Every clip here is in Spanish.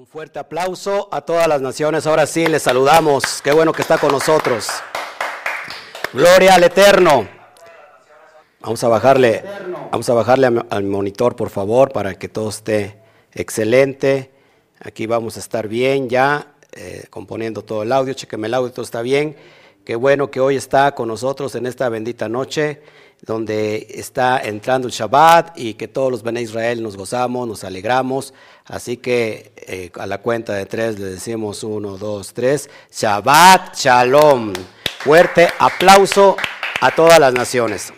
Un fuerte aplauso a todas las naciones. Ahora sí, les saludamos. Qué bueno que está con nosotros. Gloria al Eterno. Vamos a bajarle, vamos a bajarle al monitor, por favor, para que todo esté excelente. Aquí vamos a estar bien ya, eh, componiendo todo el audio. Chequeme el audio, todo está bien. Qué bueno que hoy está con nosotros en esta bendita noche donde está entrando el Shabbat y que todos los Bene Israel nos gozamos, nos alegramos. Así que eh, a la cuenta de tres le decimos uno, dos, tres. Shabbat Shalom. Fuerte aplauso a todas las naciones.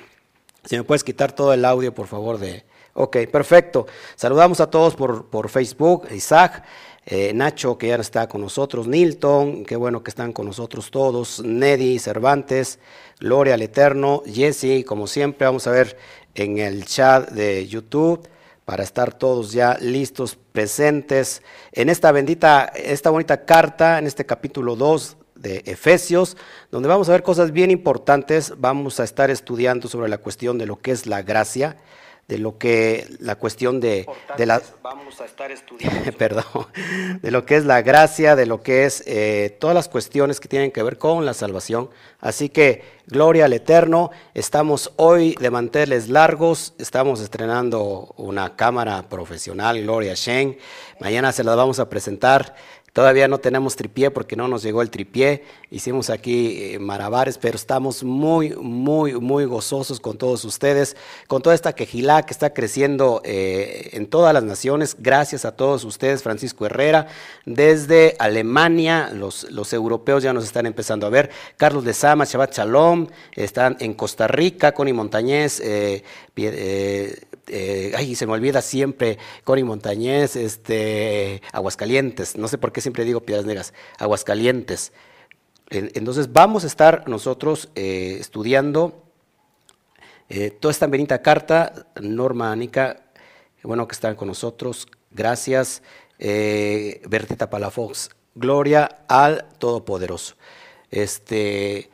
Si me puedes quitar todo el audio, por favor, de... Ok, perfecto. Saludamos a todos por, por Facebook, Isaac. Eh, Nacho, que ya está con nosotros, Nilton, qué bueno que están con nosotros todos, Neddy, Cervantes, Gloria al Eterno, Jesse, como siempre, vamos a ver en el chat de YouTube para estar todos ya listos, presentes en esta bendita, esta bonita carta, en este capítulo 2 de Efesios, donde vamos a ver cosas bien importantes, vamos a estar estudiando sobre la cuestión de lo que es la gracia, de lo que la cuestión de, de la vamos a estar estudiando perdón. De lo que es la gracia de lo que es eh, todas las cuestiones que tienen que ver con la salvación. Así que gloria al eterno estamos hoy de manteles largos estamos estrenando una cámara profesional gloria Shen mañana se la vamos a presentar Todavía no tenemos tripié porque no nos llegó el tripié. Hicimos aquí eh, marabares, pero estamos muy, muy, muy gozosos con todos ustedes, con toda esta quejilá que está creciendo eh, en todas las naciones. Gracias a todos ustedes, Francisco Herrera, desde Alemania, los, los europeos ya nos están empezando a ver. Carlos de Sama, Shabbat Shalom, están en Costa Rica, Connie Montañez, eh, eh, ay, se me olvida siempre, Cori Montañez, este, Aguascalientes, no sé por qué siempre digo Piedras Negras, Aguascalientes. Entonces vamos a estar nosotros eh, estudiando eh, toda esta benita carta, Norma Anica, bueno que están con nosotros, gracias, Bertita Palafox, gloria al Todopoderoso. Este,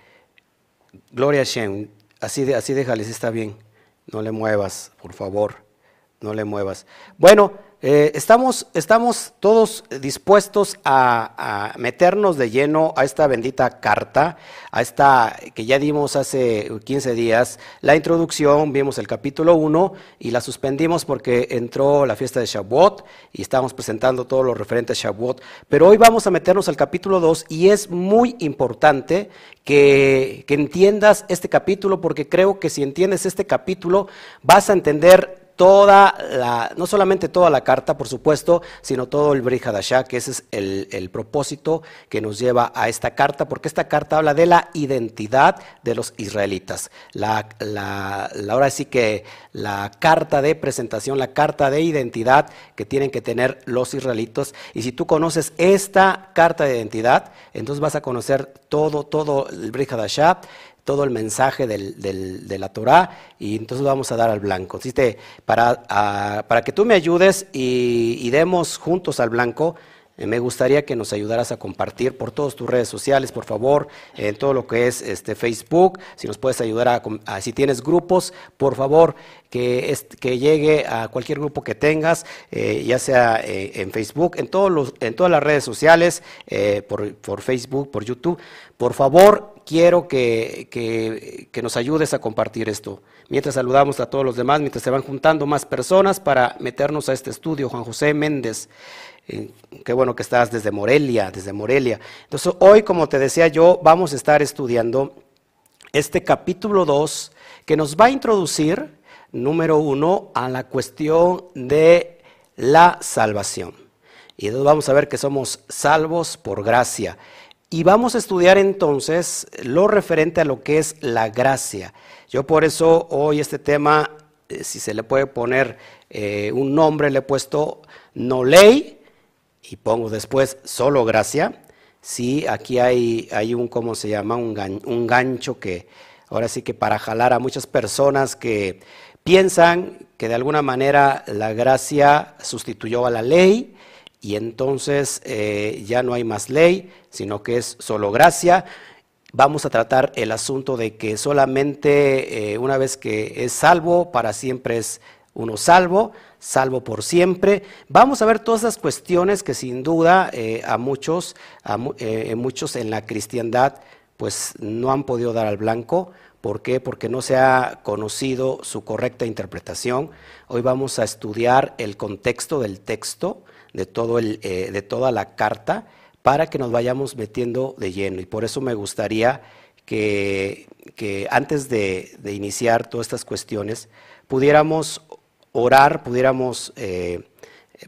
gloria a Shem, así, así déjales, está bien. No le muevas, por favor, no le muevas. Bueno, eh, estamos, estamos, todos dispuestos a, meternos de lleno a esta bendita carta, a esta que ya dimos hace 15 días, la introducción, vimos el capítulo 1 y la suspendimos porque entró la fiesta de Shavuot y estamos presentando todo lo referente a Shavuot, pero hoy vamos a meternos al capítulo 2 y es muy importante que, que entiendas este capítulo porque creo que si entiendes este capítulo vas a entender toda la, no solamente toda la carta, por supuesto, sino todo el Brihadashá, que ese es el, propósito que nos lleva a esta carta, porque esta carta habla de la identidad de los israelitas. La, la, ahora sí que la carta de presentación, la carta de identidad que tienen que tener los israelitos. Y si tú conoces esta carta de identidad, entonces vas a conocer todo, todo el Brihadashá todo el mensaje de la Torah y entonces vamos a dar al blanco. para, para que tú me ayudes y, demos juntos al blanco, me gustaría que nos ayudaras a compartir por todas tus redes sociales, por favor, en todo lo que es este Facebook, si nos puedes ayudar a, si tienes grupos, por favor, que, que llegue a cualquier grupo que tengas, eh, ya sea eh, en Facebook, en, todos los, en todas las redes sociales, por, por Facebook, por YouTube. Por favor, quiero que, nos ayudes a compartir esto. Mientras saludamos a todos los demás, mientras se van juntando más personas para meternos a este estudio, Juan José Méndez. Qué bueno que estás desde Morelia, desde Morelia. Entonces, hoy, como te decía yo, vamos a estar estudiando este capítulo 2 que nos va a introducir, número uno, a la cuestión de la salvación. Y entonces vamos a ver que somos salvos por gracia. Y vamos a estudiar entonces lo referente a lo que es la gracia. Yo por eso hoy este tema, eh, si se le puede poner eh, un nombre, le he puesto no ley y pongo después solo gracia. Sí, aquí hay, hay un, ¿cómo se llama? Un, un gancho que ahora sí que para jalar a muchas personas que piensan que de alguna manera la gracia sustituyó a la ley y entonces eh, ya no hay más ley, sino que es solo gracia. Vamos a tratar el asunto de que solamente eh, una vez que es salvo, para siempre es uno salvo, salvo por siempre. Vamos a ver todas esas cuestiones que sin duda eh, a muchos, a eh, muchos en la cristiandad pues no han podido dar al blanco. ¿Por qué? Porque no se ha conocido su correcta interpretación. Hoy vamos a estudiar el contexto del texto, de, todo el, eh, de toda la carta, para que nos vayamos metiendo de lleno. Y por eso me gustaría que, antes de, iniciar todas estas cuestiones, pudiéramos orar, pudiéramos eh,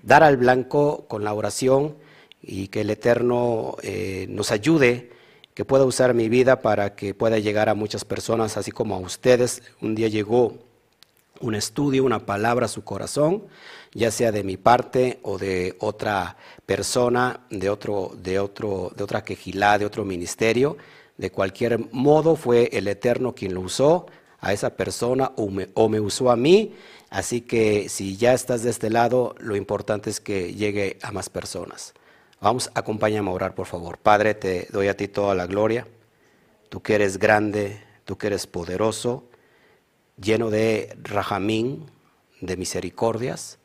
dar al blanco con la oración y que el Eterno eh, nos ayude, que pueda usar mi vida para que pueda llegar a muchas personas, así como a ustedes. Un día llegó un estudio, una palabra a su corazón, ya sea de mi parte o de otra persona, de otro, de otro, de otra quejilá, de otro ministerio. De cualquier modo fue el Eterno quien lo usó a esa persona o me, o me usó a mí. Así que si ya estás de este lado, lo importante es que llegue a más personas. Vamos, acompáñame a orar, por favor. Padre, te doy a ti toda la gloria. Tú que eres grande, tú que eres poderoso, lleno de rajamín, de misericordias.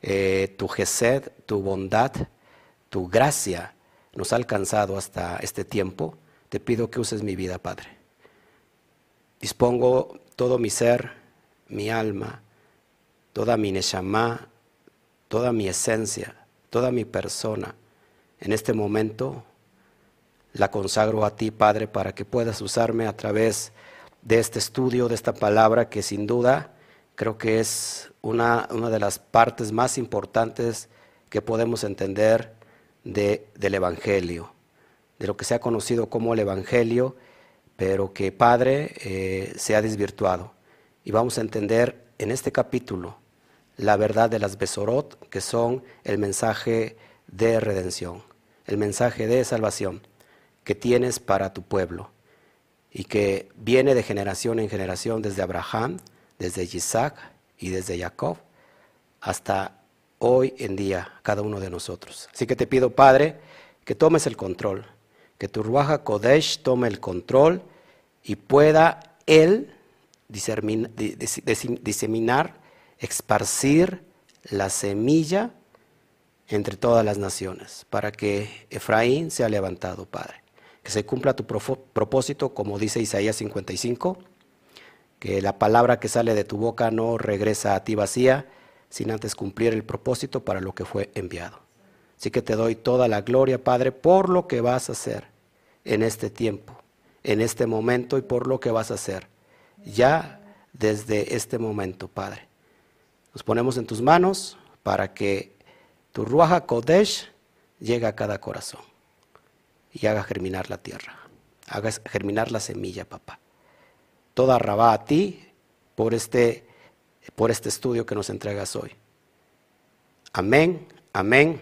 Eh, tu gesed, tu bondad, tu gracia nos ha alcanzado hasta este tiempo te pido que uses mi vida, Padre. Dispongo todo mi ser, mi alma, toda mi neshama, toda mi esencia, toda mi persona. En este momento la consagro a ti, Padre, para que puedas usarme a través de este estudio, de esta palabra que sin duda creo que es una, una de las partes más importantes que podemos entender de, del Evangelio de lo que se ha conocido como el Evangelio, pero que Padre eh, se ha desvirtuado. Y vamos a entender en este capítulo la verdad de las Besorot, que son el mensaje de redención, el mensaje de salvación que tienes para tu pueblo y que viene de generación en generación desde Abraham, desde Isaac y desde Jacob hasta hoy en día cada uno de nosotros. Así que te pido, Padre, que tomes el control, que tu Ruaja Kodesh tome el control y pueda él diseminar, esparcir la semilla entre todas las naciones, para que Efraín sea levantado, Padre. Que se cumpla tu propósito, como dice Isaías 55, que la palabra que sale de tu boca no regresa a ti vacía, sin antes cumplir el propósito para lo que fue enviado. Así que te doy toda la gloria, Padre, por lo que vas a hacer en este tiempo, en este momento y por lo que vas a hacer. Ya desde este momento, Padre. Nos ponemos en tus manos para que tu Ruaja Kodesh llegue a cada corazón y haga germinar la tierra, haga germinar la semilla, papá. Toda rabá a ti por este, por este estudio que nos entregas hoy. Amén, amén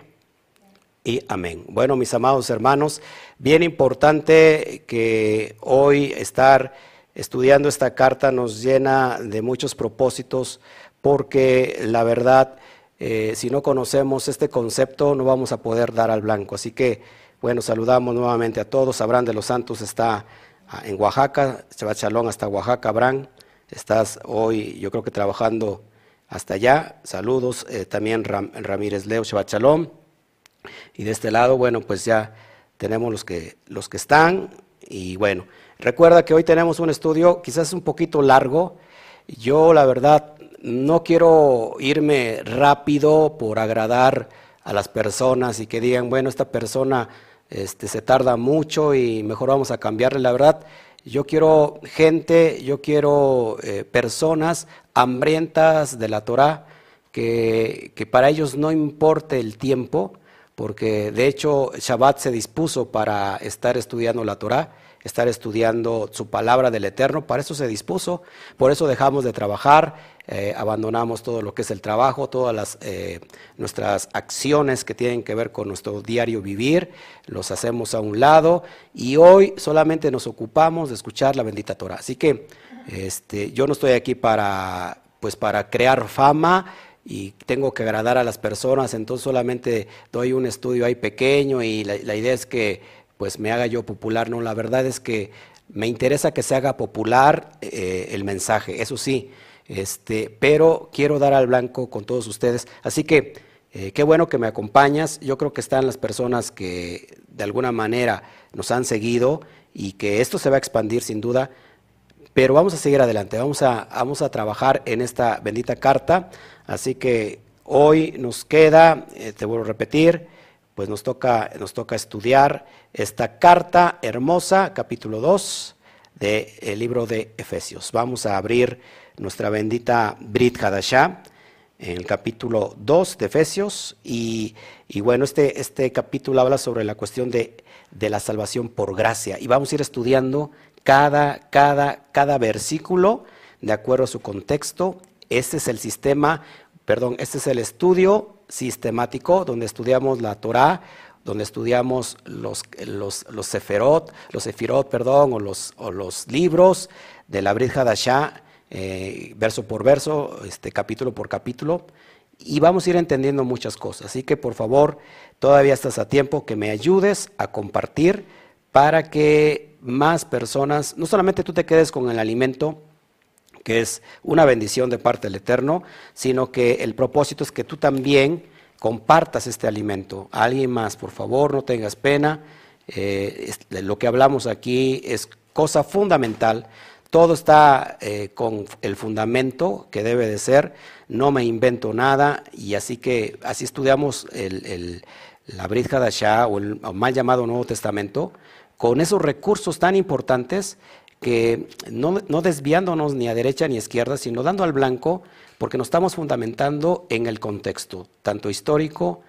y amén. Bueno, mis amados hermanos, bien importante que hoy estar estudiando esta carta nos llena de muchos propósitos porque la verdad, eh, si no conocemos este concepto, no vamos a poder dar al blanco. Así que, bueno, saludamos nuevamente a todos. Abraham de los Santos está ah, en Oaxaca, Shalom hasta Oaxaca, Abraham. Estás hoy, yo creo que trabajando hasta allá. Saludos. Eh, también Ramírez Leo, Shalom. Y de este lado, bueno, pues ya tenemos los que, los que están. Y bueno, recuerda que hoy tenemos un estudio quizás un poquito largo. Yo la verdad no quiero irme rápido por agradar a las personas y que digan, bueno, esta persona este, se tarda mucho y mejor vamos a cambiarle. La verdad, yo quiero gente, yo quiero eh, personas hambrientas de la Torah, que, que para ellos no importe el tiempo, porque de hecho Shabbat se dispuso para estar estudiando la Torah, estar estudiando su palabra del Eterno, para eso se dispuso, por eso dejamos de trabajar, eh, abandonamos todo lo que es el trabajo, todas las, eh, nuestras acciones que tienen que ver con nuestro diario vivir, los hacemos a un lado y hoy solamente nos ocupamos de escuchar la bendita Torah. Así que este, yo no estoy aquí para, pues, para crear fama, y tengo que agradar a las personas, entonces solamente doy un estudio ahí pequeño y la, idea es que pues me haga yo popular, no, la verdad es que me interesa que se haga popular eh, el mensaje, eso sí, este, pero quiero dar al blanco con todos ustedes. Así que eh, qué bueno que me acompañas. Yo creo que están las personas que de alguna manera nos han seguido y que esto se va a expandir sin duda. Pero vamos a seguir adelante, vamos a, vamos a trabajar en esta bendita carta. Así que hoy nos queda, eh, te vuelvo a repetir, pues nos toca, nos toca estudiar esta carta hermosa, capítulo 2 del libro de Efesios. Vamos a abrir nuestra bendita Brit Hadashah en el capítulo 2 de Efesios y, bueno, este, este capítulo habla sobre la cuestión de, de, la salvación por gracia y vamos a ir estudiando cada, cada, cada versículo de acuerdo a su contexto. Este es el sistema, perdón, este es el estudio sistemático donde estudiamos la Torah, donde estudiamos los, los, los sefirot, los sefirot, perdón, o los, o los libros de la Brit Hadashah eh, verso por verso, este, capítulo por capítulo, y vamos a ir entendiendo muchas cosas. Así que por favor, todavía estás a tiempo que me ayudes a compartir para que más personas, no solamente tú te quedes con el alimento, que es una bendición de parte del Eterno, sino que el propósito es que tú también compartas este alimento a alguien más. Por favor, no tengas pena. Eh, lo que hablamos aquí es cosa fundamental todo está eh, con el fundamento que debe de ser, no me invento nada y así que así estudiamos el, la Brit o el mal llamado Nuevo Testamento, con esos recursos tan importantes que no, desviándonos ni a derecha ni a izquierda, sino dando al blanco, porque nos estamos fundamentando en el contexto, tanto histórico,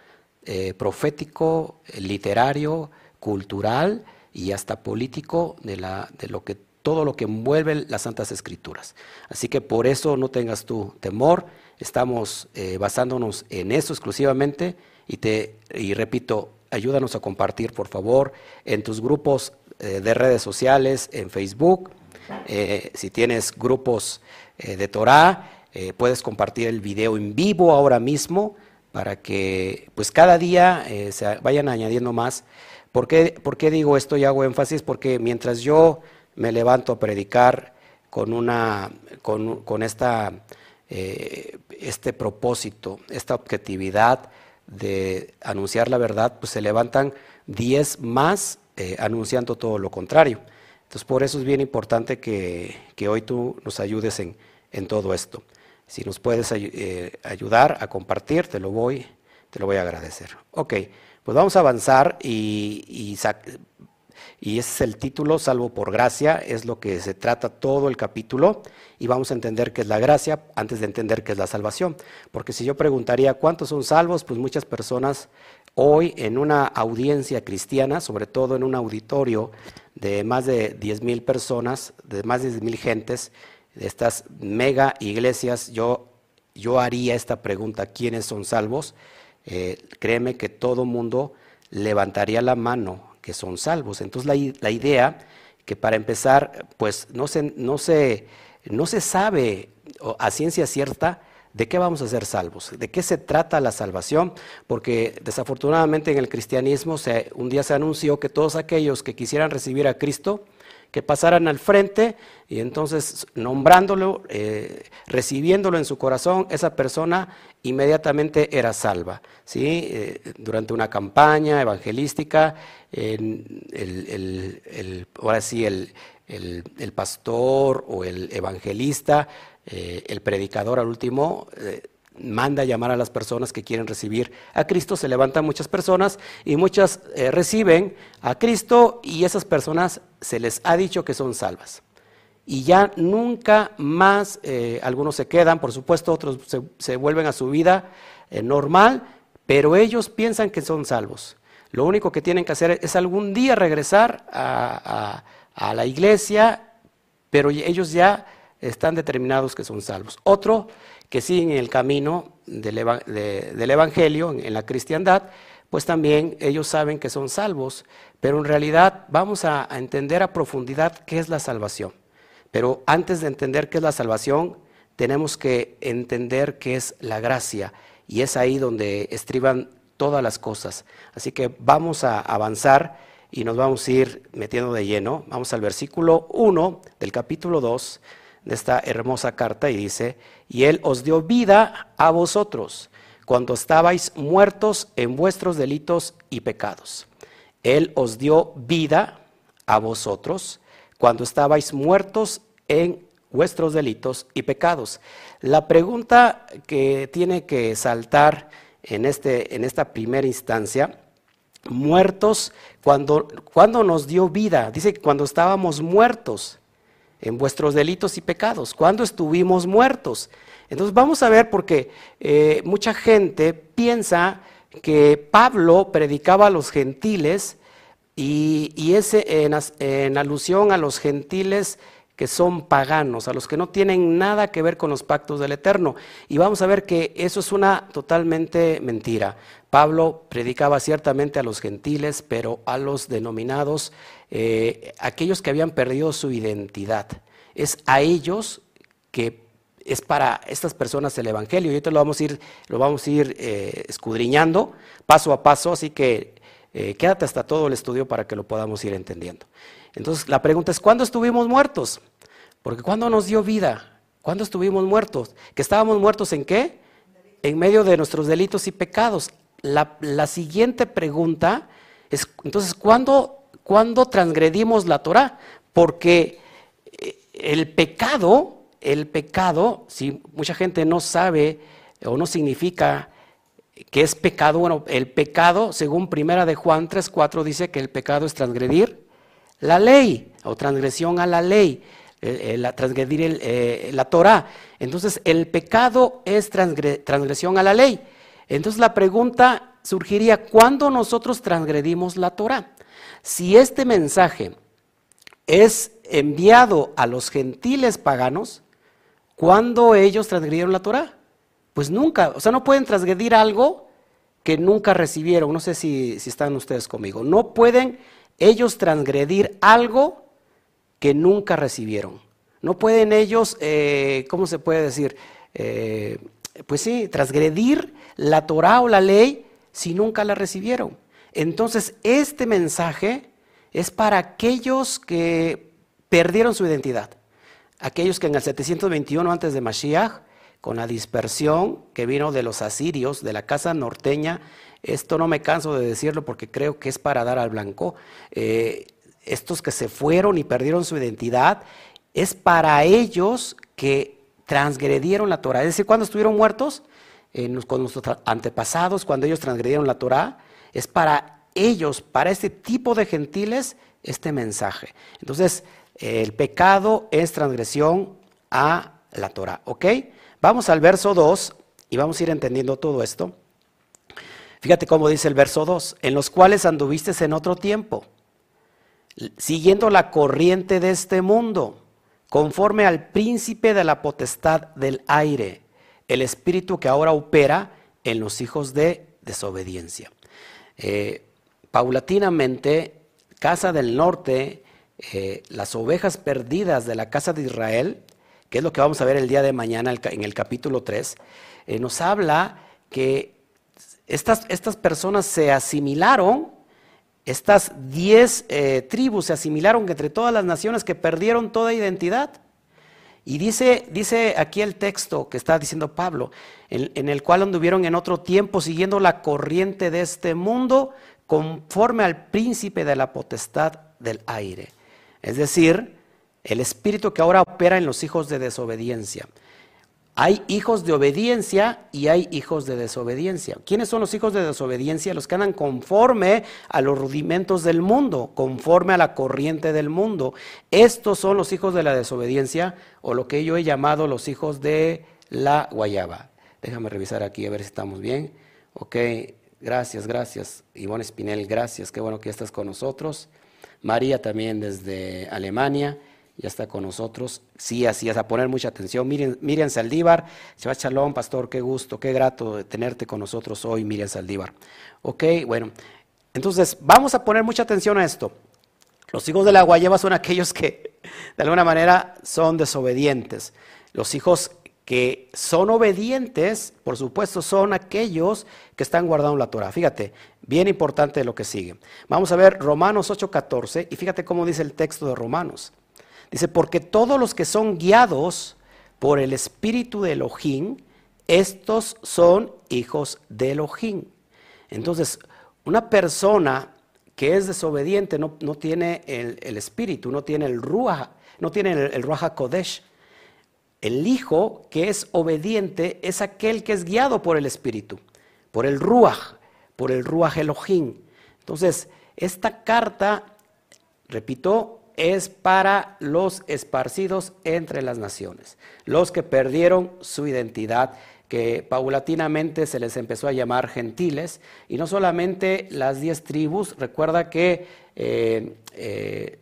eh, profético, literario, cultural y hasta político de, la, de lo que todo lo que envuelve las Santas Escrituras. Así que por eso no tengas tu temor, estamos eh, basándonos en eso exclusivamente y te y repito, ayúdanos a compartir por favor en tus grupos eh, de redes sociales, en Facebook, eh, si tienes grupos de Torah, puedes compartir el video en vivo ahora mismo para que pues cada día se vayan añadiendo más. ¿Por qué, ¿Por qué digo esto y hago énfasis? Porque mientras yo me levanto a predicar con, una, con, esta, eh, este propósito, esta objetividad de anunciar la verdad, pues se levantan diez más eh, anunciando todo lo contrario. Entonces, por eso es bien importante que, hoy tú nos ayudes en, en, todo esto. Si nos puedes eh, ayudar a compartir, te lo voy, te lo voy a agradecer. Ok, pues vamos a avanzar y, y y ese es el título, salvo por gracia, es lo que se trata todo el capítulo y vamos a entender qué es la gracia antes de entender qué es la salvación. Porque si yo preguntaría cuántos son salvos, pues muchas personas hoy en una audiencia cristiana, sobre todo en un auditorio de más de 10 mil personas, de más de 10 mil gentes, de estas mega iglesias, yo, yo haría esta pregunta, ¿quiénes son salvos? Eh, créeme que todo mundo levantaría la mano que son salvos. Entonces la, la idea que para empezar, pues no se, no se, no se sabe a ciencia cierta de qué vamos a ser salvos, de qué se trata la salvación, porque desafortunadamente en el cristianismo se, un día se anunció que todos aquellos que quisieran recibir a Cristo, que pasaran al frente y entonces nombrándolo, eh, recibiéndolo en su corazón, esa persona inmediatamente era salva. ¿sí? Eh, durante una campaña evangelística, el, ahora sí, el, pastor o el evangelista, eh, el predicador al último, manda a llamar a las personas que quieren recibir a Cristo, se levantan muchas personas y muchas eh, reciben a Cristo y esas personas se les ha dicho que son salvas. Y ya nunca más, eh, algunos se quedan, por supuesto, otros se, vuelven a su vida eh, normal, pero ellos piensan que son salvos. Lo único que tienen que hacer es algún día regresar a la iglesia, pero ellos ya están determinados que son salvos. Otro que siguen el camino del, Evangelio, en, la cristiandad, pues también ellos saben que son salvos, pero en realidad vamos a, entender a profundidad qué es la salvación. Pero antes de entender qué es la salvación, tenemos que entender qué es la gracia, y es ahí donde estriban todas las cosas. Así que vamos a avanzar y nos vamos a ir metiendo de lleno. Vamos al versículo 1 del capítulo 2 de esta hermosa carta y dice, y Él os dio vida a vosotros cuando estabais muertos en vuestros delitos y pecados. Él os dio vida a vosotros cuando estabais muertos en vuestros delitos y pecados. La pregunta que tiene que saltar en, este, en esta primera instancia, muertos, cuando, cuando nos dio vida, dice que cuando estábamos muertos en vuestros delitos y pecados, cuando estuvimos muertos. Entonces vamos a ver porque eh, mucha gente piensa que Pablo predicaba a los gentiles y, y en alusión a los gentiles que son paganos, a los que no tienen nada que ver con los pactos del Eterno. Y vamos a ver que eso es una totalmente mentira. Pablo predicaba ciertamente a los gentiles, pero a los denominados, eh, aquellos que habían perdido su identidad. Es a ellos que es para estas personas el Evangelio. Y ahorita lo vamos a ir, lo vamos a ir eh, escudriñando paso a paso, así que eh, quédate hasta todo el estudio para que lo podamos ir entendiendo. Entonces la pregunta es, ¿cuándo estuvimos muertos? Porque cuando nos dio vida, cuando estuvimos muertos, que estábamos muertos en qué? En medio de nuestros delitos y pecados. La, siguiente pregunta es, entonces, ¿cuándo, ¿cuándo transgredimos la Torah? Porque eh, el pecado, el pecado, si mucha gente no sabe o no significa que es pecado, bueno, el pecado, según primera de Juan 3.4, dice que el pecado es transgredir la ley o transgresión a la ley. Transgredir eh, la Torah. Entonces, el pecado es transgresión a la ley. Entonces, la pregunta surgiría, ¿cuándo nosotros transgredimos la Torah? Si este mensaje es enviado a los gentiles paganos, ¿cuándo ellos transgredieron la Torah? Pues nunca, o sea, no pueden transgredir algo que nunca recibieron. No sé si, si están ustedes conmigo. No pueden ellos transgredir algo que nunca recibieron. No pueden ellos, eh, ¿cómo se puede decir? Eh, pues sí, transgredir la Torah o la ley si nunca la recibieron. Entonces, este mensaje es para aquellos que perdieron su identidad. Aquellos que en el 721 antes de Mashiach, con la dispersión que vino de los asirios, de la casa norteña, esto no me canso de decirlo porque creo que es para dar al blanco. Eh, estos que se fueron y perdieron su identidad, es para ellos que transgredieron la Torah. Es decir, cuando estuvieron muertos, con nuestros antepasados, cuando ellos transgredieron la Torah, es para ellos, para este tipo de gentiles, este mensaje. Entonces, el pecado es transgresión a la Torah. ¿Ok? Vamos al verso 2 y vamos a ir entendiendo todo esto. Fíjate cómo dice el verso 2, en los cuales anduviste en otro tiempo siguiendo la corriente de este mundo, conforme al príncipe de la potestad del aire, el espíritu que ahora opera en los hijos de desobediencia. Eh, paulatinamente, Casa del Norte, eh, las ovejas perdidas de la casa de Israel, que es lo que vamos a ver el día de mañana en el capítulo 3, eh, nos habla que estas, estas personas se asimilaron estas diez eh, tribus se asimilaron entre todas las naciones que perdieron toda identidad. Y dice, dice aquí el texto que está diciendo Pablo, en, el cual anduvieron en otro tiempo siguiendo la corriente de este mundo conforme al príncipe de la potestad del aire. Es decir, el espíritu que ahora opera en los hijos de desobediencia. Hay hijos de obediencia y hay hijos de desobediencia. ¿Quiénes son los hijos de desobediencia? Los que andan conforme a los rudimentos del mundo, conforme a la corriente del mundo. Estos son los hijos de la desobediencia o lo que yo he llamado los hijos de la guayaba. Déjame revisar aquí a ver si estamos bien. Ok, gracias, gracias. Ivonne Espinel, gracias. Qué bueno que estás con nosotros. María también desde Alemania ya está con nosotros. Sí, así es, a poner mucha atención. Miriam, Miriam Saldívar, Shabbat Shalom, pastor, qué gusto, qué grato tenerte con nosotros hoy, Miriam Saldívar. Ok, bueno, entonces vamos a poner mucha atención a esto. Los hijos de la guayaba son aquellos que de alguna manera son desobedientes. Los hijos que son obedientes, por supuesto, son aquellos que están guardando la Torah. Fíjate, bien importante lo que sigue. Vamos a ver Romanos 8:14 y fíjate cómo dice el texto de Romanos. Dice, porque todos los que son guiados por el espíritu de Elohim, estos son hijos de Elohim. Entonces, una persona que es desobediente no, tiene el, espíritu, no tiene el ruach, no tiene el, el ruach kodesh. El hijo que es obediente es aquel que es guiado por el espíritu, por el ruach, por el ruach Elohim. Entonces, esta carta, repito, es para los esparcidos entre las naciones, los que perdieron su identidad, que paulatinamente se les empezó a llamar gentiles, y no solamente las diez tribus, recuerda que eh, eh,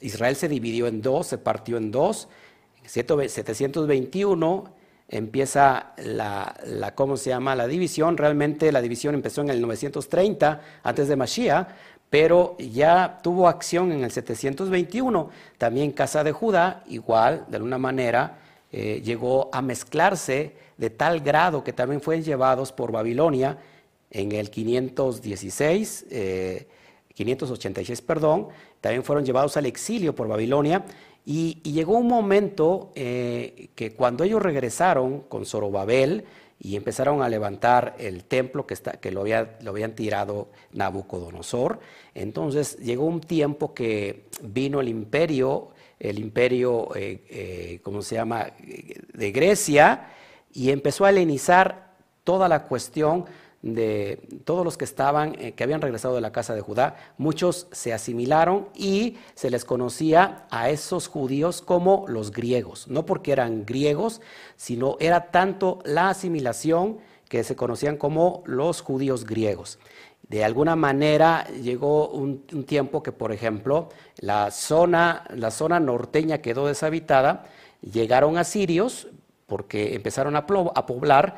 Israel se dividió en dos, se partió en dos, en 721 empieza la, ¿cómo se llama? La división, realmente la división empezó en el 930, antes de Mashiach, pero ya tuvo acción en el 721. También Casa de Judá, igual, de alguna manera, eh, llegó a mezclarse de tal grado que también fueron llevados por Babilonia en el 516, 586, eh, perdón, también fueron llevados al exilio por Babilonia. Y, llegó un momento eh, que cuando ellos regresaron con Zorobabel, y empezaron a levantar el templo que, está, que lo, había, lo habían tirado Nabucodonosor. Entonces llegó un tiempo que vino el imperio, el imperio, eh, eh, ¿cómo se llama?, de Grecia, y empezó a helenizar toda la cuestión de todos los que estaban, eh, que habían regresado de la casa de Judá, muchos se asimilaron y se les conocía a esos judíos como los griegos, no porque eran griegos, sino era tanto la asimilación que se conocían como los judíos griegos. De alguna manera llegó un, un tiempo que, por ejemplo, la zona, la zona norteña quedó deshabitada, llegaron asirios, porque empezaron a, poblar.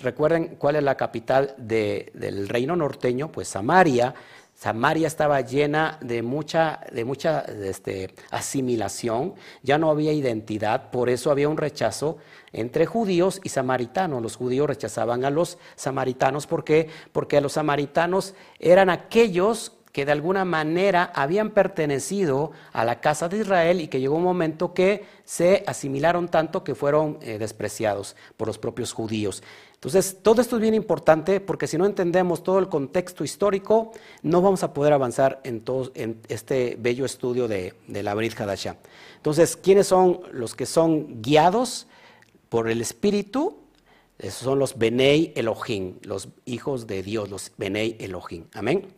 Recuerden cuál es la capital del reino norteño, pues Samaria. Samaria estaba llena de mucha, de mucha este, asimilación, ya no había identidad, por eso había un rechazo entre judíos y samaritanos. Los judíos rechazaban a los samaritanos, ¿por qué? Porque los samaritanos eran aquellos que de alguna manera habían pertenecido a la casa de Israel y que llegó un momento que se asimilaron tanto que fueron eh, despreciados por los propios judíos. Entonces, todo esto es bien importante porque si no entendemos todo el contexto histórico, no vamos a poder avanzar en, todo, en este bello estudio de, la Brit Hadashah. Entonces, ¿quiénes son los que son guiados por el Espíritu? Esos son los Benei Elohim, los hijos de Dios, los Benei Elohim. Amén.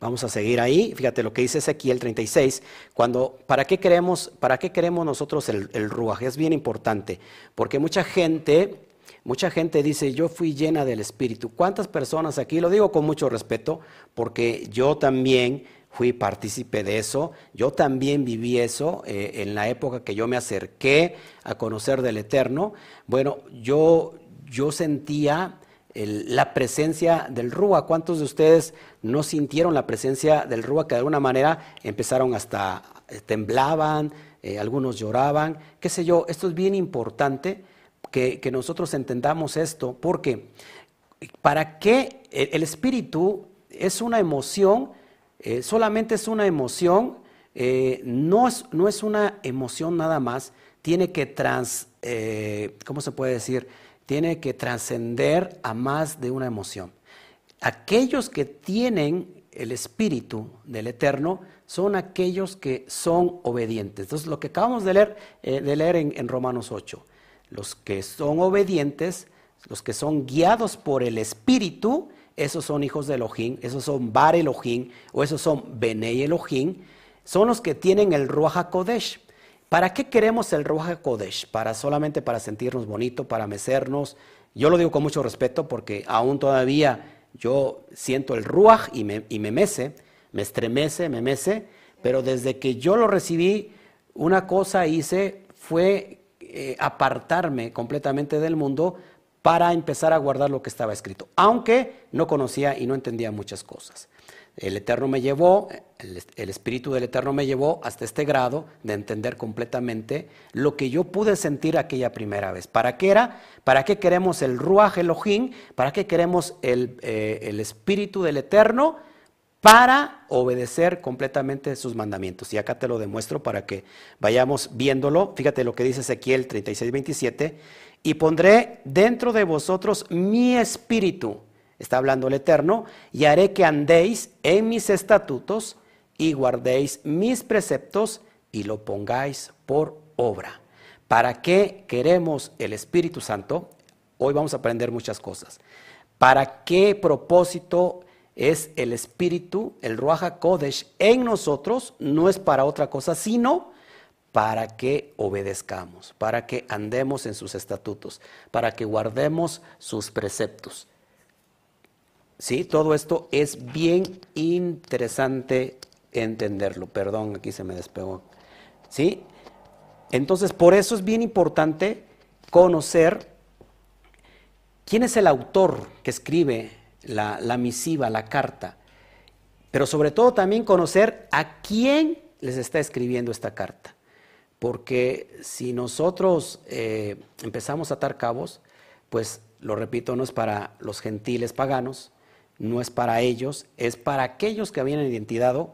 Vamos a seguir ahí. Fíjate lo que dice Ezequiel 36. Cuando, ¿para, qué queremos, ¿Para qué queremos nosotros el, el ruaj? Es bien importante. Porque mucha gente, mucha gente dice, yo fui llena del Espíritu. ¿Cuántas personas aquí? Lo digo con mucho respeto, porque yo también fui partícipe de eso. Yo también viví eso eh, en la época que yo me acerqué a conocer del Eterno. Bueno, yo, yo sentía la presencia del Rúa. ¿Cuántos de ustedes no sintieron la presencia del Rúa que de alguna manera empezaron hasta, eh, temblaban, eh, algunos lloraban, qué sé yo? Esto es bien importante que, nosotros entendamos esto, porque ¿para qué el, espíritu es una emoción? Eh, solamente es una emoción, no, es, no es una emoción nada más, tiene que trans, ¿cómo se puede decir? Tiene que trascender a más de una emoción. Aquellos que tienen el espíritu del Eterno son aquellos que son obedientes. Entonces, lo que acabamos de leer, eh, de leer en, Romanos 8, los que son obedientes, los que son guiados por el espíritu, esos son hijos de Elohim, esos son Bar Elohim o esos son Benei Elohim, son los que tienen el Ruach HaKodesh. ¿Para qué queremos el Ruach Kodesh? ¿Para solamente para sentirnos bonito, para mecernos? Yo lo digo con mucho respeto porque aún todavía yo siento el Ruach y me, y me mece, me estremece, me mece, pero desde que yo lo recibí, una cosa hice fue eh, apartarme completamente del mundo para empezar a guardar lo que estaba escrito, aunque no conocía y no entendía muchas cosas. El Eterno me llevó, el, Espíritu del Eterno me llevó hasta este grado de entender completamente lo que yo pude sentir aquella primera vez. ¿Para qué era? ¿Para qué queremos el Ruach Elohim? ¿Para qué queremos el, eh, el Espíritu del Eterno? para obedecer completamente sus mandamientos. Y acá te lo demuestro para que vayamos viéndolo. Fíjate lo que dice Ezequiel 36, 27. Y pondré dentro de vosotros mi espíritu, está hablando el Eterno, y haré que andéis en mis estatutos y guardéis mis preceptos y lo pongáis por obra. ¿Para qué queremos el Espíritu Santo? Hoy vamos a aprender muchas cosas. ¿Para qué propósito es el Espíritu, el Ruach Kodesh en nosotros? No es para otra cosa, sino para que obedezcamos, para que andemos en sus estatutos, para que guardemos sus preceptos. ¿Sí? Todo esto es bien interesante entenderlo. Perdón, aquí se me despegó. ¿Sí? Entonces, por eso es bien importante conocer quién es el autor que escribe la, misiva, la carta, pero sobre todo también conocer a quién les está escribiendo esta carta. Porque si nosotros eh, empezamos a atar cabos, pues lo repito, no es para los gentiles paganos, no es para ellos, es para aquellos que habían identidad,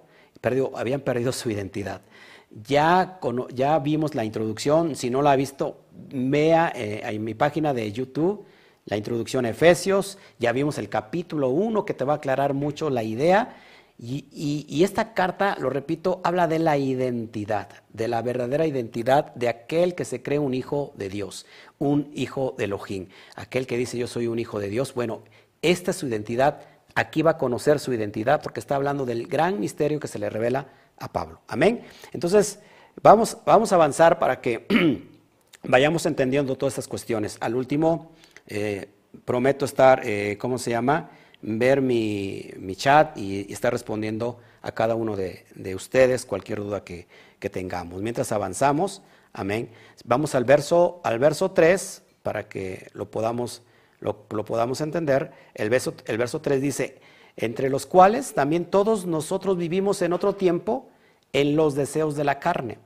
habían perdido su identidad. Ya, ya vimos la introducción, si no la ha visto, vea eh, en mi página de YouTube la introducción a Efesios, ya vimos el capítulo 1 que te va a aclarar mucho la idea. Y, esta carta, lo repito, habla de la identidad, de la verdadera identidad de aquel que se cree un hijo de Dios, un hijo de Elohim, aquel que dice yo soy un hijo de Dios. Bueno, esta es su identidad, aquí va a conocer su identidad porque está hablando del gran misterio que se le revela a Pablo. Amén. Entonces, vamos, vamos a avanzar para que vayamos entendiendo todas estas cuestiones. Al último, eh, prometo estar, eh, ¿cómo se llama? Ver mi, chat y, estar respondiendo a cada uno de, ustedes cualquier duda que, tengamos. Mientras avanzamos, amén. Vamos al verso, al verso 3 para que lo podamos, lo, podamos entender. El verso, el verso 3 dice, entre los cuales también todos nosotros vivimos en otro tiempo en los deseos de la carne,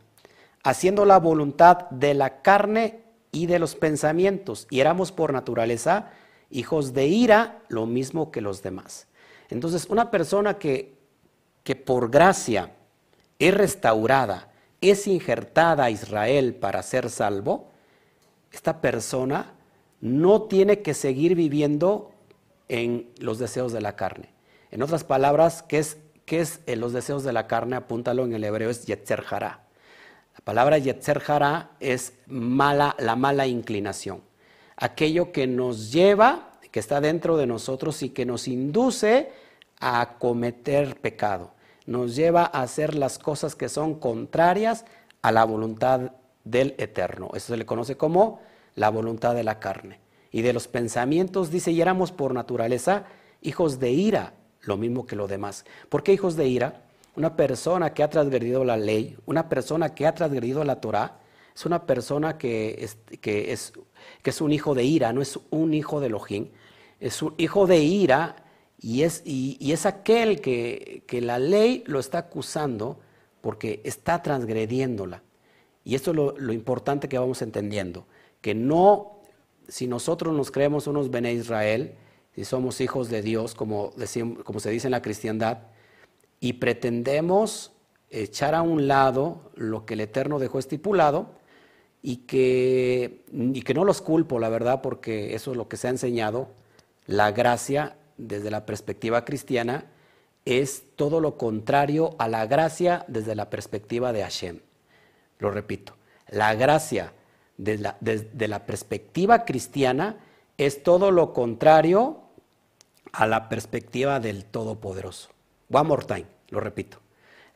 haciendo la voluntad de la carne y de los pensamientos, y éramos por naturaleza hijos de ira, lo mismo que los demás. Entonces, una persona que, que por gracia es restaurada, es injertada a Israel para ser salvo, esta persona no tiene que seguir viviendo en los deseos de la carne. En otras palabras, ¿qué es, qué es en los deseos de la carne? Apúntalo en el hebreo, es Yetzer Hará. La palabra Yetzer Hará es mala, la mala inclinación. Aquello que nos lleva, que está dentro de nosotros y que nos induce a cometer pecado. Nos lleva a hacer las cosas que son contrarias a la voluntad del Eterno. Eso se le conoce como la voluntad de la carne. Y de los pensamientos, dice, y éramos por naturaleza hijos de ira, lo mismo que lo demás. ¿Por qué hijos de ira? Una persona que ha transgredido la ley, una persona que ha transgredido la Torah, es una persona que es, que es, que es un hijo de ira, no es un hijo de Elohim, es un hijo de ira y es, y, es aquel que, que, la ley lo está acusando porque está transgrediéndola. Y esto es lo, lo, importante que vamos entendiendo, que no, si nosotros nos creemos unos Bene Israel, si somos hijos de Dios, como, decimos, como se dice en la cristiandad, y pretendemos echar a un lado lo que el Eterno dejó estipulado y que, y que no los culpo, la verdad, porque eso es lo que se ha enseñado. La gracia, desde la perspectiva cristiana, es todo lo contrario a la gracia desde la perspectiva de Hashem. Lo repito, la gracia desde la, perspectiva cristiana es todo lo contrario a la perspectiva del Todopoderoso. One more time, lo repito.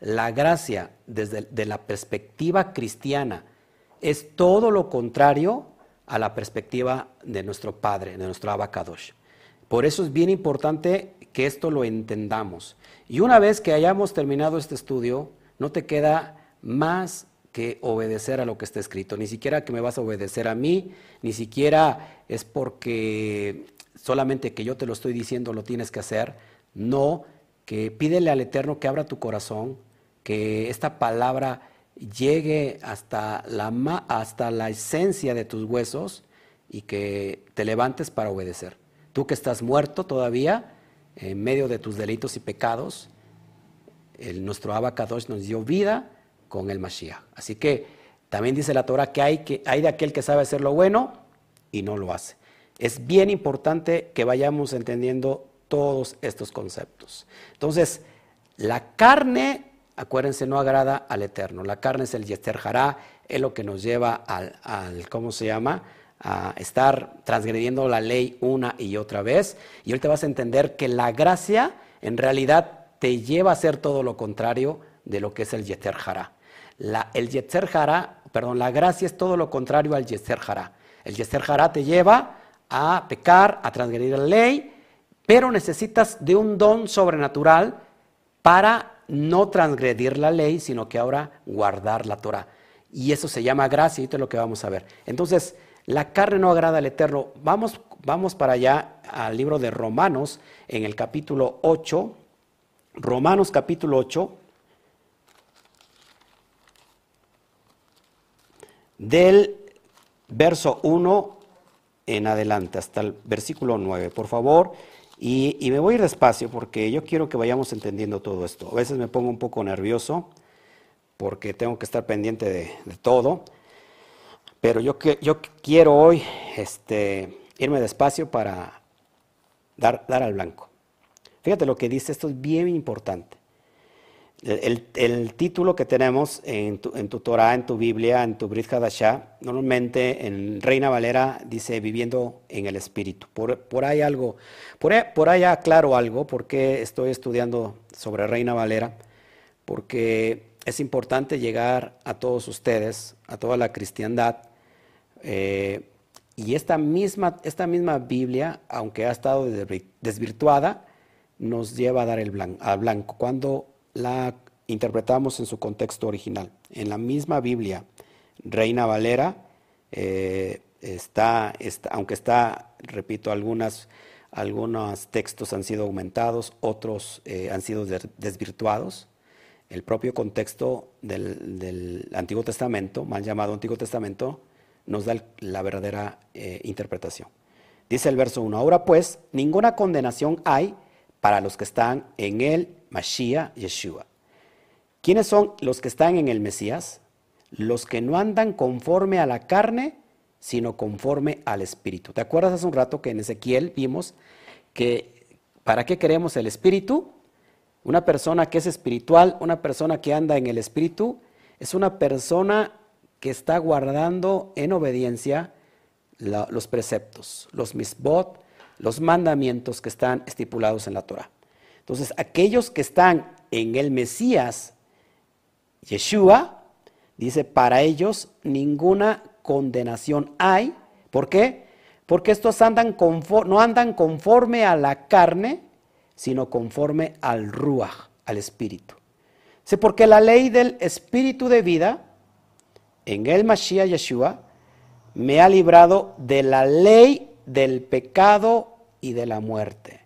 La gracia desde la perspectiva cristiana es todo lo contrario a la perspectiva de nuestro Padre, de nuestro Abacadosh. Por eso es bien importante que esto lo entendamos. Y una vez que hayamos terminado este estudio, no te queda más que obedecer a lo que está escrito. Ni siquiera que me vas a obedecer a mí, ni siquiera es porque solamente que yo te lo estoy diciendo lo tienes que hacer. No, que pídele al Eterno que abra tu corazón, que esta palabra llegue hasta la, hasta la esencia de tus huesos y que te levantes para obedecer. Tú que estás muerto todavía, en medio de tus delitos y pecados, el, nuestro Abacadosh nos dio vida con el Mashiach. Así que también dice la Torah que hay, que hay de aquel que sabe hacer lo bueno y no lo hace. Es bien importante que vayamos entendiendo todos estos conceptos. Entonces, la carne, acuérdense, no agrada al Eterno. La carne es el Yester es lo que nos lleva al, al, ¿cómo se llama? A estar transgrediendo la ley una y otra vez. Y ahorita vas a entender que la gracia en realidad te lleva a hacer todo lo contrario de lo que es el Yetzer Hará. La, el Yetzer Hará, perdón, la gracia es todo lo contrario al Yetzer Hará. El Yetzer Hará te lleva a pecar, a transgredir la ley, pero necesitas de un don sobrenatural para no transgredir la ley, sino que ahora guardar la Torah. Y eso se llama gracia, y esto es lo que vamos a ver. Entonces, la carne no agrada al Eterno. Vamos, vamos para allá al libro de Romanos, en el capítulo 8. Romanos capítulo 8. Del verso 1 en adelante, hasta el versículo 9. Por favor, y, me voy a ir despacio porque yo quiero que vayamos entendiendo todo esto. A veces me pongo un poco nervioso porque tengo que estar pendiente de, todo. Pero yo, quiero hoy este, irme despacio para dar, dar al blanco. Fíjate lo que dice, esto es bien importante. El, título que tenemos en tu, en tu, Torah, en tu Biblia, en tu Brit Hadashah, normalmente en Reina Valera dice viviendo en el Espíritu. Por, por ahí algo, por ahí, por ahí aclaro algo, porque estoy estudiando sobre Reina Valera, porque es importante llegar a todos ustedes, a toda la cristiandad, eh, y esta misma, esta misma Biblia, aunque ha estado desvirtuada, nos lleva a dar el blanco, al blanco. Cuando la interpretamos en su contexto original. En la misma Biblia, Reina Valera, eh, está, aunque está, repito, algunos textos han sido aumentados, otros eh, han sido desvirtuados. El propio contexto del, Antiguo Testamento, mal llamado Antiguo Testamento, nos da la verdadera eh, interpretación. Dice el verso 1, ahora pues, ninguna condenación hay para los que están en el Mashiach Yeshua. ¿Quiénes son los que están en el Mesías? Los que no andan conforme a la carne, sino conforme al Espíritu. ¿Te acuerdas hace un rato que en Ezequiel vimos que para qué queremos el Espíritu? Una persona que es espiritual, una persona que anda en el Espíritu, es una persona que está guardando en obediencia los preceptos, los misbot, los mandamientos que están estipulados en la Torah. Entonces, aquellos que están en el Mesías, Yeshua, dice, para ellos ninguna condenación hay. ¿Por qué? Porque estos andan no andan conforme a la carne, sino conforme al Ruach, al Espíritu. Sí, porque la ley del Espíritu de vida, en el Mashiach Yeshua, me ha librado de la ley del pecado y de la muerte.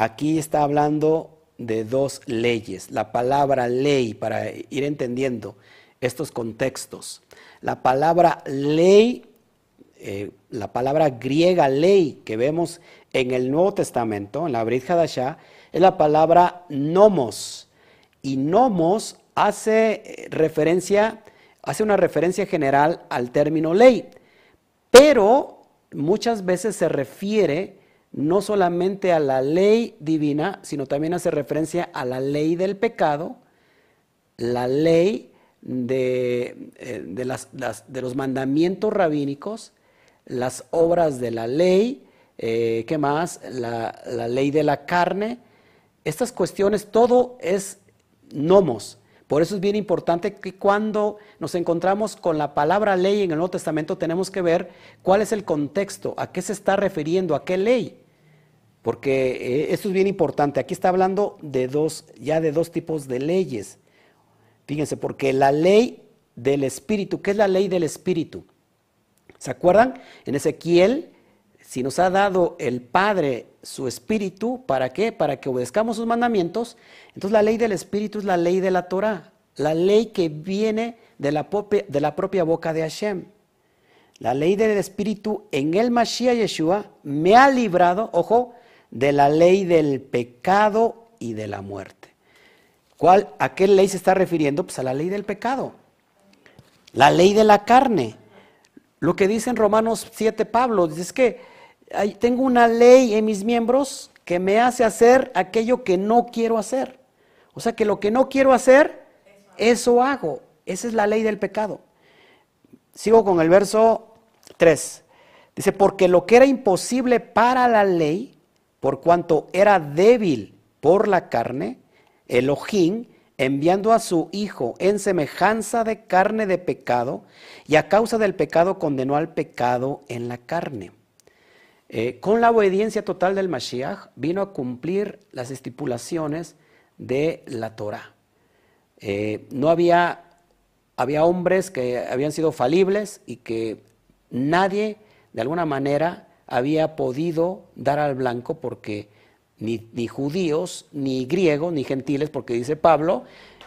Aquí está hablando de dos leyes. La palabra ley, para ir entendiendo estos contextos. La palabra ley, eh, la palabra griega ley que vemos en el Nuevo Testamento, en la Brit Hadashah, es la palabra nomos. Y nomos hace eh, referencia, hace una referencia general al término ley, pero muchas veces se refiere no solamente a la ley divina, sino también hace referencia a la ley del pecado, la ley de, eh, los mandamientos rabínicos, las obras de la ley, eh, ¿qué más? La, la ley de la carne. Estas cuestiones, todo es nomos. Por eso es bien importante que cuando nos encontramos con la palabra ley en el Nuevo Testamento tenemos que ver cuál es el contexto, a qué se está refiriendo, a qué ley. Porque eh, esto es bien importante. Aquí está hablando de dos, ya de dos tipos de leyes. Fíjense, porque la ley del Espíritu, ¿qué es la ley del Espíritu? ¿Se acuerdan? En Ezequiel, si nos ha dado el Padre su Espíritu, ¿para qué? Para que obedezcamos sus mandamientos. Entonces la ley del Espíritu es la ley de la Torah, la ley que viene de la, propia, de la propia boca de Hashem. La ley del Espíritu en el Mashiach Yeshua me ha librado, ojo, de la ley del pecado y de la muerte. ¿Cuál, ¿A qué ley se está refiriendo? Pues a la ley del pecado. La ley de la carne. Lo que dice en Romanos 7 Pablo, es que tengo una ley en mis miembros que me hace hacer aquello que no quiero hacer. O sea que lo que no quiero hacer, eso hago. Esa es la ley del pecado. Sigo con el verso 3. Dice, porque lo que era imposible para la ley, por cuanto era débil por la carne, Elohim, enviando a su Hijo en semejanza de carne de pecado, y a causa del pecado condenó al pecado en la carne. Eh, con la obediencia total del Mashiach vino a cumplir las estipulaciones de la Torah. Eh, no había había hombres que habían sido falibles y que nadie de alguna manera había podido dar al blanco porque ni, judíos, ni griegos, ni gentiles, porque dice Pablo,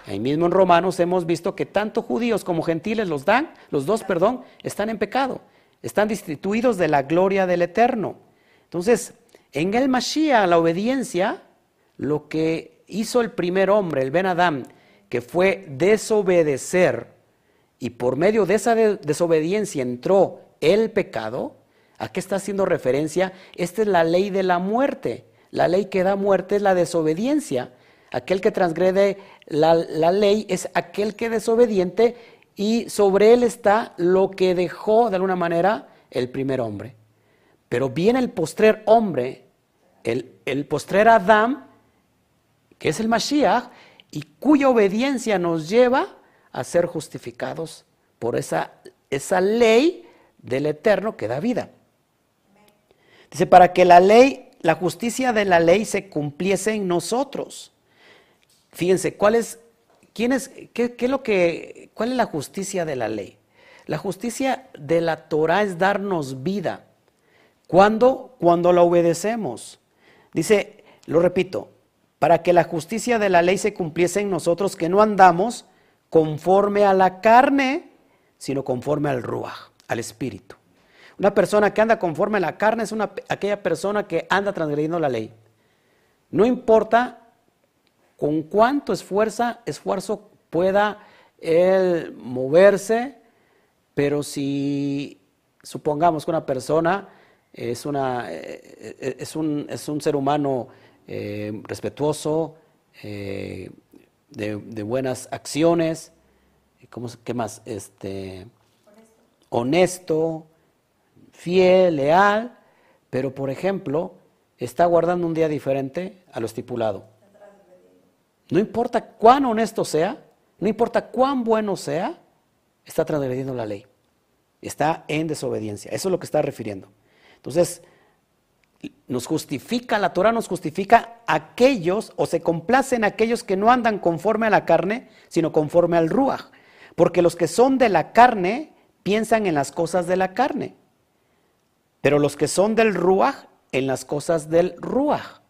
ahí mismo en Romanos hemos visto que tanto judíos como gentiles los dan, los dos, perdón, están en pecado, están destituidos de la gloria del Eterno. Entonces, en el Mashiach, la obediencia, lo que hizo el primer hombre, el Ben Adam, que fue desobedecer y por medio de esa desobediencia entró el pecado, ¿a qué está haciendo referencia? Esta es la ley de la muerte. La ley que da muerte es la desobediencia. Aquel que transgrede la, la ley es aquel que es desobediente y sobre él está lo que dejó de alguna manera el primer hombre. Pero viene el postrer hombre, el, el postrer Adán, que es el Mashiach, y cuya obediencia nos lleva a ser justificados por esa, esa ley del Eterno que da vida. Dice, para que la ley, la justicia de la ley se cumpliese en nosotros. Fíjense, ¿cuál es, qué, qué es lo que, cuál es la justicia de la ley? La justicia de la Torah es darnos vida. ¿Cuándo? Cuando la obedecemos. Dice, lo repito, para que la justicia de la ley se cumpliese en nosotros, que no andamos conforme a la carne, sino conforme al ruach, al espíritu. Una persona que anda conforme a la carne es una, aquella persona que anda transgrediendo la ley. No importa con cuánto esfuerzo pueda él moverse, pero si supongamos que una persona es, una, eh, eh, es, un, es un, ser humano eh, respetuoso, de, buenas acciones, ¿cómo, ¿qué más? Este, honesto. Fiel, leal, pero por ejemplo, está guardando un día diferente a lo estipulado. No importa cuán honesto sea, no importa cuán bueno sea, está transgrediendo la ley. Está en desobediencia. Eso es lo que está refiriendo. Entonces, nos justifica, la Torah nos justifica aquellos, o se complacen aquellos que no andan conforme a la carne, sino conforme al Ruach. Porque los que son de la carne piensan en las cosas de la carne, pero los que son del Ruach en las cosas del Ruach.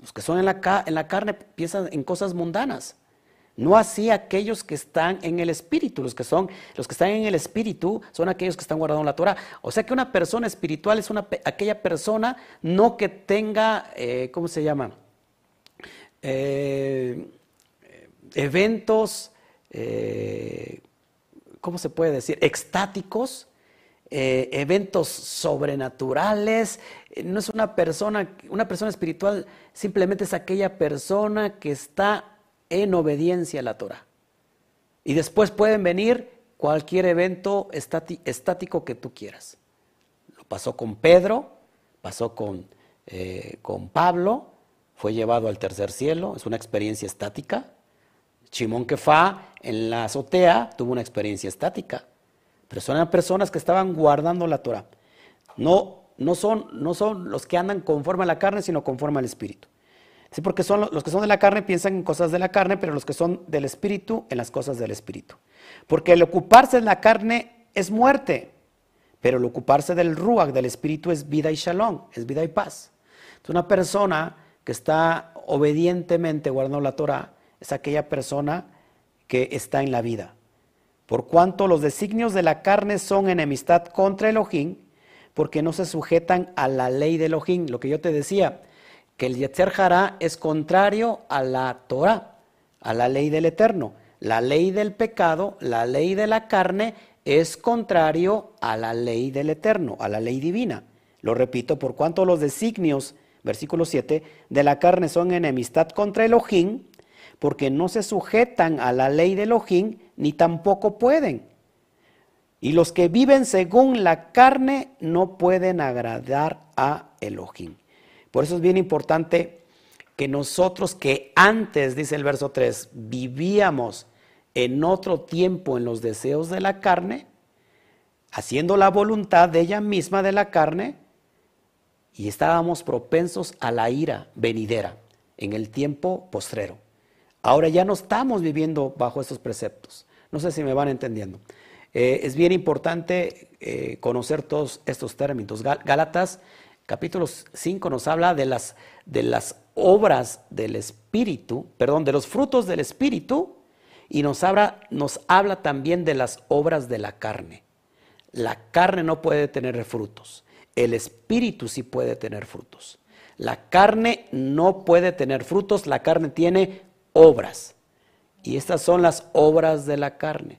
Los que son en la, en carne piensan en cosas mundanas. No así aquellos que están en el espíritu. Los que son, los que están en el espíritu son aquellos que están guardando la Torah. O sea que una persona espiritual es una, aquella persona no que tenga, eh, ¿cómo se llama? Eh, eventos, eh, ¿cómo se puede decir? Extáticos, eventos sobrenaturales. No es una persona, una persona espiritual simplemente es aquella persona que está en obediencia a la Torah. Y después pueden venir cualquier evento estático que tú quieras. Lo pasó con Pedro, pasó con, eh, con Pablo, fue llevado al tercer cielo, es una experiencia estática. Chimón Kefa en la azotea tuvo una experiencia estática. Pero son personas que estaban guardando la Torah. No, no, son, no son los que andan conforme a la carne, sino conforme al espíritu. Sí, porque son los que son de la carne piensan en cosas de la carne, pero los que son del espíritu en las cosas del espíritu. Porque el ocuparse de la carne es muerte, pero el ocuparse del ruach, del espíritu, es vida y shalom, es vida y paz. Entonces, una persona que está obedientemente guardando la Torah es aquella persona que está en la vida. Por cuanto los designios de la carne son enemistad contra Elohim, porque no se sujetan a la ley de Elohim. Lo que yo te decía, que el Yetzer Hará es contrario a la Torah. a la ley del eterno. La ley del pecado, la ley de la carne, es contrario a la ley del eterno, a la ley divina. Lo repito, por cuanto los designios, versículo 7, de la carne son enemistad contra Elohim, porque no se sujetan a la ley de Elohim, ni tampoco pueden. Y los que viven según la carne no pueden agradar a Elohim. Por eso es bien importante que nosotros que antes, dice el verso 3, vivíamos en otro tiempo en los deseos de la carne, haciendo la voluntad de ella misma de la carne, y estábamos propensos a la ira venidera en el tiempo postrero. Ahora ya no estamos viviendo bajo estos preceptos. No sé si me van entendiendo. Eh, es bien importante eh, conocer todos estos términos. Gálatas capítulo 5 nos habla de las, de las obras del Espíritu, perdón, de los frutos del Espíritu y nos habla, nos habla también de las obras de la carne. La carne no puede tener frutos, el Espíritu sí puede tener frutos. La carne no puede tener frutos, la carne tiene obras. Y estas son las obras de la carne.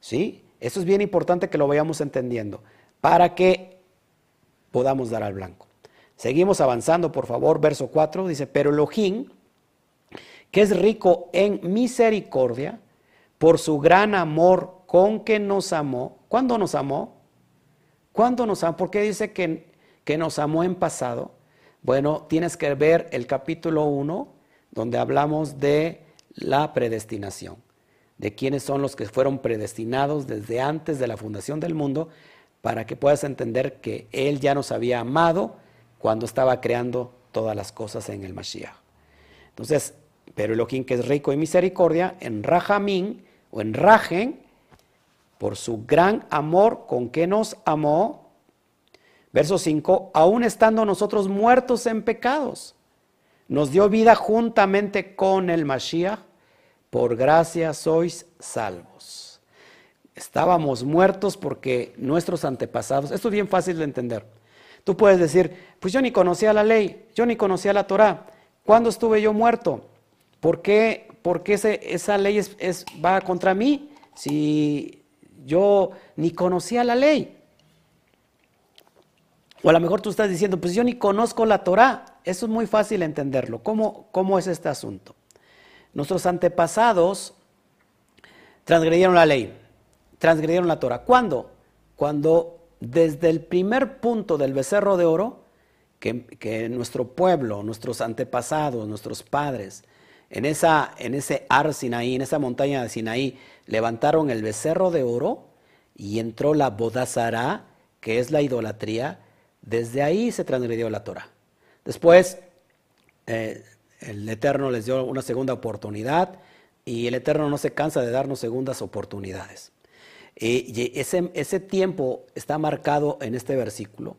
¿Sí? Eso es bien importante que lo vayamos entendiendo para que podamos dar al blanco. Seguimos avanzando, por favor, verso 4 dice, pero Elohim, que es rico en misericordia, por su gran amor con que nos amó. ¿Cuándo nos amó? ¿Cuándo nos amó? ¿Por qué dice que, que nos amó en pasado? Bueno, tienes que ver el capítulo 1, donde hablamos de la predestinación, de quiénes son los que fueron predestinados desde antes de la fundación del mundo, para que puedas entender que Él ya nos había amado cuando estaba creando todas las cosas en el Mashiach. Entonces, pero Elohim que es rico en misericordia, en Rajamín o en Rajen, por su gran amor con que nos amó, verso 5, aún estando nosotros muertos en pecados, nos dio vida juntamente con el Mashiach, por gracia sois salvos. Estábamos muertos porque nuestros antepasados, esto es bien fácil de entender. Tú puedes decir, pues yo ni conocía la ley, yo ni conocía la Torah. ¿Cuándo estuve yo muerto? ¿Por qué, esa ley es, va contra mí si yo ni conocía la ley? O a lo mejor tú estás diciendo, pues yo ni conozco la Torah. Eso es muy fácil entenderlo. ¿Cómo, cómo es este asunto? Nuestros antepasados transgredieron la ley, transgredieron la Torah. ¿Cuándo? Cuando desde el primer punto del becerro de oro, que, nuestro pueblo, nuestros antepasados, nuestros padres, en, esa, en ese Ar Sinaí, en esa montaña de Sinaí, levantaron el becerro de oro y entró la Bodazara, que es la idolatría. Desde ahí se transgredió la Torah. Después, eh, el Eterno les dio una segunda oportunidad y el Eterno no se cansa de darnos segundas oportunidades. Y ese, ese tiempo está marcado en este versículo,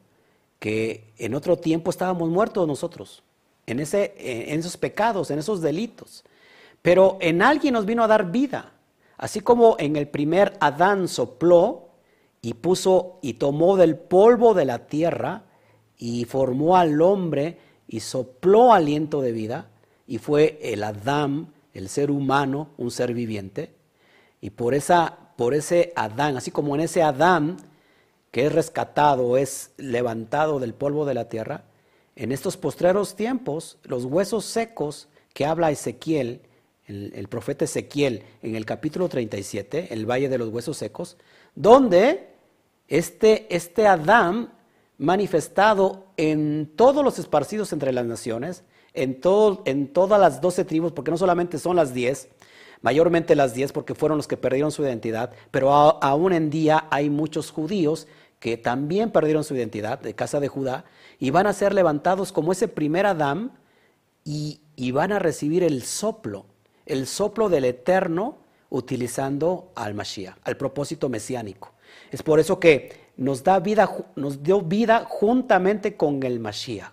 que en otro tiempo estábamos muertos nosotros en, ese, en esos pecados, en esos delitos. Pero en alguien nos vino a dar vida. Así como en el primer Adán sopló y puso y tomó del polvo de la tierra y formó al hombre y sopló aliento de vida y fue el Adán, el ser humano, un ser viviente. Y por, esa, por ese Adán, así como en ese Adán que es rescatado, es levantado del polvo de la tierra, en estos postreros tiempos, los huesos secos que habla Ezequiel, el, profeta Ezequiel, en el capítulo 37, el valle de los huesos secos, donde este, este Adán manifestado en todos los esparcidos entre las naciones, en, todo, en todas las doce tribus, porque no solamente son las diez, mayormente las diez porque fueron los que perdieron su identidad, pero aún en día hay muchos judíos que también perdieron su identidad de casa de Judá y van a ser levantados como ese primer Adán y, van a recibir el soplo, el soplo del Eterno utilizando al Mashiach, al propósito mesiánico. Es por eso que nos, da vida, nos dio vida juntamente con el Mashiach.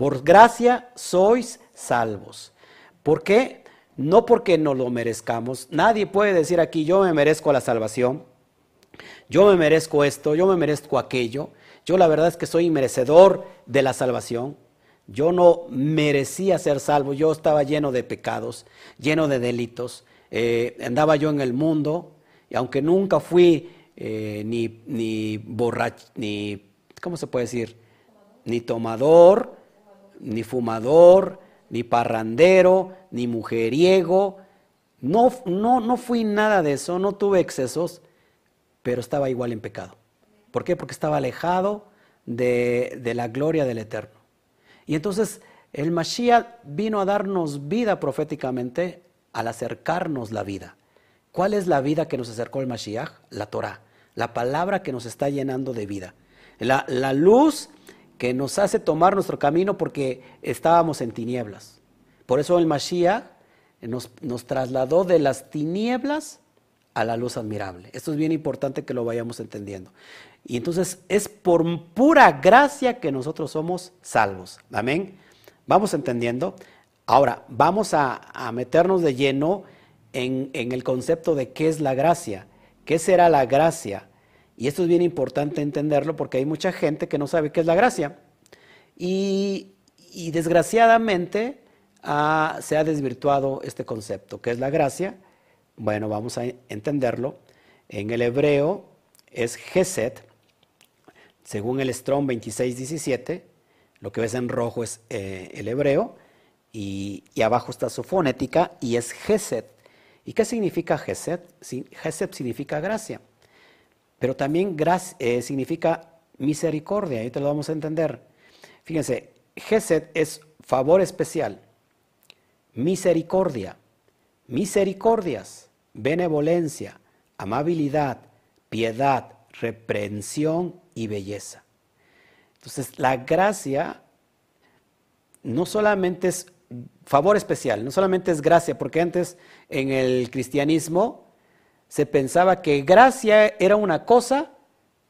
Por gracia sois salvos. ¿Por qué? No porque no lo merezcamos. Nadie puede decir aquí, yo me merezco la salvación, yo me merezco esto, yo me merezco aquello. Yo la verdad es que soy merecedor de la salvación. Yo no merecía ser salvo, yo estaba lleno de pecados, lleno de delitos, eh, andaba yo en el mundo, y aunque nunca fui eh, ni, ni borracho, ni, ¿cómo se puede decir? Ni tomador, ni fumador, ni parrandero, ni mujeriego, no, no, no fui nada de eso, no tuve excesos, pero estaba igual en pecado. ¿Por qué? Porque estaba alejado de, de la gloria del Eterno. Y entonces el Mashiach vino a darnos vida proféticamente al acercarnos la vida. ¿Cuál es la vida que nos acercó el Mashiach? La Torah, la palabra que nos está llenando de vida. La, la luz que nos hace tomar nuestro camino porque estábamos en tinieblas. Por eso el Mashiach nos, nos trasladó de las tinieblas a la luz admirable. Esto es bien importante que lo vayamos entendiendo. Y entonces es por pura gracia que nosotros somos salvos. Amén. Vamos entendiendo. Ahora, vamos a, meternos de lleno en, el concepto de qué es la gracia. ¿Qué será la gracia? Y esto es bien importante entenderlo porque hay mucha gente que no sabe qué es la gracia. Y, desgraciadamente ah, se ha desvirtuado este concepto. ¿Qué es la gracia? Bueno, vamos a entenderlo. En el hebreo es Geset, según el Strong 2617, lo que ves en rojo es eh, el hebreo y, abajo está su fonética y es Geset. ¿Y qué significa Geset? Geset significa gracia, pero también eh, significa misericordia, te lo vamos a entender. Fíjense, Geset es favor especial, misericordia, misericordias, benevolencia, amabilidad, piedad, reprensión y belleza. Entonces, la gracia no solamente es favor especial, no solamente es gracia, porque antes en el cristianismo se pensaba que gracia era una cosa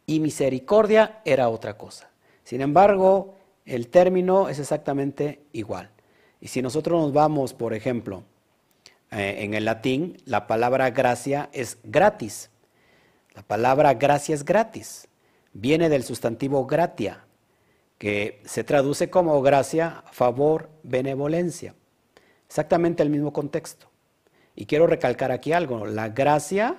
y misericordia era otra cosa. Sin embargo, el término es exactamente igual. Y si nosotros nos vamos, por ejemplo, eh, en el latín, la palabra gracia es gratis. La palabra gracia es gratis. Viene del sustantivo gratia, que se traduce como gracia, favor, benevolencia. Exactamente el mismo contexto. Y quiero recalcar aquí algo, la gracia,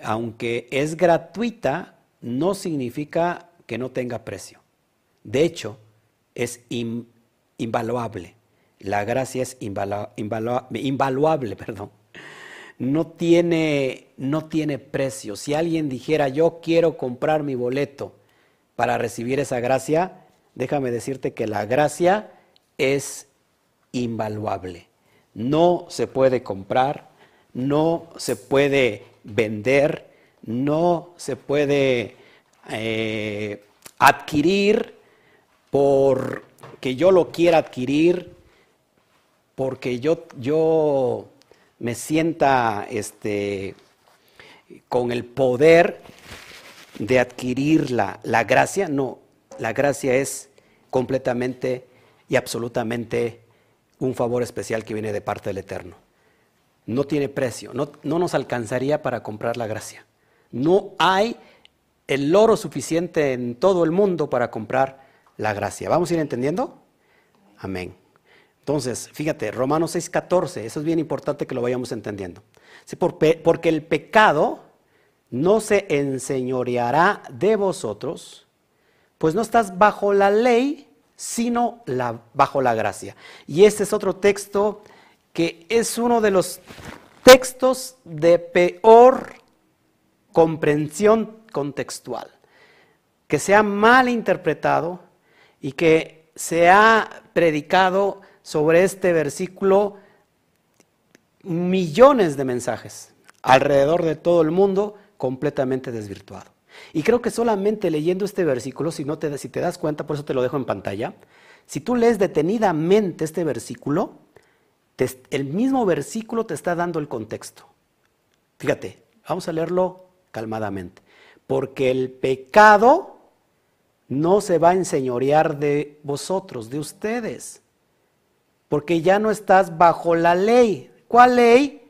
aunque es gratuita, no significa que no tenga precio. De hecho, es invaluable. La gracia es invaluable, perdón no tiene, no tiene precio. Si alguien dijera, yo quiero comprar mi boleto para recibir esa gracia, déjame decirte que la gracia es invaluable. No se puede comprar, no se puede vender, no se puede eh, adquirir porque yo lo quiera adquirir, porque yo, yo me sienta este, con el poder de adquirir la, la gracia. No, la gracia es completamente y absolutamente un favor especial que viene de parte del Eterno. No tiene precio, no, no, nos alcanzaría para comprar la gracia. No hay el oro suficiente en todo el mundo para comprar la gracia. ¿Vamos a ir entendiendo? Amén. Entonces, fíjate, Romanos 6:14, eso es bien importante que lo vayamos entendiendo. porque el pecado no se enseñoreará de vosotros, pues no estás bajo la ley, sino bajo la gracia. Y este es otro texto que es uno de los textos de peor comprensión contextual, que se ha mal interpretado y que se ha predicado sobre este versículo millones de mensajes alrededor de todo el mundo completamente desvirtuado. Y creo que solamente leyendo este versículo, si, no te, si te das cuenta, por eso te lo dejo en pantalla, si tú lees detenidamente este versículo, el mismo versículo te está dando el contexto. Fíjate, vamos a leerlo calmadamente. Porque el pecado no se va a enseñorear de vosotros, de ustedes porque ya no estás bajo la ley. ¿Cuál ley?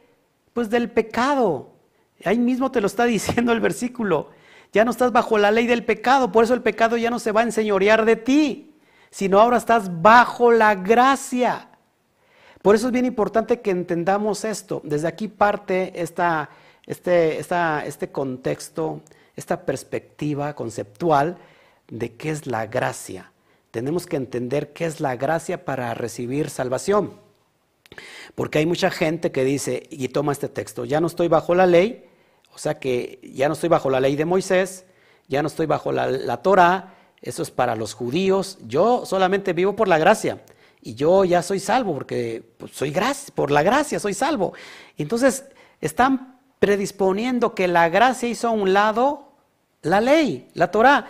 Pues del pecado. Ahí mismo te lo está diciendo el versículo. Ya no estás bajo la ley del pecado, por eso el pecado ya no se va a enseñorear de ti, sino ahora estás bajo la gracia. Por eso es bien importante que entendamos esto. Desde aquí parte esta, este, este contexto, esta perspectiva conceptual de qué es la gracia. Tenemos que entender qué es la gracia para recibir salvación. Porque hay mucha gente que dice, y toma este texto, ya no estoy bajo la ley, o sea que ya no estoy bajo la ley de Moisés, ya no estoy bajo la, la Torah, eso es para los judíos, yo solamente vivo por la gracia y yo ya soy salvo porque pues, soy gracia, por la gracia soy salvo. Entonces están predisponiendo que la gracia hizo a un lado la ley, la Torah.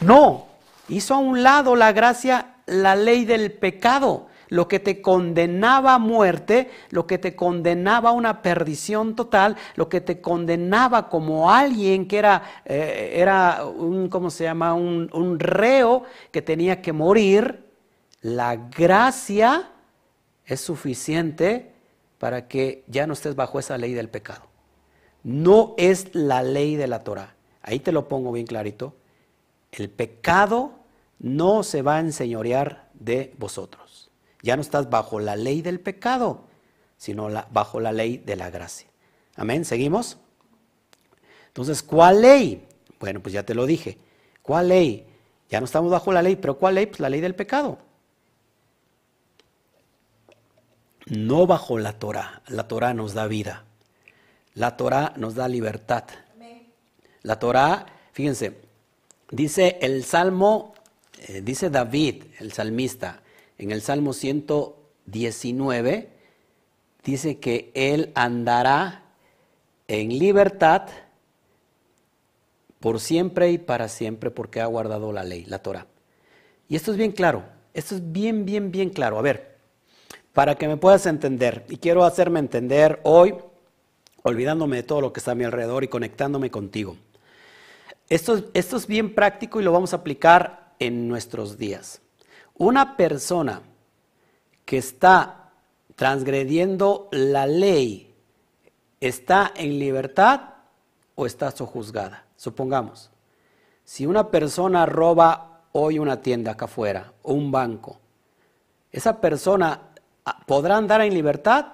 No, hizo a un lado la gracia la ley del pecado lo que te condenaba a muerte, lo que te condenaba a una perdición total, lo que te condenaba como alguien que era, eh, era un, ¿cómo se llama? Un, un reo que tenía que morir, la gracia es suficiente para que ya no estés bajo esa ley del pecado. No es la ley de la Torah. Ahí te lo pongo bien clarito. El pecado no se va a enseñorear de vosotros. Ya no estás bajo la ley del pecado, sino bajo la ley de la gracia. Amén, ¿seguimos? Entonces, ¿cuál ley? Bueno, pues ya te lo dije. ¿Cuál ley? Ya no estamos bajo la ley, pero ¿cuál ley? Pues la ley del pecado. No bajo la Torah. La Torah nos da vida. La Torah nos da libertad. La Torah, fíjense, dice el Salmo, eh, dice David, el salmista, en el Salmo 119, dice que Él andará en libertad por siempre y para siempre porque ha guardado la ley, la Torah. Y esto es bien claro, esto es bien, bien, bien claro. A ver, para que me puedas entender, y quiero hacerme entender hoy, olvidándome de todo lo que está a mi alrededor y conectándome contigo. Esto, esto es bien práctico y lo vamos a aplicar en nuestros días. Una persona que está transgrediendo la ley, ¿está en libertad o está sojuzgada? Supongamos, si una persona roba hoy una tienda acá afuera o un banco, ¿esa persona podrá andar en libertad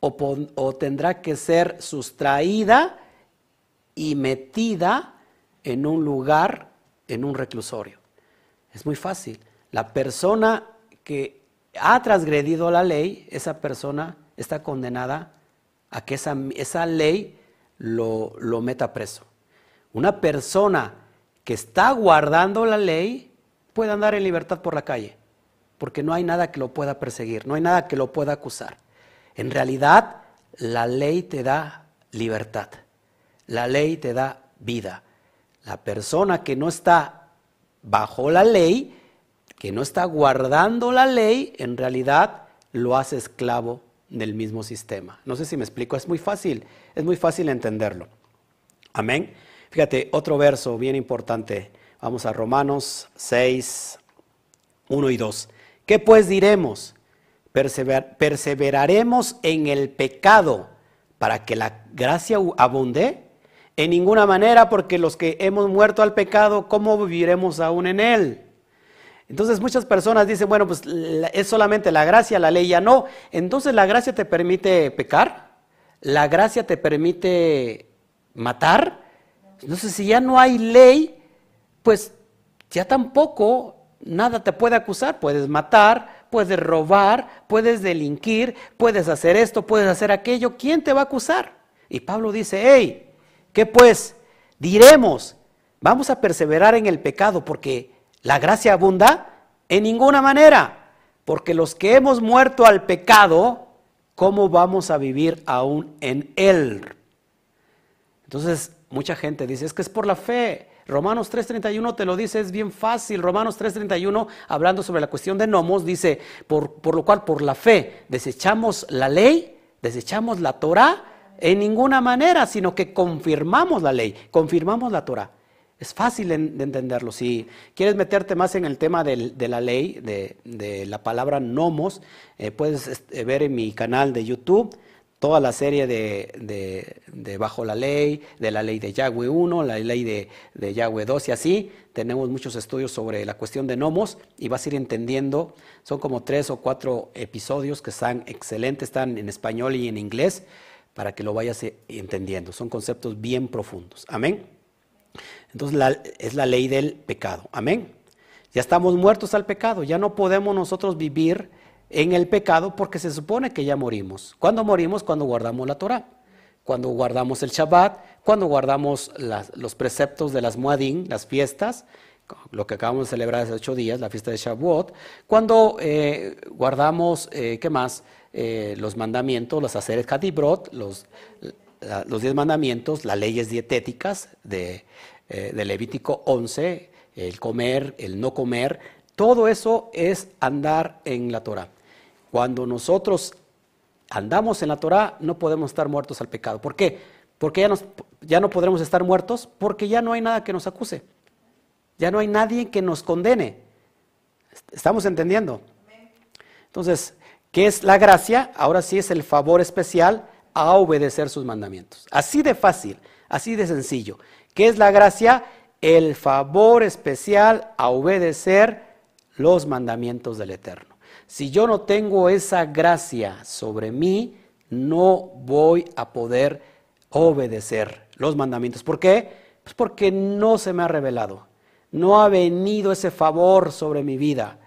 o, o tendrá que ser sustraída y metida en un lugar, en un reclusorio? Es muy fácil. La persona que ha transgredido la ley, esa persona está condenada a que esa, esa ley lo, lo meta preso. Una persona que está guardando la ley puede andar en libertad por la calle, porque no hay nada que lo pueda perseguir, no hay nada que lo pueda acusar. En realidad, la ley te da libertad, la ley te da vida. La persona que no está bajo la ley que no está guardando la ley, en realidad lo hace esclavo del mismo sistema. No sé si me explico, es muy fácil, es muy fácil entenderlo. Amén. Fíjate, otro verso bien importante. Vamos a Romanos 6, 1 y 2. ¿Qué pues diremos? ¿Perseveraremos en el pecado para que la gracia abunde? En ninguna manera, porque los que hemos muerto al pecado, ¿cómo viviremos aún en él? Entonces muchas personas dicen, bueno, pues es solamente la gracia, la ley ya no. Entonces la gracia te permite pecar, la gracia te permite matar. Entonces si ya no hay ley, pues ya tampoco nada te puede acusar. Puedes matar, puedes robar, puedes delinquir, puedes hacer esto, puedes hacer aquello. ¿Quién te va a acusar? Y Pablo dice, hey, ¿qué pues? Diremos, vamos a perseverar en el pecado porque ¿La gracia abunda? En ninguna manera, porque los que hemos muerto al pecado, ¿cómo vamos a vivir aún en él? Entonces, mucha gente dice, es que es por la fe. Romanos 3.31 te lo dice, es bien fácil. Romanos 3.31, hablando sobre la cuestión de nomos, dice, por, por lo cual por la fe desechamos la ley, desechamos la Torah, en ninguna manera, sino que confirmamos la ley, confirmamos la Torah. Es fácil de entenderlo. Si quieres meterte más en el tema de la ley, de, la palabra nomos, eh, puedes este, ver en mi canal de YouTube toda la serie de, Bajo la Ley, de la ley de Yahweh 1, la ley de, Yahweh 2 y así. Tenemos muchos estudios sobre la cuestión de nomos y vas a ir entendiendo. Son como tres o cuatro episodios que están excelentes, están en español y en inglés para que lo vayas entendiendo. Son conceptos bien profundos. Amén. Entonces es la ley del pecado. Amén. Ya estamos muertos al pecado, ya no podemos nosotros vivir en el pecado porque se supone que ya morimos. ¿Cuándo morimos? Cuando guardamos la Torah, cuando guardamos el Shabbat, cuando guardamos los preceptos de las Muadín, las fiestas, lo que acabamos de celebrar hace ocho días, la fiesta de Shavuot, cuando eh, guardamos, eh, ¿qué más? Eh, los mandamientos, los haceres katibrot, los, los diez mandamientos, las leyes dietéticas de, de Levítico 11, el comer, el no comer, todo eso es andar en la Torah. Cuando nosotros andamos en la Torah, no podemos estar muertos al pecado. ¿Por qué? Porque ya, ya no podremos estar muertos porque ya no hay nada que nos acuse. Ya no hay nadie que nos condene. ¿Estamos entendiendo? Entonces, ¿qué es la gracia? Ahora sí es el favor especial a obedecer sus mandamientos. Así de fácil, así de sencillo. ¿Qué es la gracia? El favor especial a obedecer los mandamientos del Eterno. Si yo no tengo esa gracia sobre mí, no voy a poder obedecer los mandamientos. ¿Por qué? Pues porque no se me ha revelado. No ha venido ese favor sobre mi vida.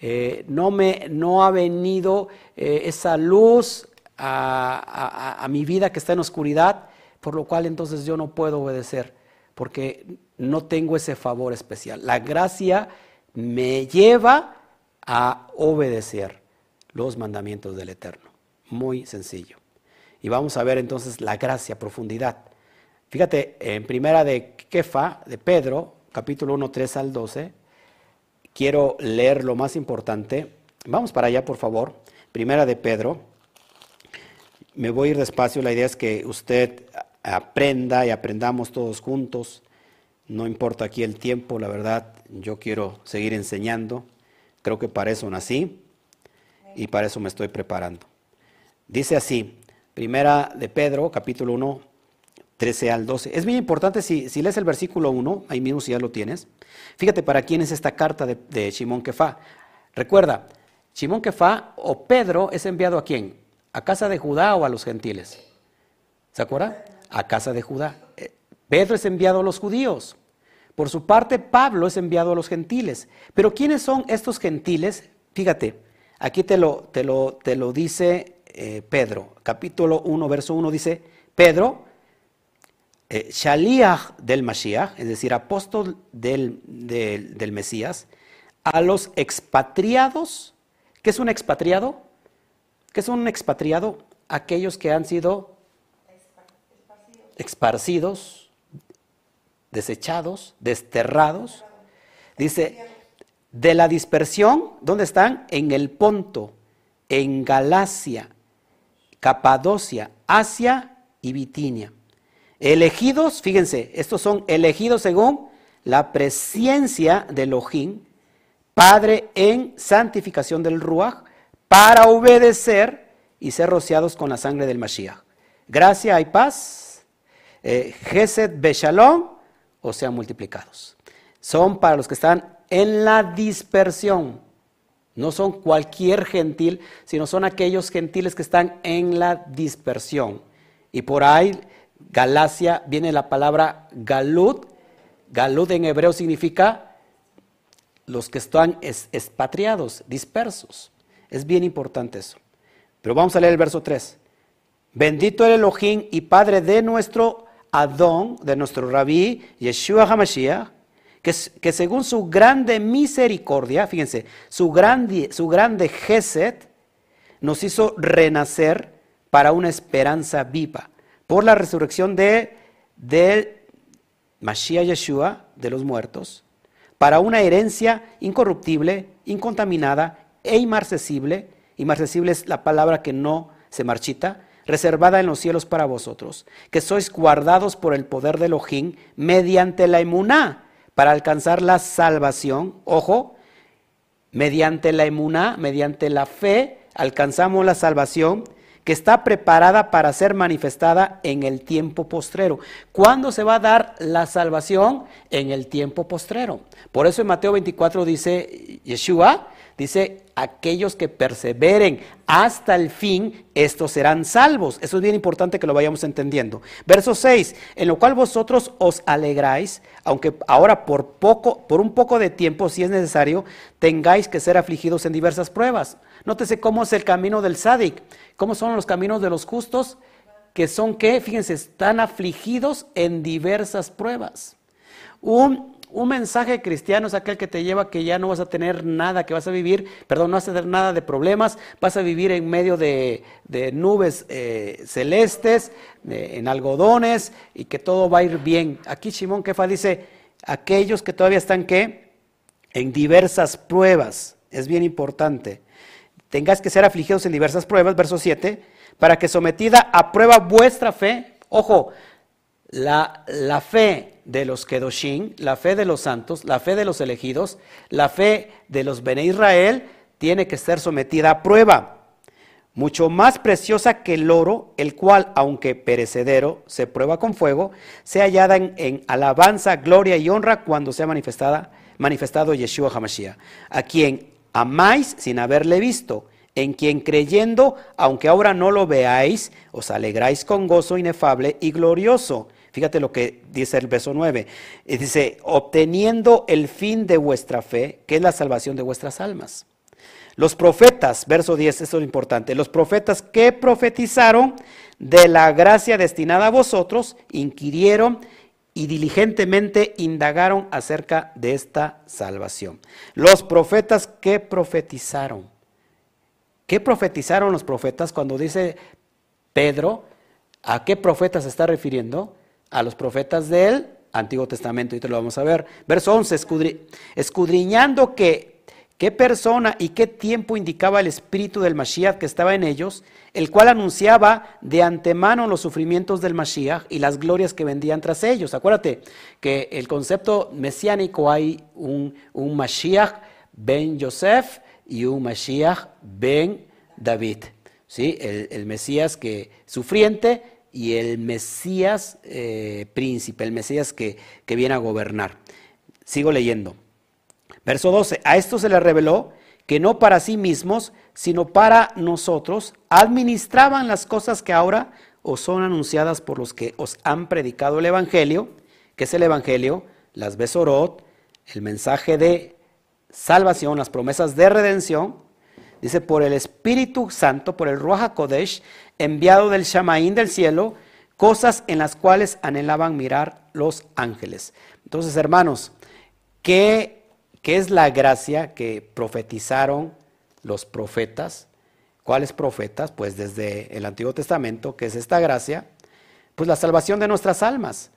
Eh, no, me, no ha venido eh, esa luz a, mi vida que está en oscuridad, por lo cual entonces yo no puedo obedecer, porque no tengo ese favor especial. La gracia me lleva a obedecer los mandamientos del Eterno. Muy sencillo. Y vamos a ver entonces la gracia, profundidad. Fíjate, en primera de Kefa, de Pedro, capítulo 1, 3 al 12, quiero leer lo más importante. Vamos para allá, por favor. Primera de Pedro. Me voy a ir despacio, la idea es que usted aprenda y aprendamos todos juntos. No importa aquí el tiempo, la verdad, yo quiero seguir enseñando. Creo que para eso nací y para eso me estoy preparando. Dice así, primera de Pedro, capítulo 1, 13 al 12. Es bien importante si, lees el versículo 1, ahí mismo si ya lo tienes. Fíjate para quién es esta carta de, de Shimón Kefa. Recuerda, Shimón Kefa o Pedro es enviado a quién? ¿A casa de Judá o a los gentiles? ¿Se acuerda? A casa de Judá. Eh, Pedro es enviado a los judíos. Por su parte, Pablo es enviado a los gentiles. Pero ¿quiénes son estos gentiles? Fíjate, aquí te lo, te lo, te lo dice eh, Pedro, capítulo 1, verso 1 dice, Pedro, eh, Shaliach del Mashiach, es decir, apóstol del, del, Mesías, a los expatriados. ¿Qué es un expatriado? ¿Qué es un expatriado? Aquellos que han sido esparcidos desechados, desterrados. Dice, de la dispersión, ¿dónde están? En el Ponto, en Galacia, Capadocia, Asia y Bitinia. Elegidos, fíjense, estos son elegidos según la presencia de Elohim, Padre en santificación del Ruach, para obedecer y ser rociados con la sangre del Mashiach. Gracia y paz. Eh, Gesed Beshalom o sean multiplicados. Son para los que están en la dispersión. No son cualquier gentil, sino son aquellos gentiles que están en la dispersión. Y por ahí, Galacia, viene la palabra galut. Galut en hebreo significa los que están expatriados, dispersos. Es bien importante eso. Pero vamos a leer el verso 3. Bendito el Elohim y Padre de nuestro Adón, de nuestro rabí Yeshua HaMashiach, que, según su grande misericordia, fíjense, su grande, su grande Geset, nos hizo renacer para una esperanza viva, por la resurrección de, del Mashiach Yeshua, de los muertos, para una herencia incorruptible, incontaminada e inmarcesible. Inmarcesible es la palabra que no se marchita, reservada en los cielos para vosotros, que sois guardados por el poder de Elohim mediante la emuná, para alcanzar la salvación. Ojo, mediante la emuná, mediante la fe, alcanzamos la salvación que está preparada para ser manifestada en el tiempo postrero. ¿Cuándo se va a dar la salvación? En el tiempo postrero. Por eso en Mateo 24 dice Yeshua, dice, aquellos que perseveren hasta el fin, estos serán salvos. Eso es bien importante que lo vayamos entendiendo. Verso 6, en lo cual vosotros os alegráis, aunque ahora por poco, por un poco de tiempo, si es necesario, tengáis que ser afligidos en diversas pruebas. Nótese cómo es el camino del sádic, cómo son los caminos de los justos, que son que, fíjense, están afligidos en diversas pruebas. Un un mensaje cristiano es aquel que te lleva que ya no vas a tener nada, que vas a vivir, perdón, no vas a tener nada de problemas, vas a vivir en medio de, nubes eh, celestes, en algodones y que todo va a ir bien. Aquí Simón Kefa dice, aquellos que todavía están ¿qué? en diversas pruebas, es bien importante. Tengas que ser afligidos en diversas pruebas, verso 7, para que sometida a prueba vuestra fe, ojo, la, la fe de los Kedoshim, la fe de los santos, la fe de los elegidos, la fe de los Bene Israel, tiene que ser sometida a prueba. Mucho más preciosa que el oro, el cual, aunque perecedero, se prueba con fuego, se hallada en, alabanza, gloria y honra cuando sea manifestada, manifestado Yeshua HaMashiach, a quien amáis sin haberle visto, en quien creyendo, aunque ahora no lo veáis, os alegráis con gozo inefable y glorioso Fíjate lo que dice el verso 9. Dice, obteniendo el fin de vuestra fe, que es la salvación de vuestras almas. Los profetas, verso 10, esto es importante, los profetas que profetizaron de la gracia destinada a vosotros, inquirieron y diligentemente indagaron acerca de esta salvación. Los profetas que profetizaron. ¿Qué profetizaron los profetas cuando dice Pedro? ¿A qué profetas se está refiriendo? A los profetas del Antiguo Testamento, y te lo vamos a ver. Verso 11, escudriñando que qué persona y qué tiempo indicaba el espíritu del Mashiach que estaba en ellos, el cual anunciaba de antemano los sufrimientos del Mashiach y las glorias que vendían tras ellos. Acuérdate que el concepto mesiánico hay un, un Mashiach ben Yosef y un Mashiach ben David. ¿sí? El, el Mesías que sufriente y el Mesías eh, príncipe, el Mesías que, que viene a gobernar. Sigo leyendo. Verso 12. A esto se le reveló que no para sí mismos, sino para nosotros, administraban las cosas que ahora os son anunciadas por los que os han predicado el Evangelio, que es el Evangelio, las Besorot, el mensaje de salvación, las promesas de redención, dice, por el Espíritu Santo, por el Ruach HaKodesh, enviado del Shamaín del cielo, cosas en las cuales anhelaban mirar los ángeles. Entonces, hermanos, ¿qué, qué es la gracia que profetizaron los profetas? ¿Cuáles profetas? Pues desde el Antiguo Testamento, que es esta gracia, pues la salvación de nuestras almas.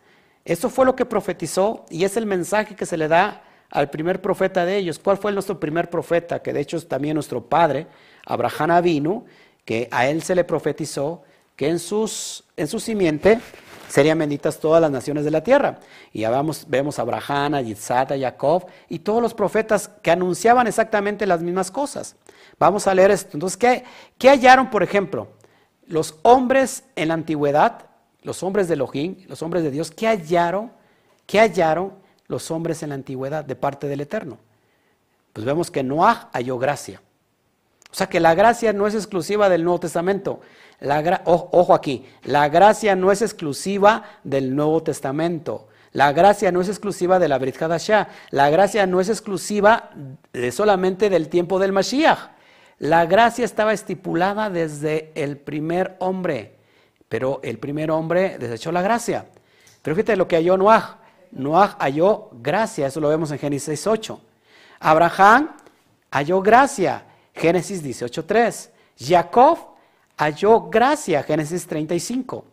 Eso fue lo que profetizó y es el mensaje que se le da al primer profeta de ellos. ¿Cuál fue nuestro primer profeta? Que de hecho es también nuestro padre, Abraham vino, que a él se le profetizó que en, sus, en su simiente serían benditas todas las naciones de la tierra. Y ya vemos a Abraham, a Yitzhak, a Jacob y todos los profetas que anunciaban exactamente las mismas cosas. Vamos a leer esto. Entonces, ¿qué, qué hallaron, por ejemplo? Los hombres en la antigüedad, los hombres de Elohim, los hombres de Dios, ¿qué hallaron? ¿Qué hallaron los hombres en la antigüedad de parte del Eterno? Pues vemos que Noah halló gracia. O sea que la gracia no es exclusiva del Nuevo Testamento. La ojo aquí, la gracia no es exclusiva del Nuevo Testamento. La gracia no es exclusiva de la Brit Hadashah. La gracia no es exclusiva solamente del tiempo del Mashiach. La gracia estaba estipulada desde el primer hombre, pero el primer hombre desechó la gracia. Pero fíjate lo que halló Noah. Noah halló gracia, eso lo vemos en Génesis 8. Abraham halló gracia, Génesis 18.3. Jacob halló gracia, Génesis 35.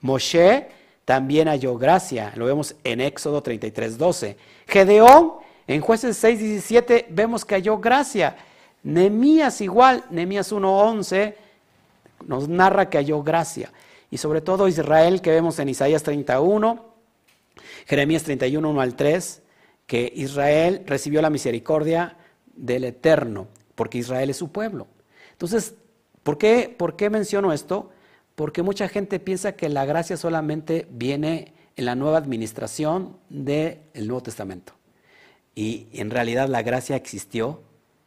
Moshe también halló gracia, lo vemos en Éxodo 33.12. Gedeón, en jueces 6.17, vemos que halló gracia. Nemías igual, Nemías 1.11 nos narra que halló gracia. Y sobre todo Israel, que vemos en Isaías 31, Jeremías 31, 1 al 3, que Israel recibió la misericordia del Eterno, porque Israel es su pueblo. Entonces, ¿Por qué, ¿Por qué menciono esto? Porque mucha gente piensa que la gracia solamente viene en la nueva administración del Nuevo Testamento. Y en realidad la gracia existió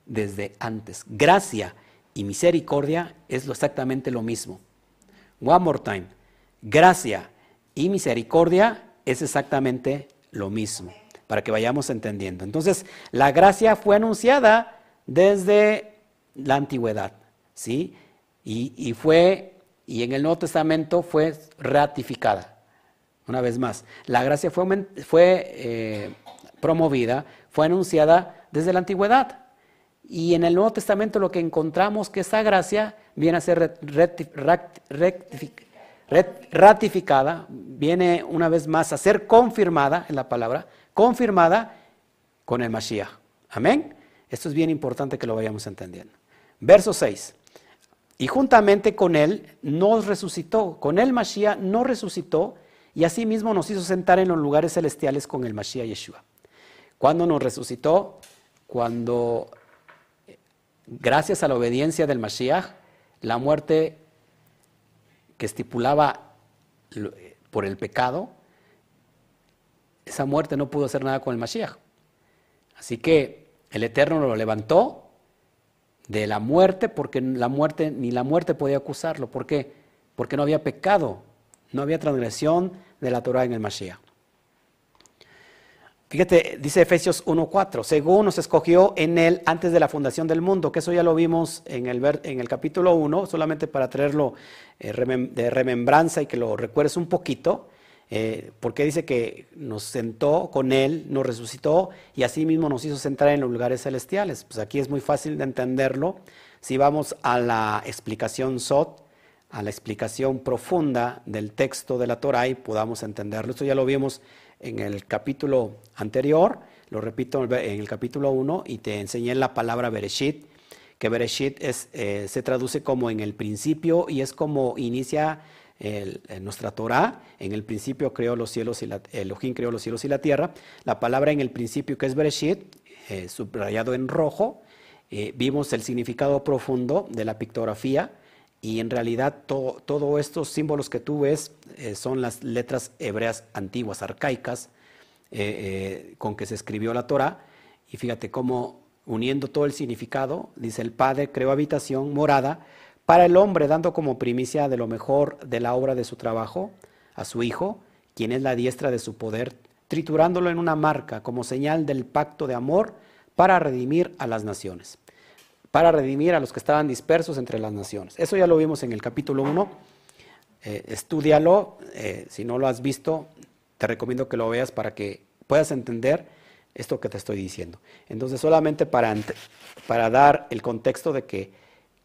desde antes. Gracia y misericordia es exactamente lo mismo. One more time. Gracia y misericordia es exactamente lo mismo, para que vayamos entendiendo. Entonces, la gracia fue anunciada desde la antigüedad, ¿sí? Y, fue, y en el Nuevo Testamento fue ratificada. Una vez más, la gracia fue, fue eh, promovida, fue anunciada desde la antigüedad. Y en el Nuevo Testamento lo que encontramos que esa gracia viene a ser ratificada, viene una vez más a ser confirmada en la palabra, confirmada con el Mashiach. Amén. Esto es bien importante que lo vayamos entendiendo. Verso 6. Y juntamente con él nos resucitó, con el Mashiach nos resucitó y asimismo nos hizo sentar en los lugares celestiales con el Mashiach Yeshua. ¿Cuándo nos resucitó? Cuando gracias a la obediencia del Mashiach, la muerte que estipulaba por el pecado, esa muerte no pudo hacer nada con el Mashiach. Así que el Eterno lo levantó de la muerte, porque la muerte, ni la muerte podía acusarlo. ¿Por qué? Porque no había pecado, no había transgresión de la Torah en el Mashiach. Fíjate, dice Efesios 1.4, según nos escogió en él antes de la fundación del mundo, que eso ya lo vimos en el, en el capítulo 1, solamente para traerlo eh, de remembranza y que lo recuerdes un poquito, eh, porque dice que nos sentó con él, nos resucitó y así mismo nos hizo sentar en los lugares celestiales. Pues aquí es muy fácil de entenderlo. Si vamos a la explicación SOT, a la explicación profunda del texto de la Torah y podamos entenderlo. Esto ya lo vimos en el capítulo anterior, lo repito en el capítulo 1, y te enseñé la palabra Bereshit, que Bereshit es, eh, se traduce como en el principio y es como inicia nuestra Torah. En el principio creó los cielos y la, Elohim creó los cielos y la tierra. La palabra en el principio que es Bereshit, eh, subrayado en rojo, eh, vimos el significado profundo de la pictografía y en realidad todos estos símbolos que tú ves eh, son las letras hebreas antiguas, arcaicas, eh, eh, con que se escribió la Torah. Y fíjate cómo uniendo todo el significado, dice el Padre creó habitación, morada, para el hombre, dando como primicia de lo mejor de la obra de su trabajo a su Hijo, quien es la diestra de su poder, triturándolo en una marca como señal del pacto de amor para redimir a las naciones para redimir a los que estaban dispersos entre las naciones. Eso ya lo vimos en el capítulo 1. Eh, estúdialo, eh, si no lo has visto, te recomiendo que lo veas para que puedas entender esto que te estoy diciendo. Entonces, solamente para, para dar el contexto de que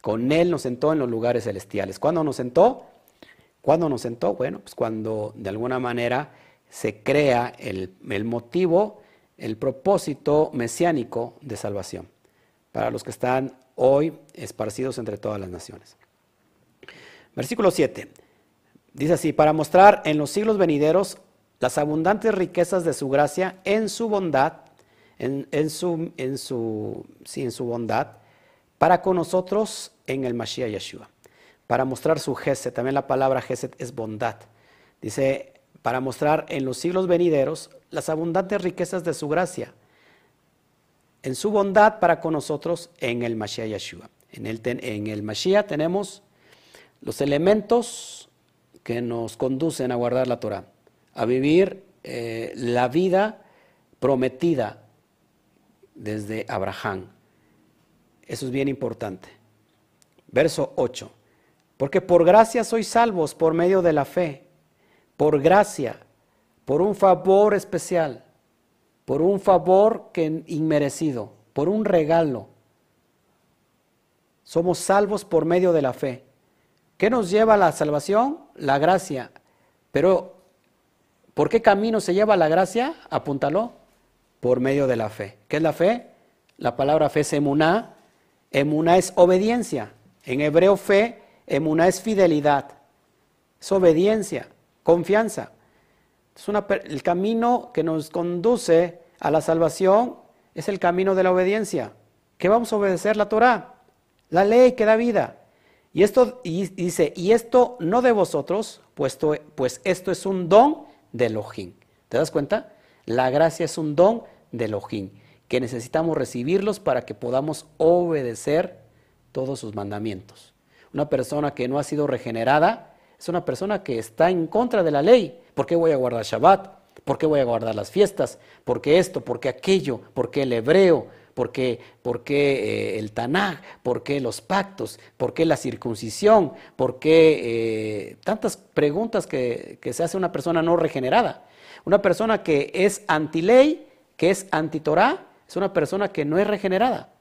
con Él nos sentó en los lugares celestiales. ¿Cuándo nos sentó? ¿Cuándo nos sentó? Bueno, pues cuando de alguna manera se crea el, el motivo, el propósito mesiánico de salvación para los que están hoy esparcidos entre todas las naciones. Versículo 7. Dice así, para mostrar en los siglos venideros las abundantes riquezas de su gracia en su bondad, en, su, en, su, en su bondad, para con nosotros en el Mashiach Yeshua. Para mostrar su Geset, también la palabra Geset es bondad. Dice, para mostrar en los siglos venideros las abundantes riquezas de su gracia en su bondad para con nosotros en el Mashiach Yeshua. En el, Mashiach tenemos los elementos que nos conducen a guardar la Torah, a vivir eh, la vida prometida desde Abraham. Eso es bien importante. Verso 8. Porque por gracia sois salvos por medio de la fe, por gracia, por un favor especial por un favor que inmerecido, por un regalo. Somos salvos por medio de la fe. ¿Qué nos lleva a la salvación? La gracia. Pero, ¿por qué camino se lleva la gracia? Apúntalo. Por medio de la fe. ¿Qué es la fe? La palabra fe es emuná. Emuná es obediencia. En hebreo fe, emuná es fidelidad. Es obediencia, confianza. Es el camino que nos conduce a la salvación es el camino de la obediencia. ¿Qué vamos a obedecer? La Torah, la ley que da vida. Y esto y dice, y esto no de vosotros, puesto, pues esto es un don de Elohim. ¿Te das cuenta? La gracia es un don de Elohim, que necesitamos recibirlos para que podamos obedecer todos sus mandamientos. Una persona que no ha sido regenerada es una persona que está en contra de la ley. ¿Por qué voy a guardar Shabbat? ¿Por qué voy a guardar las fiestas? ¿Por qué esto? ¿Por qué aquello? ¿Por qué el hebreo? ¿Por qué, por qué eh, el Tanaj? ¿Por qué los pactos? ¿Por qué la circuncisión? ¿Por qué eh, tantas preguntas que, se hace una persona no regenerada? Una persona que es anti-ley, que es anti-Torah, es una persona que no es regenerada.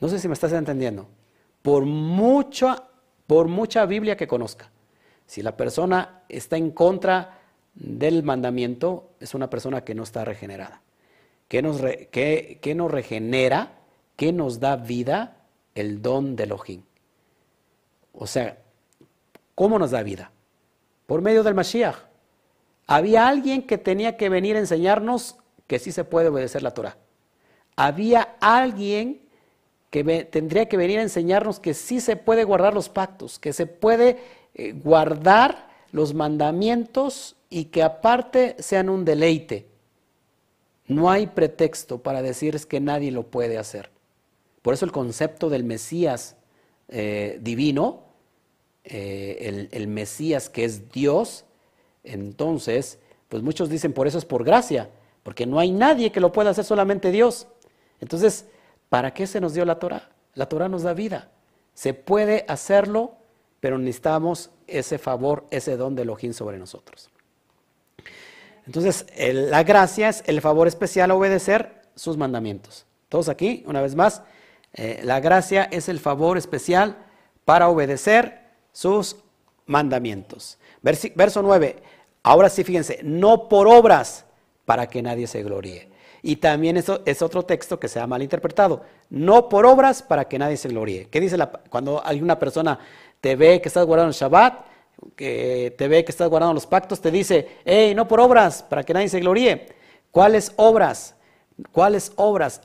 No sé si me estás entendiendo. Por por mucha Biblia que conozca. Si la persona está en contra del mandamiento, es una persona que no está regenerada. ¿Qué nos, nos regenera? ¿Qué nos da vida? El don de Elohim. O sea, ¿cómo nos da vida? Por medio del Mashiach. Había alguien que tenía que venir a enseñarnos que sí se puede obedecer la Torah. Había alguien que tendría que venir a enseñarnos que sí se puede guardar los pactos, que se puede eh, guardar los mandamientos y que aparte sean un deleite. No hay pretexto para decir que nadie lo puede hacer. Por eso el concepto del Mesías eh, divino, eh, el, el, Mesías que es Dios, entonces, pues muchos dicen por eso es por gracia, porque no hay nadie que lo pueda hacer solamente Dios. Entonces, ¿para qué se nos dio la Torah? La Torah nos da vida. Se puede hacerlo, pero necesitamos ese favor, ese don de Elohim sobre nosotros. Entonces, la gracia es el favor especial a obedecer sus mandamientos. Todos aquí, una vez más, eh, la gracia es el favor especial para obedecer sus mandamientos. verso 9, ahora sí fíjense, no por obras para que nadie se gloríe. Y también eso es otro texto que se ha malinterpretado. No por obras para que nadie se gloríe. ¿Qué dice la, cuando alguna persona te ve que estás guardando el Shabbat? Que te ve que estás guardando los pactos, te dice, hey, no por obras, para que nadie se gloríe. ¿Cuáles obras? ¿Cuáles obras?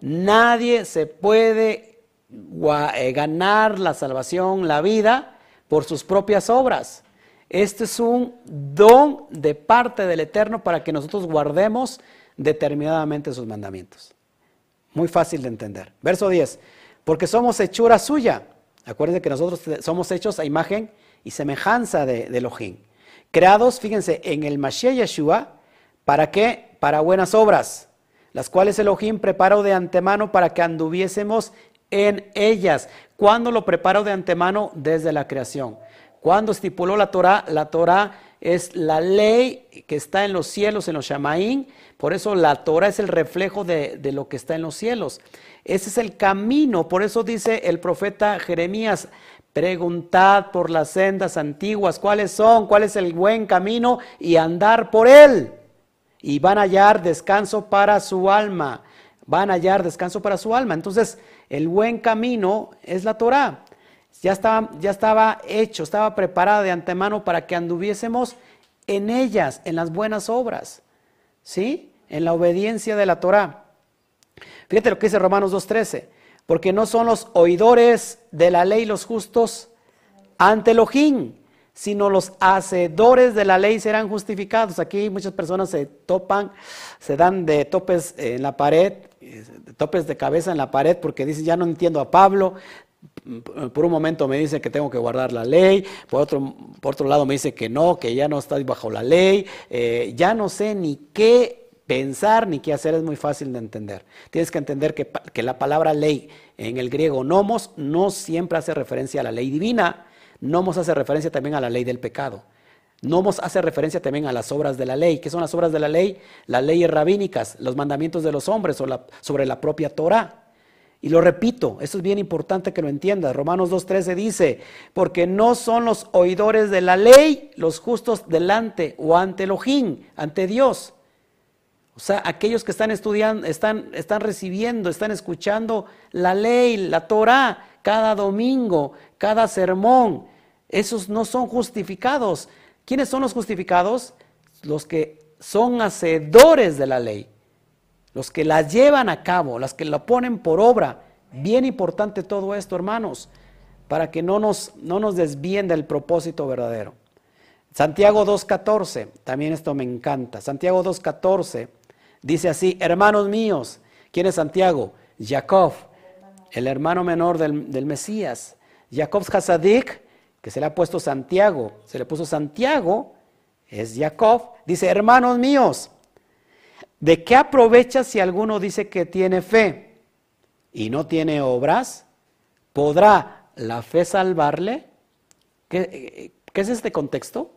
Nadie se puede eh, ganar la salvación, la vida, por sus propias obras. Este es un don de parte del Eterno para que nosotros guardemos determinadamente sus mandamientos. Muy fácil de entender. Verso 10. Porque somos hechura suya. Acuérdense que nosotros somos hechos a imagen y semejanza de, Elohim. Creados, fíjense, en el Mashiach Yeshua, ¿para qué? Para buenas obras, las cuales Elohim preparó de antemano para que anduviésemos en ellas. ¿Cuándo lo preparó de antemano? Desde la creación. Cuando estipuló la Torah, la Torah es la ley que está en los cielos, en los Shamaín. Por eso la Torah es el reflejo de, de, lo que está en los cielos. Ese es el camino. Por eso dice el profeta Jeremías, Preguntad por las sendas antiguas cuáles son, cuál es el buen camino y andar por él. Y van a hallar descanso para su alma. Van a hallar descanso para su alma. Entonces, el buen camino es la Torah. Ya estaba, ya estaba hecho, estaba preparada de antemano para que anduviésemos en ellas, en las buenas obras. ¿Sí? En la obediencia de la Torah. Fíjate lo que dice Romanos 2.13 porque no son los oidores de la ley los justos ante Elohim, sino los hacedores de la ley serán justificados. Aquí muchas personas se topan, se dan de topes en la pared, topes de cabeza en la pared porque dicen, ya no entiendo a Pablo. Por un momento me dice que tengo que guardar la ley, por otro, por otro lado me dice que no, que ya no está bajo la ley, eh, ya no sé ni qué pensar ni qué hacer es muy fácil de entender. Tienes que entender que, la palabra ley en el griego nomos no siempre hace referencia a la ley divina, nomos hace referencia también a la ley del pecado. Nomos hace referencia también a las obras de la ley. ¿Qué son las obras de la ley? Las leyes rabínicas, los mandamientos de los hombres sobre la propia Torah. Y lo repito, esto es bien importante que lo entiendas. Romanos 2.13 dice, porque no son los oidores de la ley los justos delante o ante Elohim, ante Dios, o sea, aquellos que están estudiando, están, están recibiendo, están escuchando la ley, la Torah, cada domingo, cada sermón. Esos no son justificados. ¿Quiénes son los justificados? Los que son hacedores de la ley, los que la llevan a cabo, los que la ponen por obra. Bien importante todo esto, hermanos. para que no nos, no nos desvíen del propósito verdadero. Santiago 2.14, también esto me encanta. Santiago 2.14 dice así, hermanos míos, ¿quién es Santiago? Jacob, el hermano menor del, del Mesías. Jacob Hasadik, que se le ha puesto Santiago, se le puso Santiago, es Jacob, dice, hermanos míos, ¿de qué aprovecha si alguno dice que tiene fe y no tiene obras? ¿Podrá la fe salvarle? ¿Qué, qué es este contexto?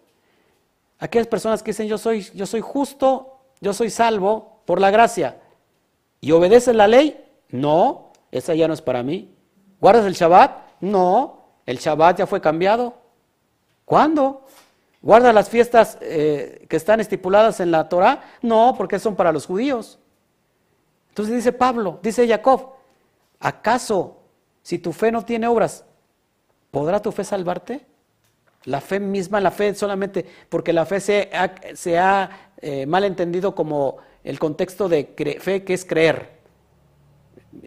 Aquellas personas que dicen yo soy, yo soy justo, yo soy salvo por la gracia y obedecen la ley, no, esa ya no es para mí. ¿Guardas el Shabbat? No, el Shabbat ya fue cambiado. ¿Cuándo? ¿Guarda las fiestas eh, que están estipuladas en la Torah? No, porque son para los judíos. Entonces dice Pablo, dice Jacob, ¿acaso si tu fe no tiene obras, podrá tu fe salvarte? La fe misma, la fe solamente, porque la fe se ha, se ha eh, mal entendido como el contexto de fe que es creer.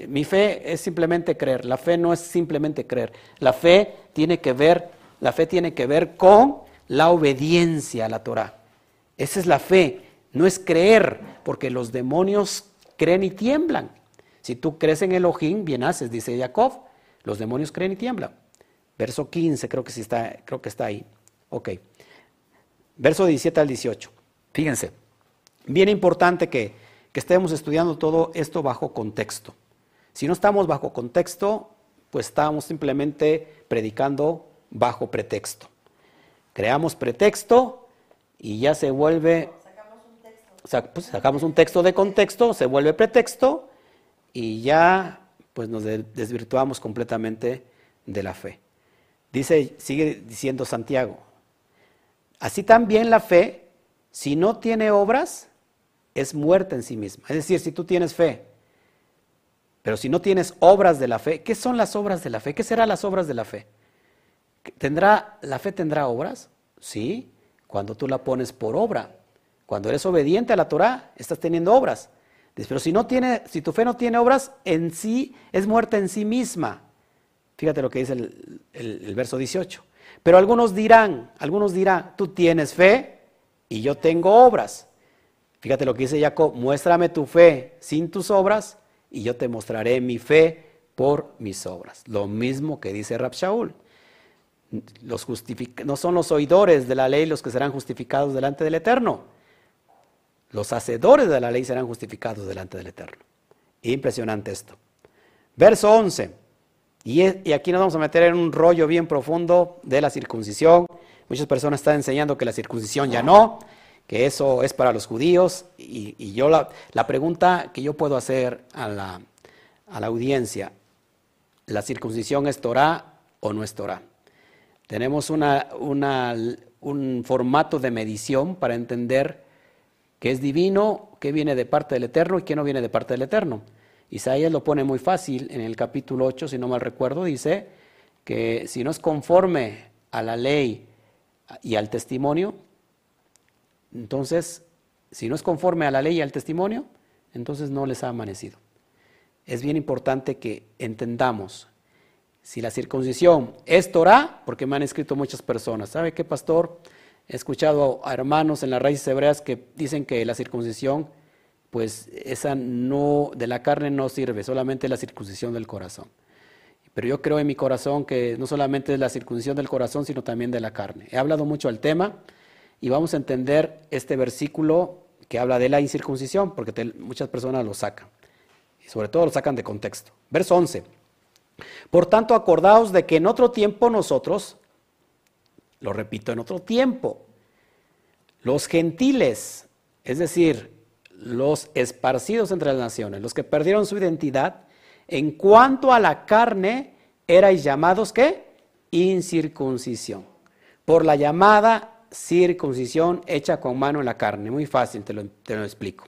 Mi fe es simplemente creer, la fe no es simplemente creer. La fe tiene que ver, la fe tiene que ver con la obediencia a la Torah. Esa es la fe, no es creer, porque los demonios creen y tiemblan. Si tú crees en Elohim, bien haces, dice Jacob, los demonios creen y tiemblan. Verso 15, creo que está, creo que está ahí. Ok. Verso 17 al 18. Fíjense, bien importante que, que estemos estudiando todo esto bajo contexto. Si no estamos bajo contexto, pues estamos simplemente predicando bajo pretexto. Creamos pretexto y ya se vuelve... Pues, sacamos un texto de contexto, se vuelve pretexto y ya pues nos desvirtuamos completamente de la fe. Dice, sigue diciendo Santiago, así también la fe, si no tiene obras, es muerta en sí misma. Es decir, si tú tienes fe, pero si no tienes obras de la fe, ¿qué son las obras de la fe? ¿Qué serán las obras de la fe? ¿Tendrá, ¿La fe tendrá obras? Sí, cuando tú la pones por obra. Cuando eres obediente a la Torah, estás teniendo obras. Pero si, no tiene, si tu fe no tiene obras, en sí es muerta en sí misma. Fíjate lo que dice el, el verso 18. Pero algunos dirán, algunos dirán, tú tienes fe y yo tengo obras. Fíjate lo que dice Jacob, muéstrame tu fe sin tus obras y yo te mostraré mi fe por mis obras. Lo mismo que dice Rabshaul. No son los oidores de la ley los que serán justificados delante del Eterno. Los hacedores de la ley serán justificados delante del Eterno. Impresionante esto. Verso 11. Y, y, aquí nos vamos a meter en un rollo bien profundo de la circuncisión. Muchas personas están enseñando que la circuncisión ya no, que eso es para los judíos. Y, yo la, pregunta que yo puedo hacer a la, a la audiencia, ¿la circuncisión es Torah o no es Torah? Tenemos una, una, un formato de medición para entender qué es divino, qué viene de parte del Eterno y qué no viene de parte del Eterno. Isaías lo pone muy fácil en el capítulo 8, si no mal recuerdo, dice que si no es conforme a la ley y al testimonio, entonces, si no es conforme a la ley y al testimonio, entonces no les ha amanecido. Es bien importante que entendamos si la circuncisión es Torah, porque me han escrito muchas personas. ¿Sabe qué, pastor? He escuchado a hermanos en las raíces hebreas que dicen que la circuncisión, pues esa no, de la carne no sirve, solamente la circuncisión del corazón. Pero yo creo en mi corazón que no solamente es la circuncisión del corazón, sino también de la carne. He hablado mucho al tema y vamos a entender este versículo que habla de la incircuncisión, porque muchas personas lo sacan. Y sobre todo lo sacan de contexto. Verso 11. Por tanto, acordaos de que en otro tiempo nosotros, lo repito, en otro tiempo, los gentiles, es decir, los esparcidos entre las naciones, los que perdieron su identidad, en cuanto a la carne, erais llamados ¿qué? Incircuncisión. Por la llamada circuncisión hecha con mano en la carne. Muy fácil, te lo, te lo explico.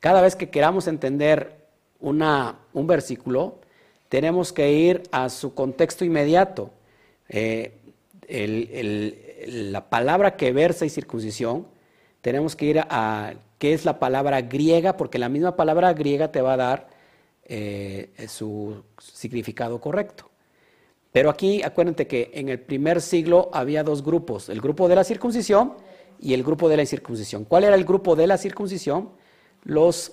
Cada vez que queramos entender una, un versículo, tenemos que ir a su contexto inmediato. Eh, la palabra que versa y circuncisión, tenemos que ir a, qué es la palabra griega, porque la misma palabra griega te va a dar eh, su significado correcto. Pero aquí acuérdate que en el primer siglo había dos grupos, el grupo de la circuncisión y el grupo de la incircuncisión. ¿Cuál era el grupo de la circuncisión? Los,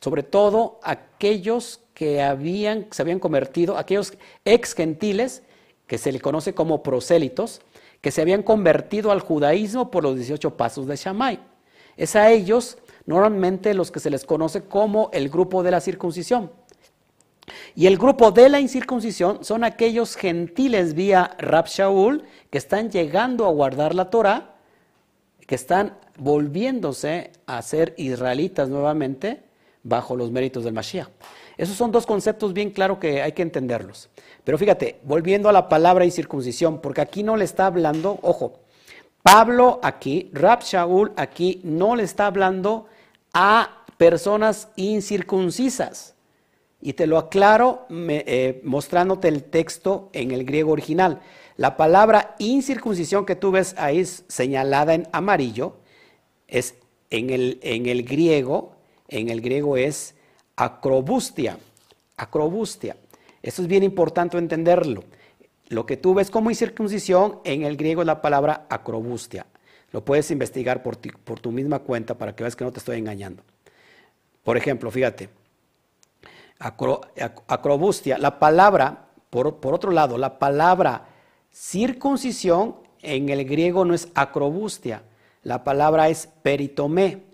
sobre todo aquellos que habían, se habían convertido, aquellos ex gentiles, que se le conoce como prosélitos, que se habían convertido al judaísmo por los 18 pasos de Shammai. Es a ellos normalmente los que se les conoce como el grupo de la circuncisión. Y el grupo de la incircuncisión son aquellos gentiles vía Rab Shaul que están llegando a guardar la Torah, que están volviéndose a ser israelitas nuevamente bajo los méritos del Mashiach. Esos son dos conceptos bien claros que hay que entenderlos. Pero fíjate, volviendo a la palabra incircuncisión, porque aquí no le está hablando, ojo, Pablo aquí, Rab Shaul aquí no le está hablando a personas incircuncisas. Y te lo aclaro eh, mostrándote el texto en el griego original. La palabra incircuncisión que tú ves ahí señalada en amarillo es en el, en el griego, en el griego es acrobustia, acrobustia. Esto es bien importante entenderlo. Lo que tú ves como incircuncisión en el griego es la palabra acrobustia. Lo puedes investigar por, por tu misma cuenta para que veas que no te estoy engañando. Por ejemplo, fíjate, acrobustia, la palabra, por, por, otro lado, la palabra circuncisión en el griego no es acrobustia, la palabra es peritomé.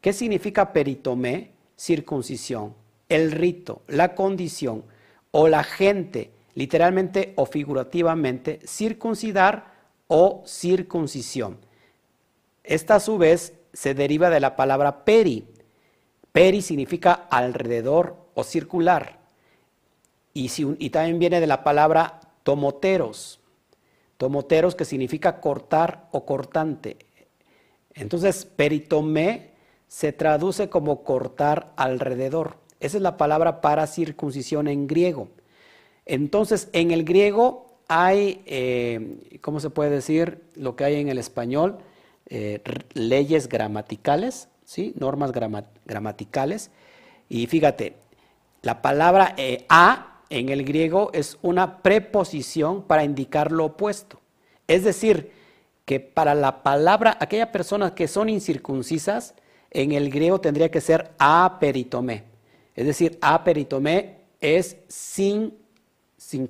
¿Qué significa peritomé? Circuncisión, el rito, la condición o la gente, literalmente o figurativamente, circuncidar o circuncisión. Esta a su vez se deriva de la palabra peri. Peri significa alrededor o circular. Y, y también viene de la palabra tomoteros. Tomoteros que significa cortar o cortante. Entonces, peritomé se traduce como cortar alrededor. Esa es la palabra para circuncisión en griego. Entonces, en el griego hay, eh, ¿cómo se puede decir? Lo que hay en el español, eh, leyes gramaticales, ¿sí? normas gramaticales. Y fíjate, la palabra eh, a en el griego es una preposición para indicar lo opuesto. Es decir, que para la palabra, aquellas personas que son incircuncisas, en el griego tendría que ser aperitomé. Es decir, aperitomé es sin, sin,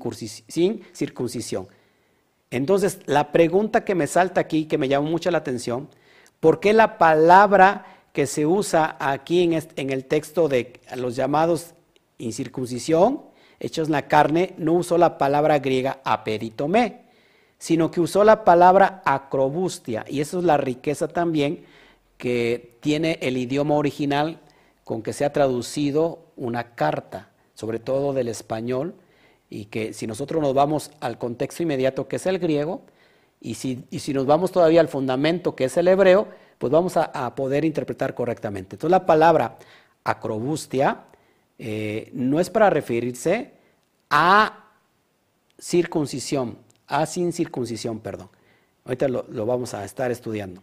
circuncisión. Entonces, la pregunta que me salta aquí, que me llama mucho la atención, ¿por qué la palabra que se usa aquí en, el texto de los llamados incircuncisión, hechos en la carne, no usó la palabra griega aperitomé, sino que usó la palabra acrobustia, y eso es la riqueza también que tiene el idioma original con que se ha traducido una carta, sobre todo del español, y que si nosotros nos vamos al contexto inmediato que es el griego, y si, y si nos vamos todavía al fundamento que es el hebreo, pues vamos a, poder interpretar correctamente. Entonces la palabra acrobustia eh, no es para referirse a circuncisión, a sin circuncisión, perdón. Ahorita lo, lo vamos a estar estudiando.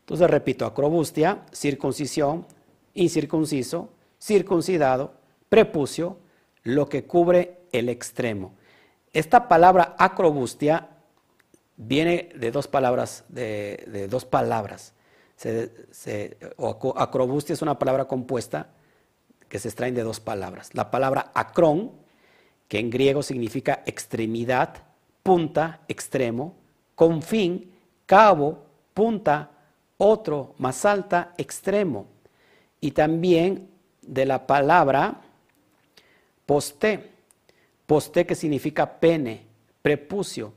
Entonces repito, acrobustia, circuncisión, incircunciso, circuncidado, prepucio, lo que cubre el extremo. Esta palabra acrobustia viene de dos palabras, de, dos palabras. acrobustia es una palabra compuesta que se extraen de dos palabras. La palabra acrón, que en griego significa extremidad, punta, extremo, confín, cabo, punta, otro, más alta, extremo y también de la palabra posté, posté que significa pene, prepucio,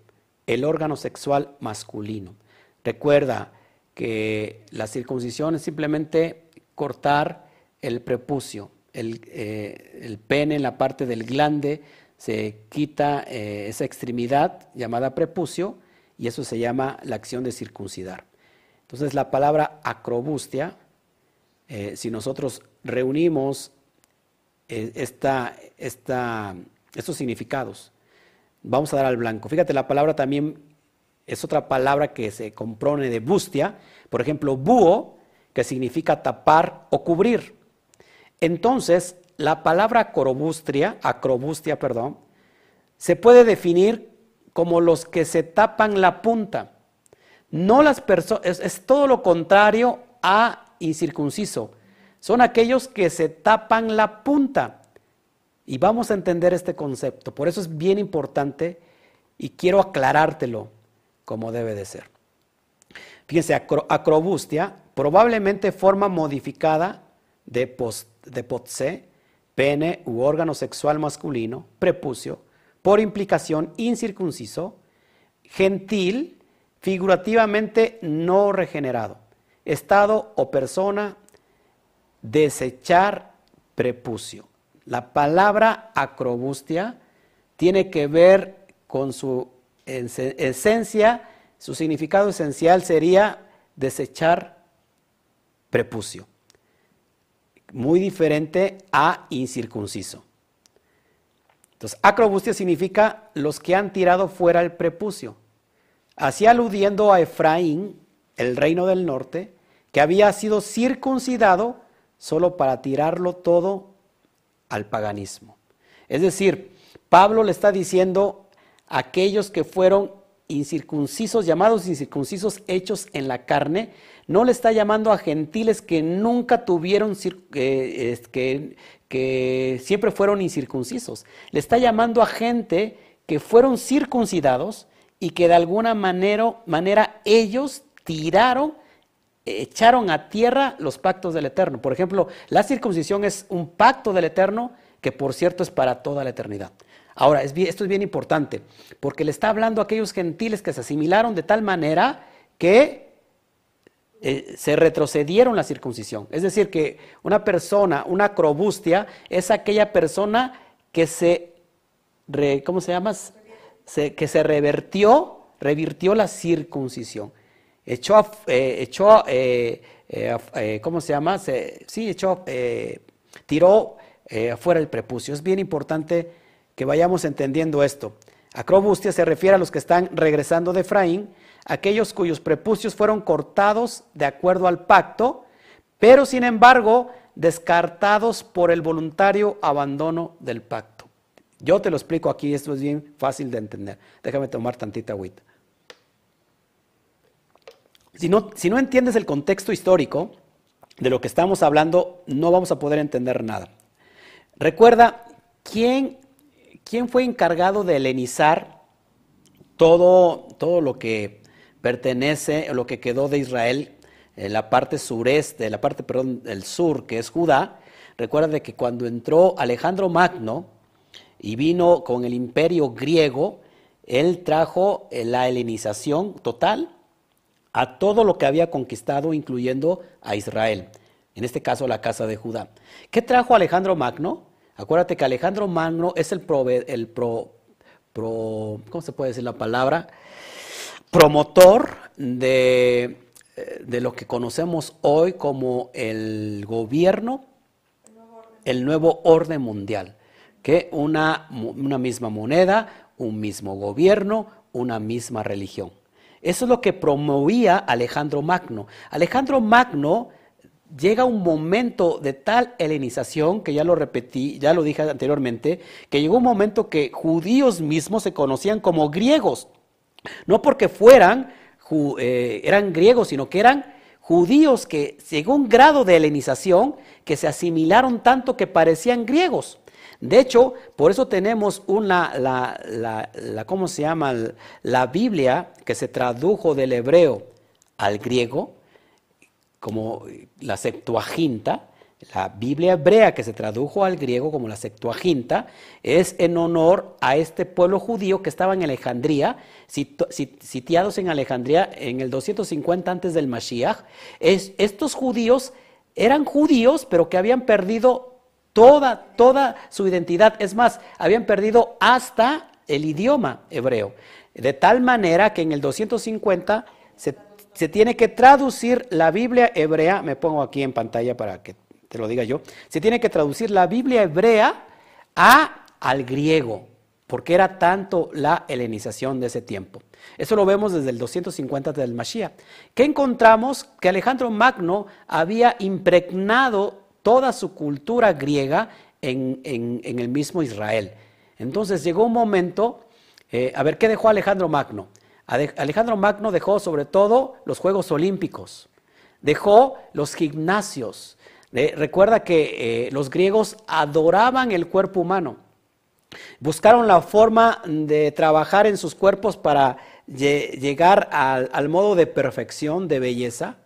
el órgano sexual masculino. Recuerda que la circuncisión es simplemente cortar el prepucio, el, eh, pene en la parte del glande, se quita eh, esa extremidad llamada prepucio y eso se llama la acción de circuncidar. Entonces la palabra acrobustia eh, si nosotros reunimos eh, estos significados, vamos a dar al blanco. Fíjate, la palabra también es otra palabra que se compone de bustia, por ejemplo, búho, que significa tapar o cubrir. Entonces, la palabra acrobustia, acrobustia, perdón, se puede definir como los que se tapan la punta. No las personas, es, todo lo contrario a incircunciso. Son aquellos que se tapan la punta. Y vamos a entender este concepto. Por eso es bien importante y quiero aclarártelo como debe de ser. Fíjense, acrobustia, probablemente forma modificada de, post, de pene u órgano sexual masculino, prepucio, por implicación incircunciso, gentil, figurativamente no regenerado, estado o persona, desechar prepucio. La palabra acrobustia tiene que ver con su esencia, su significado esencial sería desechar prepucio muy diferente a incircunciso. Entonces, acrobustia significa los que han tirado fuera el prepucio, así aludiendo a Efraín, el reino del norte, que había sido circuncidado solo para tirarlo todo al paganismo. Es decir, Pablo le está diciendo a aquellos que fueron incircuncisos, llamados incircuncisos, hechos en la carne, no le está llamando a gentiles que nunca tuvieron, que, que siempre fueron incircuncisos. Le está llamando a gente que fueron circuncidados y que de alguna manera, manera ellos tiraron, echaron a tierra los pactos del Eterno. Por ejemplo, la circuncisión es un pacto del Eterno que por cierto es para toda la eternidad. Ahora, esto es bien importante, porque le está hablando a aquellos gentiles que se asimilaron de tal manera que eh, se retrocedieron la circuncisión. Es decir, que una persona, una acrobustia, es aquella persona que se, ¿cómo se llama? que se revertió, revirtió la circuncisión. Echó, eh, echó eh, ¿cómo se llama? sí, echó, tiró afuera el prepucio. Es bien importante que vayamos entendiendo esto. Acrobustia se refiere a los que están regresando de Efraín, aquellos cuyos prepucios fueron cortados de acuerdo al pacto, pero sin embargo descartados por el voluntario abandono del pacto. Yo te lo explico aquí, esto es bien fácil de entender. Déjame tomar tantita agüita. Si no, si no entiendes el contexto histórico de lo que estamos hablando, no vamos a poder entender nada. Recuerda, ¿quién, quién fue encargado de helenizar todo, todo lo que pertenece, lo que quedó de Israel, la parte sureste, la parte, perdón, del sur, que es Judá. Recuerda que cuando entró Alejandro Magno y vino con el imperio griego, él trajo la helenización total a todo lo que había conquistado, incluyendo a Israel, en este caso la casa de Judá. ¿Qué trajo Alejandro Magno? Acuérdate que Alejandro Magno es el, el pro, pro, ¿cómo se puede decir la palabra? Promotor de, eh, de lo que conocemos hoy como el gobierno, el nuevo orden mundial, que una, una misma moneda, un mismo gobierno, una misma religión. Eso es lo que promovía Alejandro Magno. Alejandro Magno llega un momento de tal helenización, que ya lo repetí, ya lo dije anteriormente, que llegó un momento que judíos mismos se conocían como griegos. No porque fueran, eh, eran griegos, sino que eran judíos que un grado de helenización que se asimilaron tanto que parecían griegos. De hecho, por eso tenemos una, la, la, ¿cómo se llama? La Biblia que se tradujo del hebreo al griego, como la Septuaginta, la Biblia hebrea que se tradujo al griego como la Septuaginta es en honor a este pueblo judío que estaba en Alejandría, sitiados en Alejandría en el 250 antes del Mashiach. Es, estos judíos eran judíos, pero que habían perdido toda, toda su identidad. Es más, habían perdido hasta el idioma hebreo. De tal manera que en el 250 se, se tiene que traducir la Biblia hebrea, me pongo aquí en pantalla para que te lo diga yo, se tiene que traducir la Biblia hebrea a, al griego, porque era tanto la helenización de ese tiempo. Eso lo vemos desde el 250 del Mashiach. ¿Qué encontramos? Que Alejandro Magno había impregnado toda su cultura griega en, en el mismo Israel. Entonces llegó un momento, eh, a ver, ¿qué dejó Alejandro Magno? Alejandro Magno dejó sobre todo los Juegos Olímpicos, dejó los gimnasios. Recuerda que eh, los griegos adoraban el cuerpo humano. Buscaron la forma de trabajar en sus cuerpos para llegar al, modo de perfección, de belleza.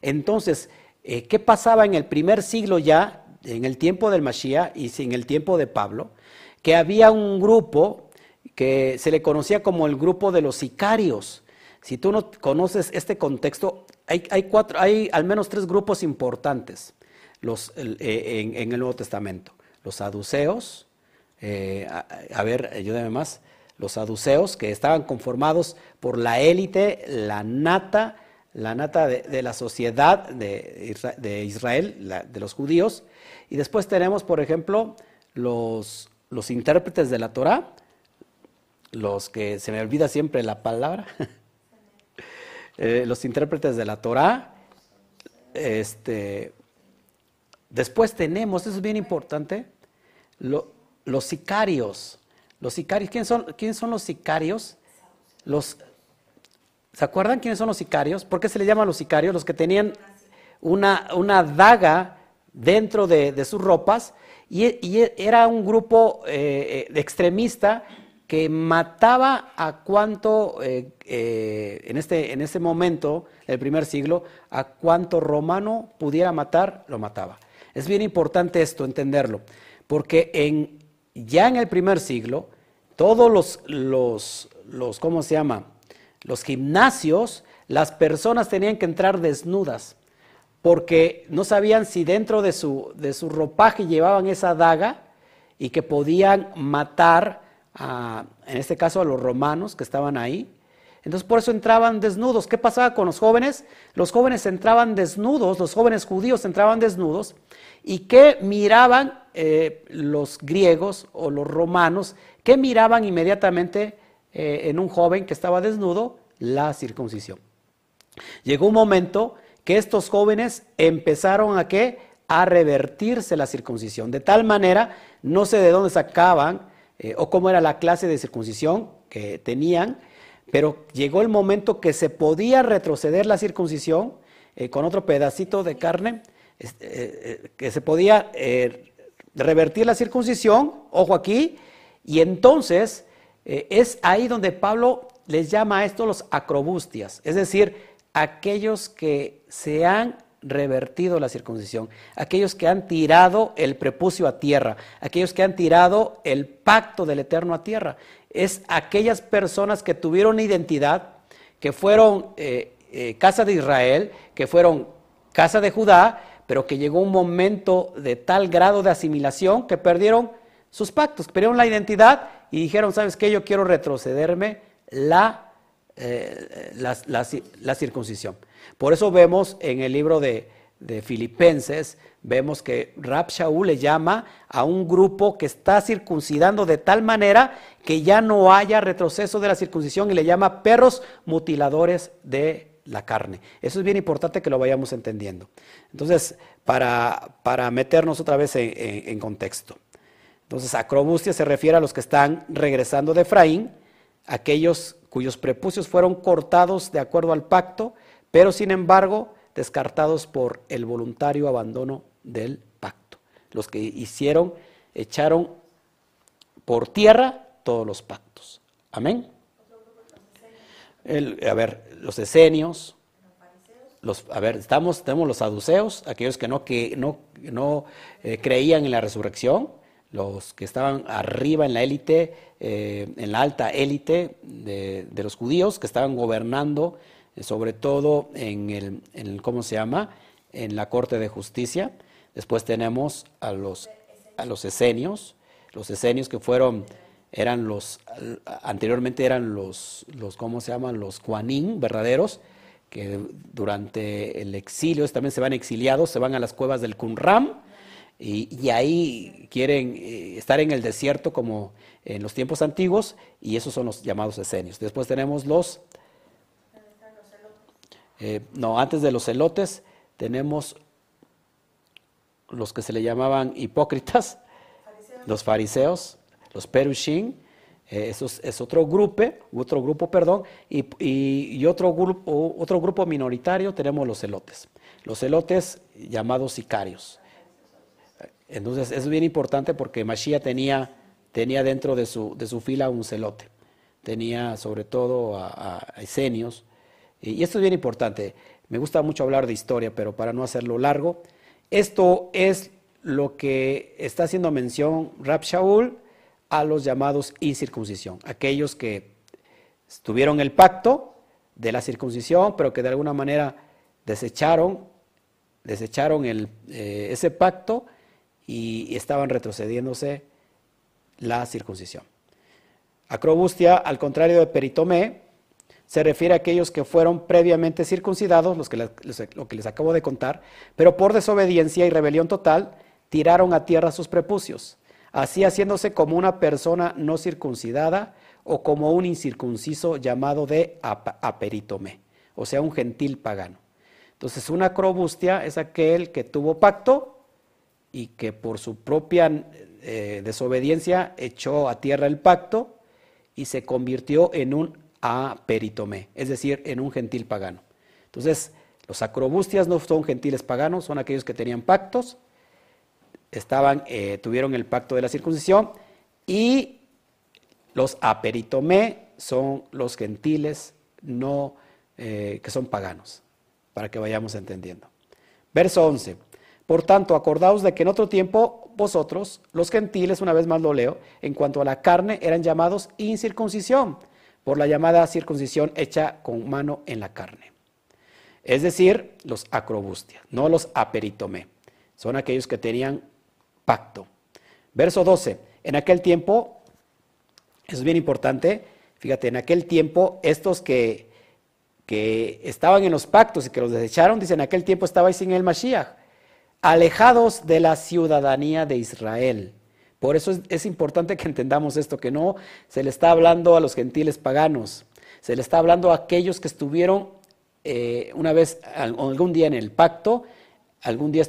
Entonces, eh, ¿qué pasaba en el primer siglo ya, en el tiempo del Mashiach y en el tiempo de Pablo? Que había un grupo que se le conocía como el grupo de los sicarios. Si tú no conoces este contexto, hay, cuatro, hay al menos tres grupos importantes los, eh, en, el Nuevo Testamento. Los saduceos, eh, a, ver, ayúdame más, los saduceos que estaban conformados por la élite, la nata, la nata de, la sociedad de, Israel, de los judíos. Y después tenemos, por ejemplo, los, los intérpretes de la Torah, los que se me olvida siempre la palabra, eh, los intérpretes de la Torah. Este, después tenemos, eso es bien importante, los sicarios. Los sicarios, ¿quiénes son, ¿quiénes son los sicarios? Los, ¿Se acuerdan quiénes son los sicarios? ¿Por qué se les llama los sicarios? Los que tenían una, una daga dentro de, sus ropas y, era un grupo eh, eh, extremista que mataba a cuánto, eh, en, este, en este momento, el primer siglo, a cuánto romano pudiera matar, lo mataba. Es bien importante esto, entenderlo, porque en, ya en el primer siglo, todos los, los, los, ¿cómo se llama? Los gimnasios, las personas tenían que entrar desnudas, porque no sabían si dentro de su, de su ropaje llevaban esa daga y que podían matar en este caso a los romanos que estaban ahí. Entonces por eso entraban desnudos. ¿Qué pasaba con los jóvenes? Los jóvenes entraban desnudos, los jóvenes judíos entraban desnudos. ¿Y qué miraban eh, los griegos o los romanos? ¿Qué miraban inmediatamente eh, en un joven que estaba desnudo? La circuncisión. Llegó un momento que estos jóvenes empezaron a qué? A revertirse la circuncisión. De tal manera, no sé de dónde sacaban eh, o cómo era la clase de circuncisión que tenían, pero llegó el momento que se podía retroceder la circuncisión con otro pedacito de carne, eh, que se podía revertir la circuncisión, ojo aquí, y entonces es ahí donde Pablo les llama a esto los acrobustias, es decir, aquellos que se han revertido la circuncisión, aquellos que han tirado el prepucio a tierra, aquellos que han tirado el pacto del Eterno a tierra. Es aquellas personas que tuvieron identidad, que fueron eh, eh, casa de Israel, que fueron casa de Judá, pero que llegó un momento de tal grado de asimilación que perdieron sus pactos, perdieron la identidad y dijeron, ¿sabes qué? Yo quiero retrocederme la, eh, la circuncisión. Por eso vemos en el libro de, Filipenses, vemos que Rab le llama a un grupo que está circuncidando de tal manera que ya no haya retroceso de la circuncisión y le llama perros mutiladores de la carne. Eso es bien importante que lo vayamos entendiendo. Entonces, para, para meternos otra vez en, en contexto. Entonces, acrobustia se refiere a los que están regresando de Efraín, aquellos cuyos prepucios fueron cortados de acuerdo al pacto, pero sin embargo descartados por el voluntario abandono del pacto. Los que hicieron, echaron por tierra todos los pactos. Amén. A ver, los esenios, los, a ver, estamos, tenemos los saduceos, aquellos que no, que no, no eh, creían en la resurrección, los que estaban arriba en la élite, eh, en la alta élite de, de, los judíos, que estaban gobernando sobre todo en el, ¿cómo se llama? En la Corte de Justicia. Después tenemos a los, a los esenios, los esenios que fueron, eran los, anteriormente eran los, los ¿cómo se llaman? Los Juanín verdaderos, que durante el exilio, también se van exiliados, se van a las cuevas del Qumran, y, y, ahí quieren eh, estar en el desierto como en los tiempos antiguos, y esos son los llamados esenios. Después tenemos los eh, no, antes de los celotes tenemos los que se le llamaban hipócritas, los fariseos, los Perushin, eh, eso es, otro grupo, otro grupo, perdón, y, otro, grupo, otro grupo minoritario tenemos los celotes. Los celotes llamados sicarios. Entonces, es bien importante porque Mashiach tenía, tenía dentro de su, de su fila un celote. Tenía sobre todo a, a Esenios. Y esto es bien importante. Me gusta mucho hablar de historia, pero para no hacerlo largo, esto es lo que está haciendo mención Rab Shaul a los llamados incircuncisión, aquellos que tuvieron el pacto de la circuncisión, pero que de alguna manera desecharon, desecharon eh, ese pacto y estaban retrocediéndose la circuncisión. Acrobustia, al contrario de peritomé, se refiere a aquellos que fueron previamente circuncidados, los que lo que les acabo de contar, pero por desobediencia y rebelión total tiraron a tierra sus prepucios, así haciéndose como una persona no circuncidada o como un incircunciso llamado de aperitome, o sea, un gentil pagano. Entonces, una acrobustia es aquel que tuvo pacto y que por su propia eh, desobediencia echó a tierra el pacto y se convirtió en un a peritomé, es decir, en un gentil pagano. Entonces, los acrobustias no son gentiles paganos, son aquellos que tenían pactos, estaban, eh, tuvieron el pacto de la circuncisión, y los aperitomé son los gentiles no, eh, que son paganos, para que vayamos entendiendo. Verso 11. Por tanto, acordaos de que en otro tiempo vosotros, los gentiles, una vez más lo leo, en cuanto a la carne, eran llamados incircuncisión por la llamada circuncisión hecha con mano en la carne. Es decir, los acrobustias, no los aperitomé. Son aquellos que tenían pacto. Verso 12. En aquel tiempo, eso es bien importante, fíjate, en aquel tiempo estos que, que estaban en los pactos y que los desecharon, dicen, en aquel tiempo estabais sin el Mashiach, alejados de la ciudadanía de Israel por eso es, importante que entendamos esto, que no se le está hablando a los gentiles paganos, se le está hablando a aquellos que estuvieron eh, una vez, algún día en el pacto, algún día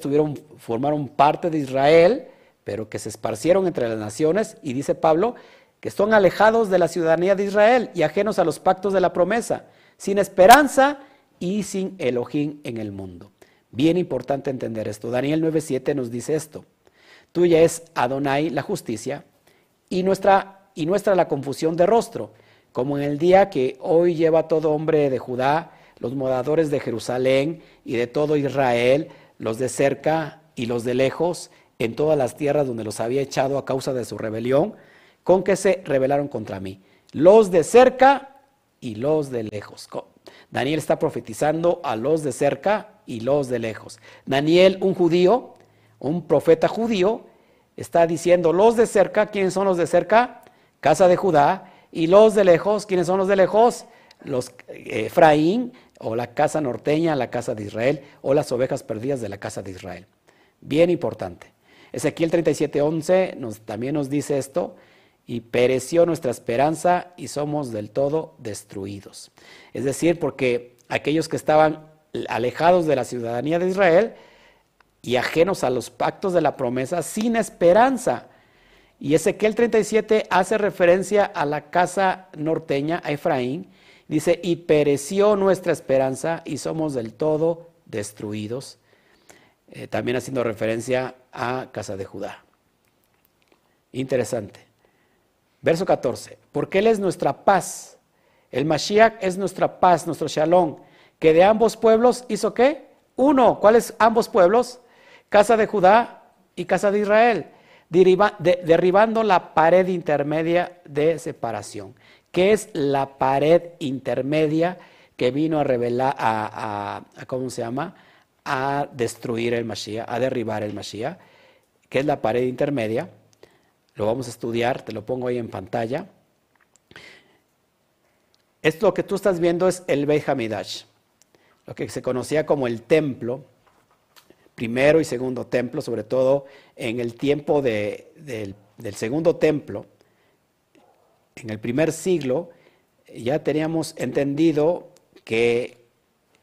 formaron parte de Israel, pero que se esparcieron entre las naciones, y dice Pablo, que están alejados de la ciudadanía de Israel y ajenos a los pactos de la promesa, sin esperanza y sin Elohim en el mundo. Bien importante entender esto. Daniel 9:7 nos dice esto. Tuya es Adonai la justicia y nuestra, y nuestra la confusión de rostro, como en el día que hoy lleva todo hombre de Judá, los moradores de Jerusalén y de todo Israel, los de cerca y los de lejos, en todas las tierras donde los había echado a causa de su rebelión, con que se rebelaron contra mí. Los de cerca y los de lejos. Daniel está profetizando a los de cerca y los de lejos. Daniel, un judío, un profeta judío, está diciendo los de cerca, ¿quiénes son los de cerca? Casa de Judá. Y los de lejos, ¿quiénes son los de lejos? Los eh, Efraín o la casa norteña, la casa de Israel, o las ovejas perdidas de la casa de Israel. Bien importante. Ezequiel 37:11 nos, también nos dice esto, y pereció nuestra esperanza y somos del todo destruidos. Es decir, porque aquellos que estaban alejados de la ciudadanía de Israel, y ajenos a los pactos de la promesa sin esperanza. Y Ezequiel 37 hace referencia a la casa norteña, a Efraín. Dice, y pereció nuestra esperanza y somos del todo destruidos. Eh, también haciendo referencia a casa de Judá. Interesante. Verso 14. Porque Él es nuestra paz. El Mashiach es nuestra paz, nuestro shalom. Que de ambos pueblos hizo qué? Uno. ¿Cuáles ambos pueblos? casa de Judá y casa de Israel, derribando la pared intermedia de separación. ¿Qué es la pared intermedia que vino a revelar, a, ¿cómo se llama? A destruir el Mashiach, a derribar el Mashiach. ¿Qué es la pared intermedia? Lo vamos a estudiar, te lo pongo ahí en pantalla. Esto que tú estás viendo es el Beit Hamidash, lo que se conocía como el templo primero y segundo templo, sobre todo en el tiempo del, segundo templo, en el primer siglo, ya teníamos entendido que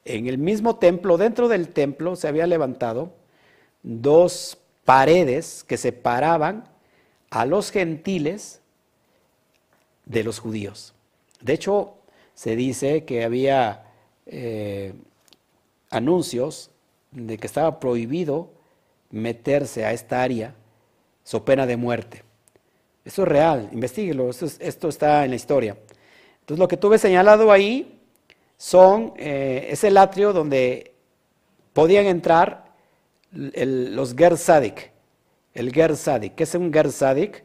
en el mismo templo, dentro del templo, se había levantado dos paredes que separaban a los gentiles de los judíos. De hecho, se dice que había eh, anuncios de que estaba prohibido meterse a esta área so pena de muerte. Eso es real, investiguelo, esto, esto, está en la historia. Entonces lo que tuve señalado ahí son, eh, es el atrio donde podían entrar los Ger Sadik. El Ger Sadik, ¿qué es un Ger Sadik?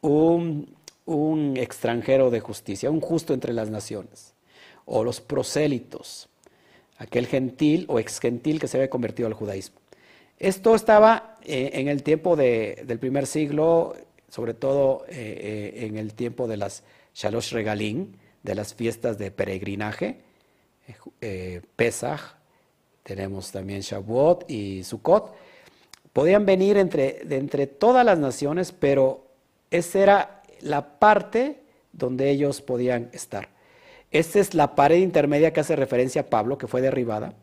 Un, un extranjero de justicia, un justo entre las naciones. O los prosélitos, aquel gentil o ex gentil que se había convertido al judaísmo. Esto estaba eh, en el tiempo del primer siglo, sobre todo eh, eh, en el tiempo de las Shalosh Regalín, de las fiestas de peregrinaje, Pesach, tenemos también Shavuot y Sukkot. Podían venir entre, de entre todas las naciones, pero esa era la parte donde ellos podían estar. Esta es la pared intermedia que hace referencia a Pablo, que fue derribada.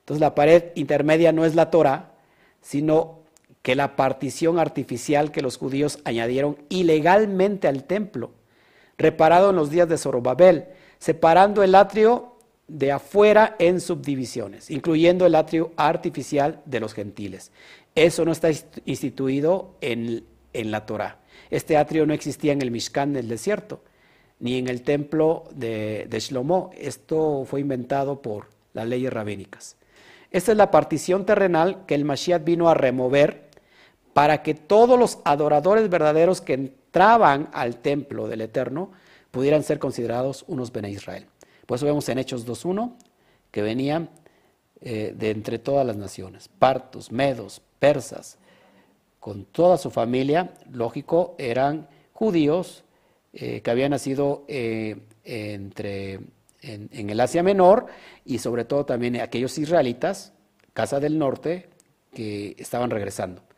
Entonces la pared intermedia no es la Torah, sino que la partición artificial que los judíos añadieron ilegalmente al templo, reparado en los días de Zorobabel, separando el atrio de afuera en subdivisiones, incluyendo el atrio artificial de los gentiles. Eso no está instituido en, la Torah. Este atrio no existía en el Mishkan del desierto, ni en el templo de, de Shlomo. Esto fue inventado por las leyes rabínicas. Esta es la partición terrenal que el Mashiach vino a remover para que todos los adoradores verdaderos que entraban al templo del Eterno pudieran ser considerados unos Bene Israel. Por eso vemos en Hechos 2.1 que venían eh, de entre todas las naciones, partos, medos, persas, con toda su familia, lógico, eran judíos eh, que habían nacido eh, entre en, el Asia Menor y sobre todo también aquellos israelitas, Casa del Norte, que estaban regresando.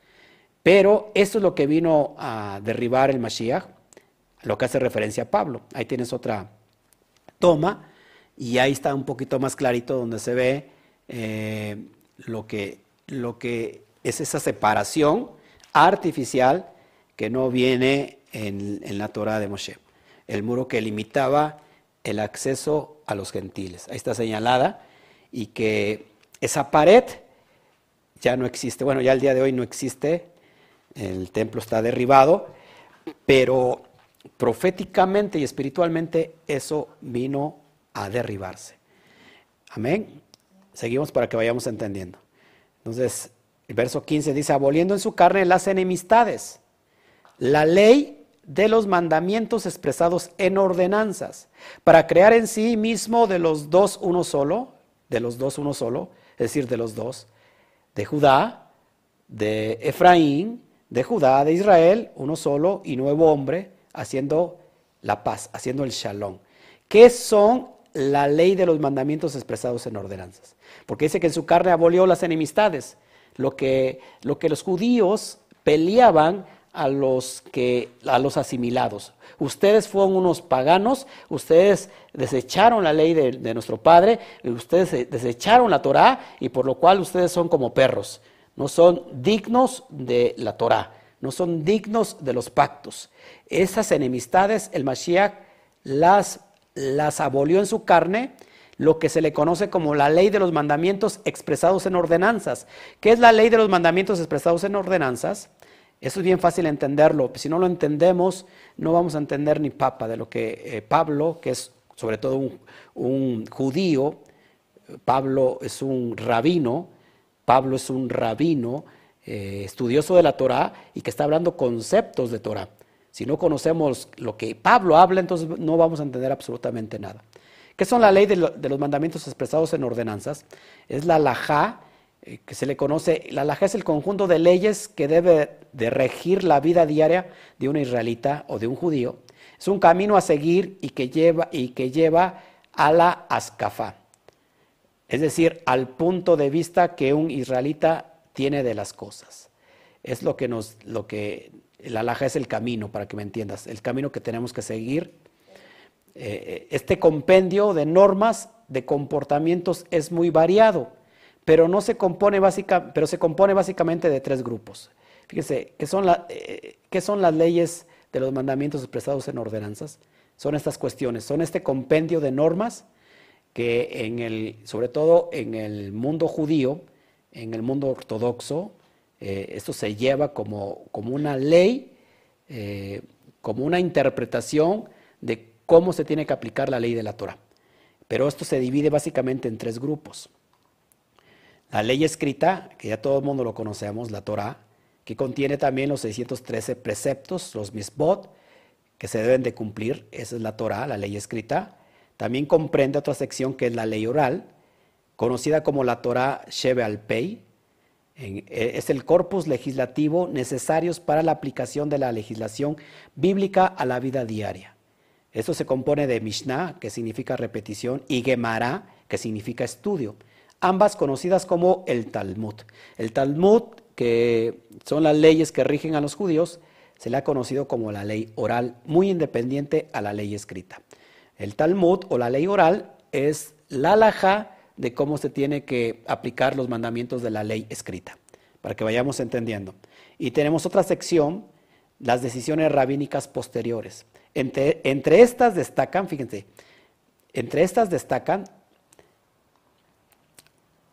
Pero esto es lo que vino a derribar el Mashiach, lo que hace referencia a Pablo. Ahí tienes otra toma y ahí está un poquito más clarito donde se ve eh, lo, que, lo que es esa separación artificial que no viene en, en la Torah de Moshe. El muro que limitaba el acceso a los gentiles. Ahí está señalada y que esa pared ya no existe. Bueno, ya el día de hoy no existe, el templo está derribado, pero proféticamente y espiritualmente eso vino a derribarse. Amén. Seguimos para que vayamos entendiendo. Entonces, el verso 15 dice, aboliendo en su carne las enemistades, la ley de los mandamientos expresados en ordenanzas, para crear en sí mismo de los dos uno solo, de los dos uno solo, es decir, de los dos, de Judá, de Efraín, de Judá, de Israel, uno solo y nuevo hombre, haciendo la paz, haciendo el shalom. ¿Qué son la ley de los mandamientos expresados en ordenanzas? Porque dice que en su carne abolió las enemistades, lo que, lo que los judíos peleaban a los, que, a los asimilados. Ustedes fueron unos paganos, ustedes desecharon la ley de, nuestro Padre, ustedes desecharon la Torá y por lo cual ustedes son como perros. No son dignos de la Torá, no son dignos de los pactos. Esas enemistades el Mashiach las, las abolió en su carne, lo que se le conoce como la ley de los mandamientos expresados en ordenanzas. ¿Qué es la ley de los mandamientos expresados en ordenanzas? Eso es bien fácil entenderlo. Si no lo entendemos, no vamos a entender ni papa de lo que eh, Pablo, que es sobre todo un, judío, Pablo es un rabino, Pablo es un rabino eh, estudioso de la Torah y que está hablando conceptos de Torah. Si no conocemos lo que Pablo habla, entonces no vamos a entender absolutamente nada. ¿Qué son la ley de, los mandamientos expresados en ordenanzas? Es la lajá eh, que se le conoce, la alajá es el conjunto de leyes que debe de regir la vida diaria de un israelita o de un judío. Es un camino a seguir y que lleva, y que lleva a la ascafá, es decir, al punto de vista que un israelita tiene de las cosas. Es lo que nos, lo que, la alhaja es el camino, para que me entiendas, el camino que tenemos que seguir. Eh, este compendio de normas, de comportamientos es muy variado pero, no se, compone básica, pero se compone básicamente de tres grupos. Fíjense, ¿qué son, eh, son las leyes de los mandamientos expresados en ordenanzas? son estas cuestiones, son este compendio de normas que en el, sobre todo en el mundo judío, en el mundo ortodoxo, eh, esto se lleva como, como una ley, eh, como una interpretación de cómo se tiene que aplicar la ley de la Torah. Pero esto se divide básicamente en tres grupos. La ley escrita, que ya todo el mundo lo conocemos, la Torah, que contiene también los 613 preceptos, los misbot, que se deben de cumplir, esa es la Torah, la ley escrita. También comprende otra sección que es la ley oral, conocida como la Torah Shebe al Pei. E, es el corpus legislativo necesarios para la aplicación de la legislación bíblica a la vida diaria. Esto se compone de Mishnah, que significa repetición, y Gemara, que significa estudio, ambas conocidas como el Talmud. El Talmud, que son las leyes que rigen a los judíos, se le ha conocido como la ley oral, muy independiente a la ley escrita. El Talmud o la ley oral es la alhaja de cómo se tiene que aplicar los mandamientos de la ley escrita, para que vayamos entendiendo. Y tenemos otra sección, las decisiones rabínicas posteriores. Entre, entre estas destacan, fíjense, entre estas destacan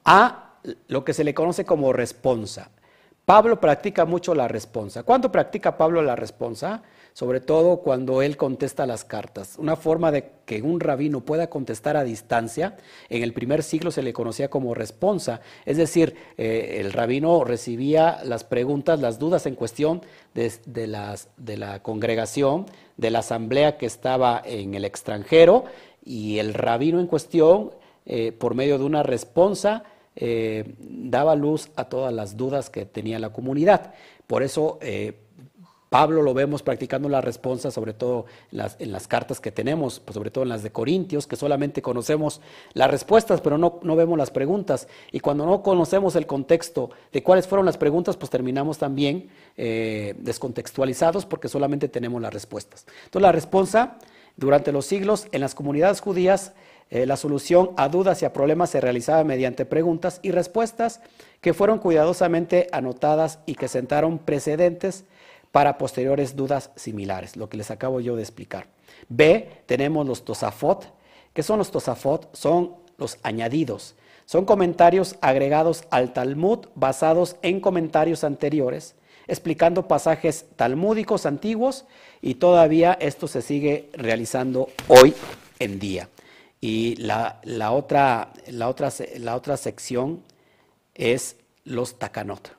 a lo que se le conoce como responsa. Pablo practica mucho la responsa. ¿Cuándo practica Pablo la responsa? Sobre todo cuando él contesta las cartas. Una forma de que un rabino pueda contestar a distancia, en el primer siglo se le conocía como responsa. Es decir, eh, el rabino recibía las preguntas, las dudas en cuestión de, las, de la congregación, de la asamblea que estaba en el extranjero, y el rabino en cuestión, eh, por medio de una responsa, eh, daba luz a todas las dudas que tenía la comunidad. Por eso Pablo lo vemos practicando la respuesta, sobre todo en las cartas que tenemos, pues sobre todo en las de Corintios, que solamente conocemos las respuestas, pero no, no, vemos las preguntas. Y cuando no conocemos el contexto de cuáles fueron las preguntas, pues terminamos también eh, descontextualizados porque solamente tenemos las respuestas. Entonces la respuesta durante los siglos en las comunidades judías eh, la solución a dudas y a problemas se realizaba mediante preguntas y respuestas que fueron cuidadosamente anotadas y que sentaron precedentes para posteriores dudas similares, lo que les acabo yo de explicar. B, tenemos los tosafot. ¿Qué son los tosafot? Son los añadidos. Son comentarios agregados al Talmud basados en comentarios anteriores, explicando pasajes talmúdicos antiguos y todavía esto se sigue realizando hoy en día. Y la, otra, la, otra, la otra sección es los takanot.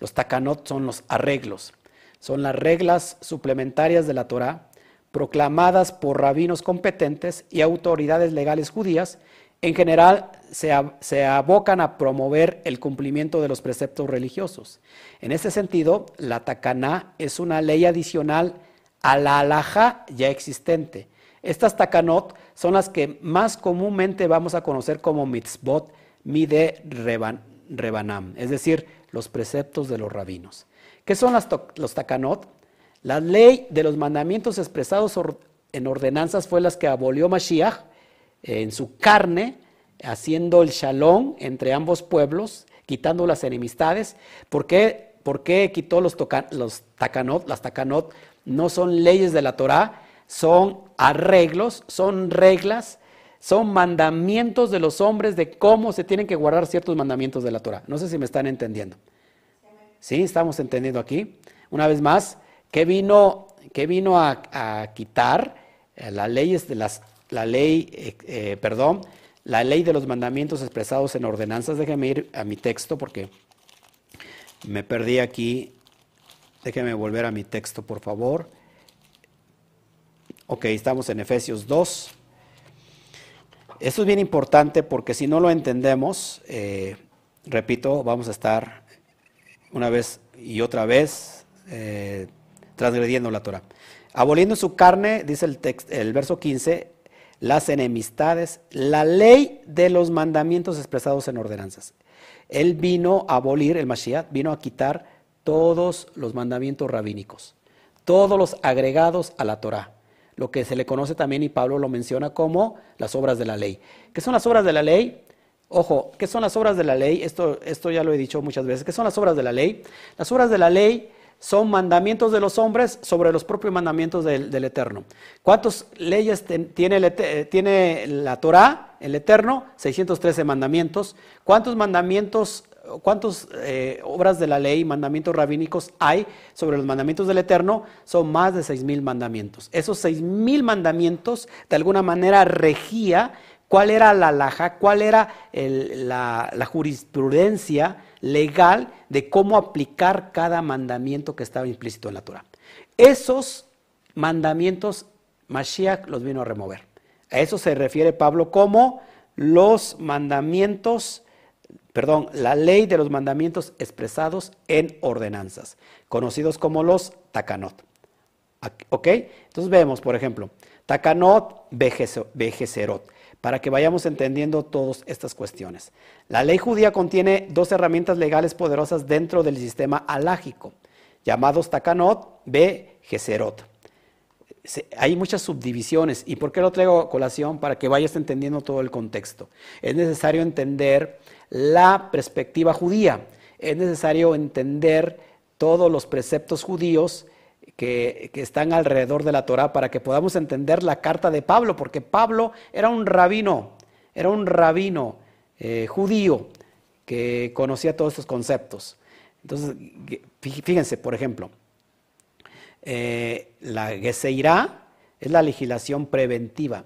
Los takanot son los arreglos, son las reglas suplementarias de la Torah proclamadas por rabinos competentes y autoridades legales judías. En general se, abocan a promover el cumplimiento de los preceptos religiosos. En este sentido, la takaná es una ley adicional a la alhaja ya existente estas takanot son las que más comúnmente vamos a conocer como mitzvot mide rebanam, es decir, los preceptos de los rabinos. ¿Qué son los takanot? La ley de los mandamientos expresados en ordenanzas fue las que abolió Mashiach en su carne, haciendo el shalom entre ambos pueblos, quitando las enemistades. ¿Por qué, por qué quitó los, los takanot? Las takanot no son leyes de la Torah, son arreglos, son reglas, son mandamientos de los hombres de cómo se tienen que guardar ciertos mandamientos de la Torah. No sé si me están entendiendo. ¿Sí? ¿Estamos entendiendo aquí? Una vez más, ¿qué vino, qué vino a, quitar? Eh, de las, la ley, eh, eh, perdón, la ley de los mandamientos expresados en ordenanzas. Déjeme ir a mi texto porque me perdí aquí. Déjeme volver a mi texto, por favor. Ok, estamos en Efesios 2. Esto es bien importante porque si no lo entendemos, repito, vamos a estar una vez y otra vez eh, transgrediendo la Torah. Aboliendo su carne, dice el, el verso 15, las enemistades, la ley de los mandamientos expresados en ordenanzas. Él vino a abolir, el Mashiach, vino a quitar todos los mandamientos rabínicos, todos los agregados a la Torah lo que se le conoce también, y Pablo lo menciona como las obras de la ley. ¿Qué son las obras de la ley? Ojo, ¿qué son las obras de la ley? Esto, esto ya lo he dicho muchas veces. ¿Qué son las obras de la ley? Las obras de la ley son mandamientos de los hombres sobre los propios mandamientos del, Eterno. ¿Cuántas leyes tiene, tiene, la Torah, el Eterno? 613 mandamientos. ¿Cuántos mandamientos, cuántas eh, obras de la ley, mandamientos rabínicos hay sobre los mandamientos del Eterno? Son más de 6.000 mandamientos. Esos 6.000 mandamientos de alguna manera regía cuál era la laja, cuál era la jurisprudencia legal de cómo aplicar cada mandamiento que estaba implícito en la Torah. Esos mandamientos Mashiach los vino a remover. A eso se refiere Pablo como los mandamientos, perdón, la ley de los mandamientos expresados en ordenanzas, conocidos como los takanot. ¿Ok? Entonces vemos, por ejemplo, takanot vejeserot para que vayamos entendiendo todas estas cuestiones. La ley judía contiene dos herramientas legales poderosas dentro del sistema alágico, llamados takanot, be, geserot. Hay muchas subdivisiones. ¿Y por qué lo traigo a colación? Para que vayas entendiendo todo el contexto. Es necesario entender la perspectiva judía. Es necesario entender todos los preceptos judíos que, están alrededor de la Torah para que podamos entender la carta de Pablo, porque Pablo era un rabino, era un rabino eh, judío que conocía todos estos conceptos. Entonces, fíjense, por ejemplo, eh, la Geseirá es la legislación preventiva.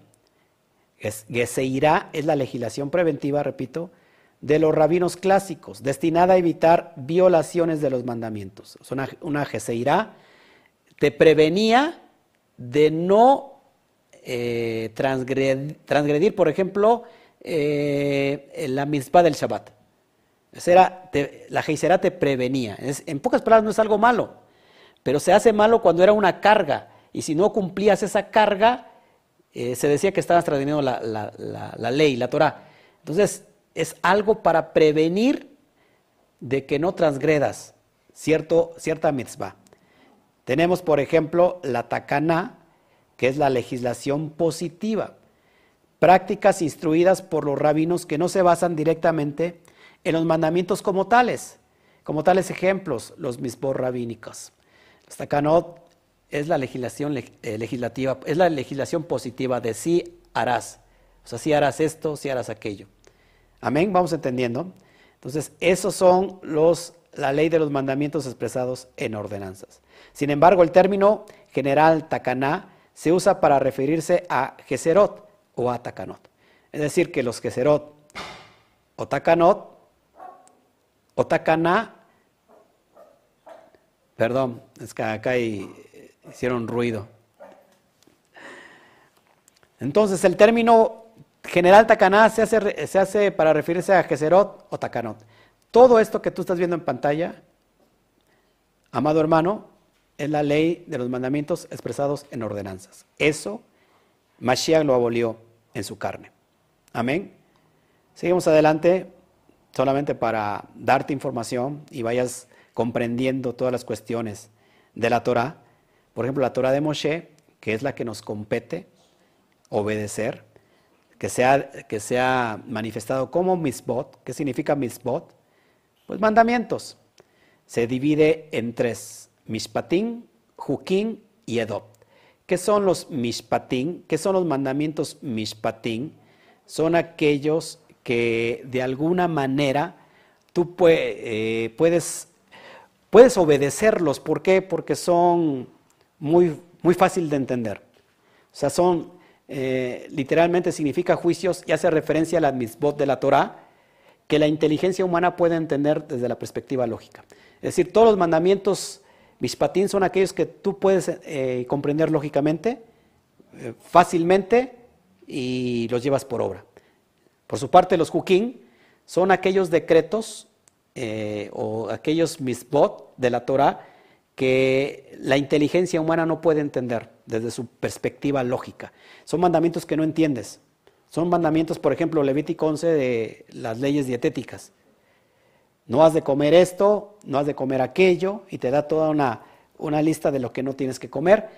Geseirá es la legislación preventiva, repito, de los rabinos clásicos, destinada a evitar violaciones de los mandamientos. Una, una Geseirá te prevenía de no eh, transgredir, por ejemplo, eh, la misma del Shabbat. Era, la Geisera te prevenía. en pocas palabras, no es algo malo, pero se hace malo cuando era una carga. Y si no cumplías esa carga, eh, se decía que estabas transgrediendo la, ley, la Torah. Entonces, es algo para prevenir de que no transgredas cierto, cierta mitzvah. Tenemos, por ejemplo, la takana, que es la legislación positiva, prácticas instruidas por los rabinos que no se basan directamente en los mandamientos como tales, como tales ejemplos, los mismos rabínicos. Los takanot es la legislación eh, legislativa, es la legislación positiva de sí harás. O sea, si harás esto, si harás aquello. Amén, vamos entendiendo. Entonces, esos son los, la ley de los mandamientos expresados en ordenanzas. Sin embargo, el término general takaná se usa para referirse a Geserot o a Takanot. Es decir, que los Geserot o Takanot o Takaná, perdón, es que acá hicieron ruido. Entonces, el término general Takaná se hace, se hace para referirse a Geserot o Takanot. Todo esto que tú estás viendo en pantalla, amado hermano, es la ley de los mandamientos expresados en ordenanzas. Eso Mashiach lo abolió en su carne. Amén. Seguimos adelante solamente para darte información y vayas comprendiendo todas las cuestiones de la Torah. Por ejemplo, la Torah de Moshe, que es la que nos compete obedecer, que sea, que sea manifestado como misbot. ¿Qué significa misbot? Pues mandamientos. Se divide en tres Mishpatín, Juquín y Edop. ¿Qué son los Mishpatín? ¿Qué son los mandamientos Mishpatín? Son aquellos que de alguna manera tú eh, puedes, puedes obedecerlos. ¿Por qué? Porque son muy, muy fácil de entender. O sea, son, eh, literalmente significa juicios y hace referencia a la misbot de la Torah, que la inteligencia humana puede entender desde la perspectiva lógica. Es decir, todos los mandamientos Mishpatín son aquellos que tú puedes eh, comprender lógicamente, eh, fácilmente y los llevas por obra. Por su parte, los Juquín son aquellos decretos eh, o aquellos misbot de la Torah que la inteligencia humana no puede entender desde su perspectiva lógica. Son mandamientos que no entiendes. Son mandamientos, por ejemplo, Levítico 11 de las leyes dietéticas. No has de comer esto, no has de comer aquello, y te da toda una, lista de lo que no tienes que comer.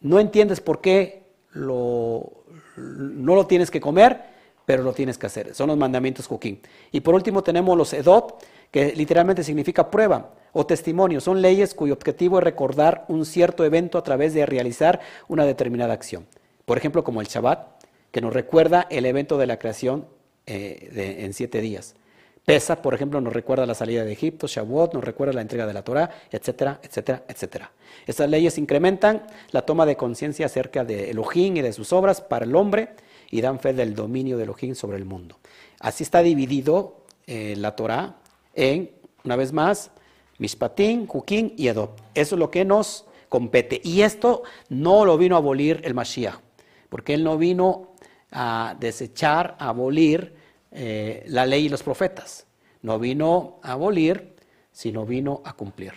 No entiendes por qué no lo tienes que comer, pero lo tienes que hacer. Son los mandamientos Joaquín. Y por último tenemos los Edot, que literalmente significa prueba o testimonio. Son leyes cuyo objetivo es recordar un cierto evento a través de realizar una determinada acción. Por ejemplo, como el Shabbat, que nos recuerda el evento de la creación eh, en siete días. Pesa, por ejemplo, nos recuerda la salida de Egipto, Shavuot nos recuerda la entrega de la Torah, etcétera, etcétera, etcétera. Estas leyes incrementan la toma de conciencia acerca de Elohim y de sus obras para el hombre y dan fe del dominio de Elohim sobre el mundo. Así está dividido eh, la Torah en, una vez más, Mishpatim, Jukim y Edom. Eso es lo que nos compete. Y esto no lo vino a abolir el Mashiach, porque él no vino a desechar, a abolir eh, la ley y los profetas. No vino a abolir, sino vino a cumplir.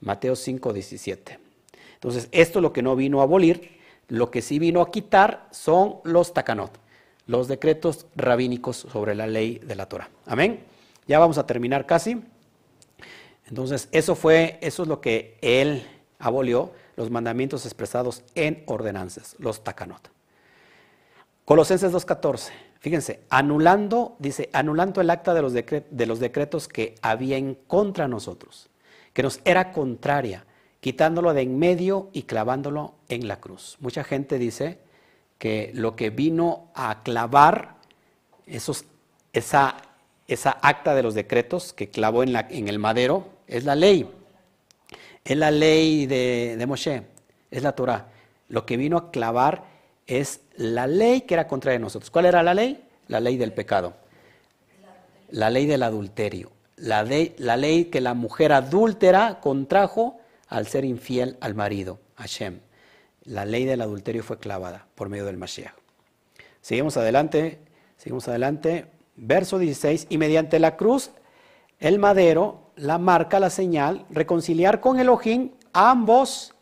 Mateo 5, 17. Entonces, esto es lo que no vino a abolir, lo que sí vino a quitar son los takanot, los decretos rabínicos sobre la ley de la Torah. Amén. Ya vamos a terminar casi. Entonces, eso fue, eso es lo que él abolió, los mandamientos expresados en ordenanzas, los takanot. Colosenses 2.14. Fíjense, anulando, dice, anulando el acta de los, de los decretos que había en contra nosotros, que nos era contraria, quitándolo de en medio y clavándolo en la cruz. Mucha gente dice que lo que vino a clavar esos, esa, esa acta de los decretos que clavó en, la, en el madero es la ley. Es la ley de, de Moshe, es la Torah. Lo que vino a clavar es la ley que era contra nosotros. ¿Cuál era la ley? La ley del pecado. La ley del adulterio. La, la ley que la mujer adúltera contrajo al ser infiel al marido, Hashem. La ley del adulterio fue clavada por medio del Mashiach. Seguimos adelante, seguimos adelante. Verso 16, y mediante la cruz, el madero, la marca, la señal, reconciliar con Elohim ambos.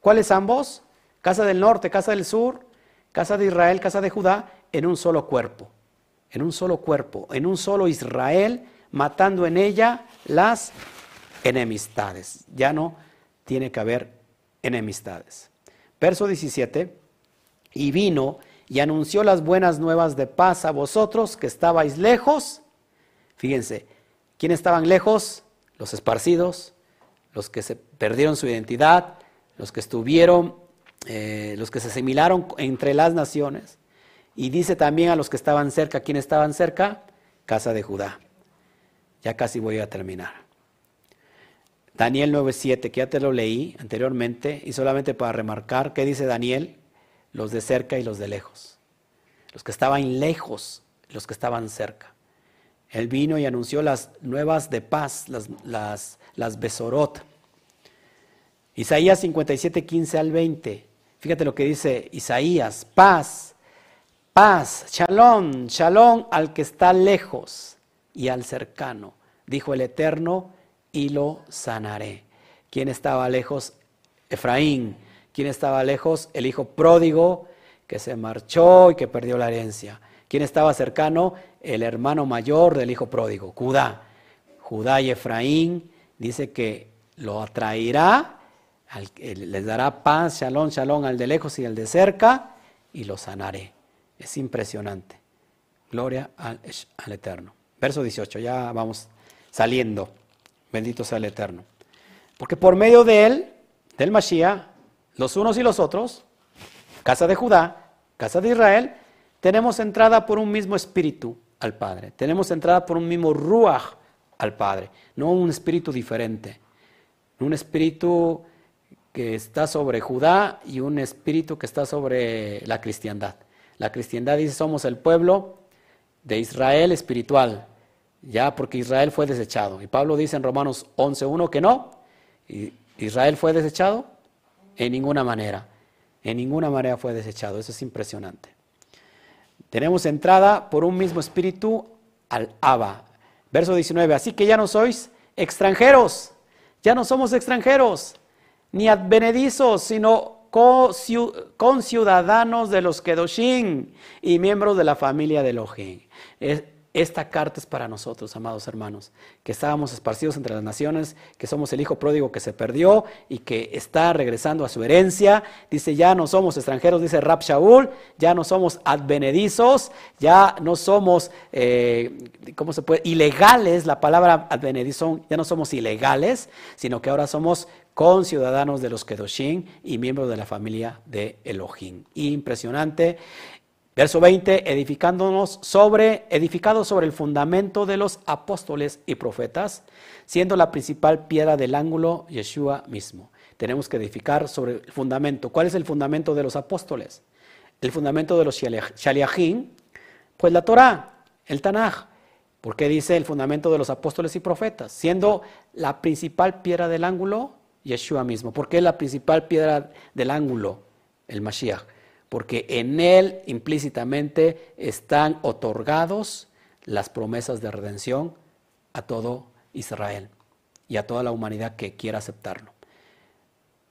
¿Cuáles ambos? Casa del norte, casa del sur, casa de Israel, casa de Judá, en un solo cuerpo, en un solo cuerpo, en un solo Israel, matando en ella las enemistades. Ya no tiene que haber enemistades. Verso 17, y vino y anunció las buenas nuevas de paz a vosotros que estabais lejos. Fíjense, ¿quiénes estaban lejos? Los esparcidos, los que se perdieron su identidad, los que estuvieron eh, los que se asimilaron entre las naciones. Y dice también a los que estaban cerca, ¿quién estaban cerca? Casa de Judá. Ya casi voy a terminar. Daniel 9.7, que ya te lo leí anteriormente, y solamente para remarcar, ¿qué dice Daniel? Los de cerca y los de lejos. Los que estaban lejos, los que estaban cerca. Él vino y anunció las nuevas de paz, las, las, las Besorot. Isaías 57, 15 al 20. Fíjate lo que dice Isaías, paz, paz, shalom, shalom al que está lejos y al cercano, dijo el Eterno, y lo sanaré. ¿Quién estaba lejos? Efraín. ¿Quién estaba lejos? El hijo pródigo que se marchó y que perdió la herencia. ¿Quién estaba cercano? El hermano mayor del hijo pródigo, Judá. Judá y Efraín dice que lo atraerá les dará paz, shalom, shalom al de lejos y al de cerca, y lo sanaré. Es impresionante. Gloria al, al, Eterno. Verso 18, ya vamos saliendo. Bendito sea el Eterno. Porque por medio de él, del Mashiach, los unos y los otros, casa de Judá, casa de Israel, tenemos entrada por un mismo espíritu al Padre. Tenemos entrada por un mismo ruach al Padre, no un espíritu diferente. Un espíritu que está sobre Judá y un espíritu que está sobre la cristiandad. La cristiandad dice somos el pueblo de Israel espiritual, ya porque Israel fue desechado. Y Pablo dice en Romanos 11.1 que no. Israel fue desechado en ninguna manera. En ninguna manera fue desechado. Eso es impresionante. Tenemos entrada por un mismo espíritu al Abba. Verso 19. Así que ya no sois extranjeros. Ya no somos extranjeros ni advenedizos, sino conciudadanos de los Kedoshim y miembros de la familia de Elohim. esta carta es para nosotros, amados hermanos, que estábamos esparcidos entre las naciones, que somos el hijo pródigo que se perdió y que está regresando a su herencia. Dice, ya no somos extranjeros, dice Rab Shaul, ya no somos advenedizos, ya no somos, eh, ¿cómo se puede? Ilegales, la palabra advenedizo, ya no somos ilegales, sino que ahora somos conciudadanos de los Kedoshim y miembros de la familia de Elohim. Impresionante. Verso 20, edificándonos sobre, edificados sobre el fundamento de los apóstoles y profetas, siendo la principal piedra del ángulo Yeshua mismo. Tenemos que edificar sobre el fundamento. ¿Cuál es el fundamento de los apóstoles? El fundamento de los Shaliachim, pues la Torah, el Tanaj. ¿Por qué dice el fundamento de los apóstoles y profetas? Siendo la principal piedra del ángulo Yeshua mismo. ¿Por qué la principal piedra del ángulo? El Mashiach porque en Él implícitamente están otorgados las promesas de redención a todo Israel y a toda la humanidad que quiera aceptarlo.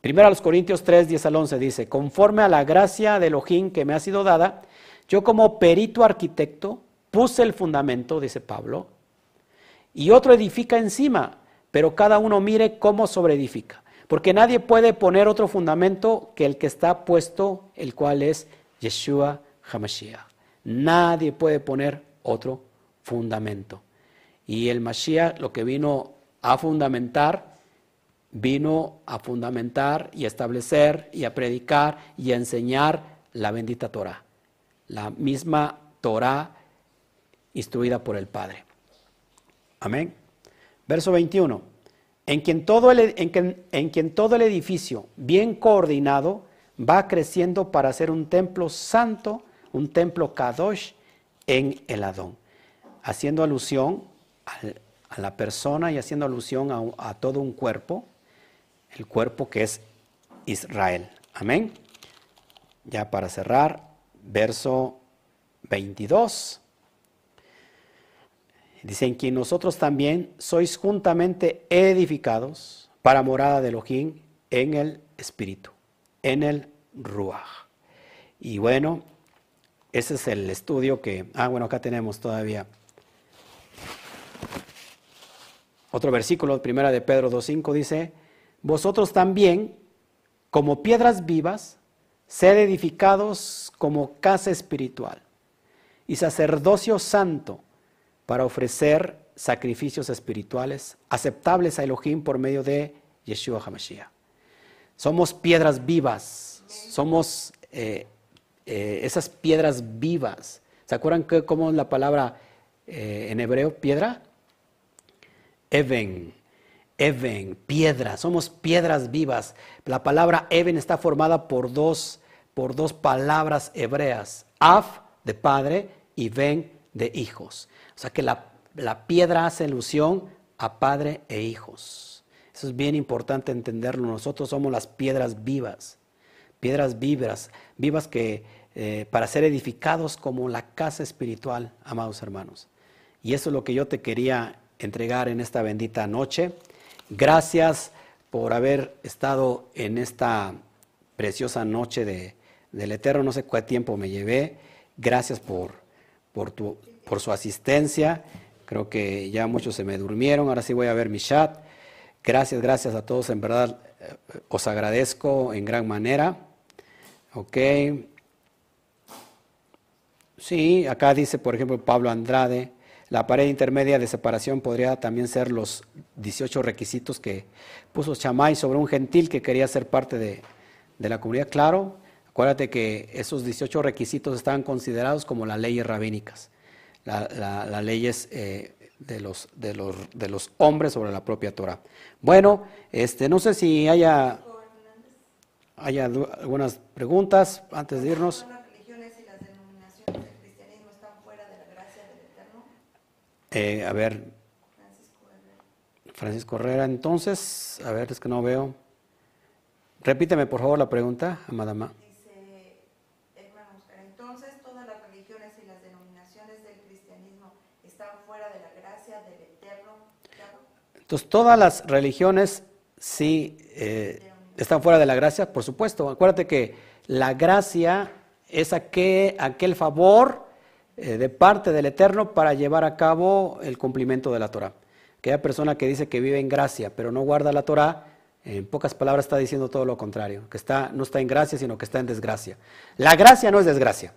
Primero a los Corintios 3, 10 al 11 dice, conforme a la gracia de Elohim que me ha sido dada, yo como perito arquitecto puse el fundamento, dice Pablo, y otro edifica encima, pero cada uno mire cómo sobreedifica. Porque nadie puede poner otro fundamento que el que está puesto, el cual es Yeshua HaMashiach. Nadie puede poner otro fundamento. Y el Mashiach lo que vino a fundamentar, vino a fundamentar y a establecer y a predicar y a enseñar la bendita Torah. La misma Torah instruida por el Padre. Amén. Verso 21 en quien, todo el, en, quien, todo el edificio, bien coordinado, va creciendo para ser un templo santo, un templo kadosh en el Adón, haciendo alusión a la persona y haciendo alusión a, a todo un cuerpo, el cuerpo que es Israel. Amén. Ya para cerrar, verso 22. Dice, en quien nosotros también sois juntamente edificados para morada de Elohim en el Espíritu, en el Ruach. Y bueno, ese es el estudio que, ah, bueno, acá tenemos todavía otro versículo, primera de Pedro 2.5 dice, vosotros también, como piedras vivas, sed edificados como casa espiritual y sacerdocio santo para ofrecer sacrificios espirituales aceptables a Elohim por medio de Yeshua HaMashiach. Somos piedras vivas, somos eh, eh, esas piedras vivas. ¿Se acuerdan que, cómo es la palabra eh, en hebreo piedra? Even, even, piedra, somos piedras vivas. La palabra even está formada por dos, por dos palabras hebreas, af de padre y ven de hijos. O sea que la, piedra hace alusión a padre e hijos. Eso es bien importante entenderlo. Nosotros somos las piedras vivas, piedras vivas, vivas que eh, para ser edificados como la casa espiritual, amados hermanos. Y eso es lo que yo te quería entregar en esta bendita noche. Gracias por haber estado en esta preciosa noche de, del Eterno. No sé cuánto tiempo me llevé. Gracias por, por tu por su asistencia. Creo que ya muchos se me durmieron. Ahora sí voy a ver mi chat. Gracias, gracias a todos. En verdad, eh, os agradezco en gran manera. Ok. Sí, acá dice, por ejemplo, Pablo Andrade, la pared intermedia de separación podría también ser los 18 requisitos que puso Chamay sobre un gentil que quería ser parte de, de la comunidad. Claro, acuérdate que esos 18 requisitos estaban considerados como las leyes rabínicas las leyes eh, de, los, de, los, de los hombres sobre la propia Torah. Bueno, este, no sé si haya, haya algunas preguntas antes de irnos. Eh, a ver. Francisco Herrera. Francisco Herrera, entonces, a ver, es que no veo. Repíteme, por favor, la pregunta, amada Entonces, todas las religiones sí eh, están fuera de la gracia, por supuesto. Acuérdate que la gracia es aquel, aquel favor eh, de parte del Eterno para llevar a cabo el cumplimiento de la Torah. Aquella persona que dice que vive en gracia, pero no guarda la Torah, en pocas palabras está diciendo todo lo contrario, que está, no está en gracia, sino que está en desgracia. La gracia no es desgracia.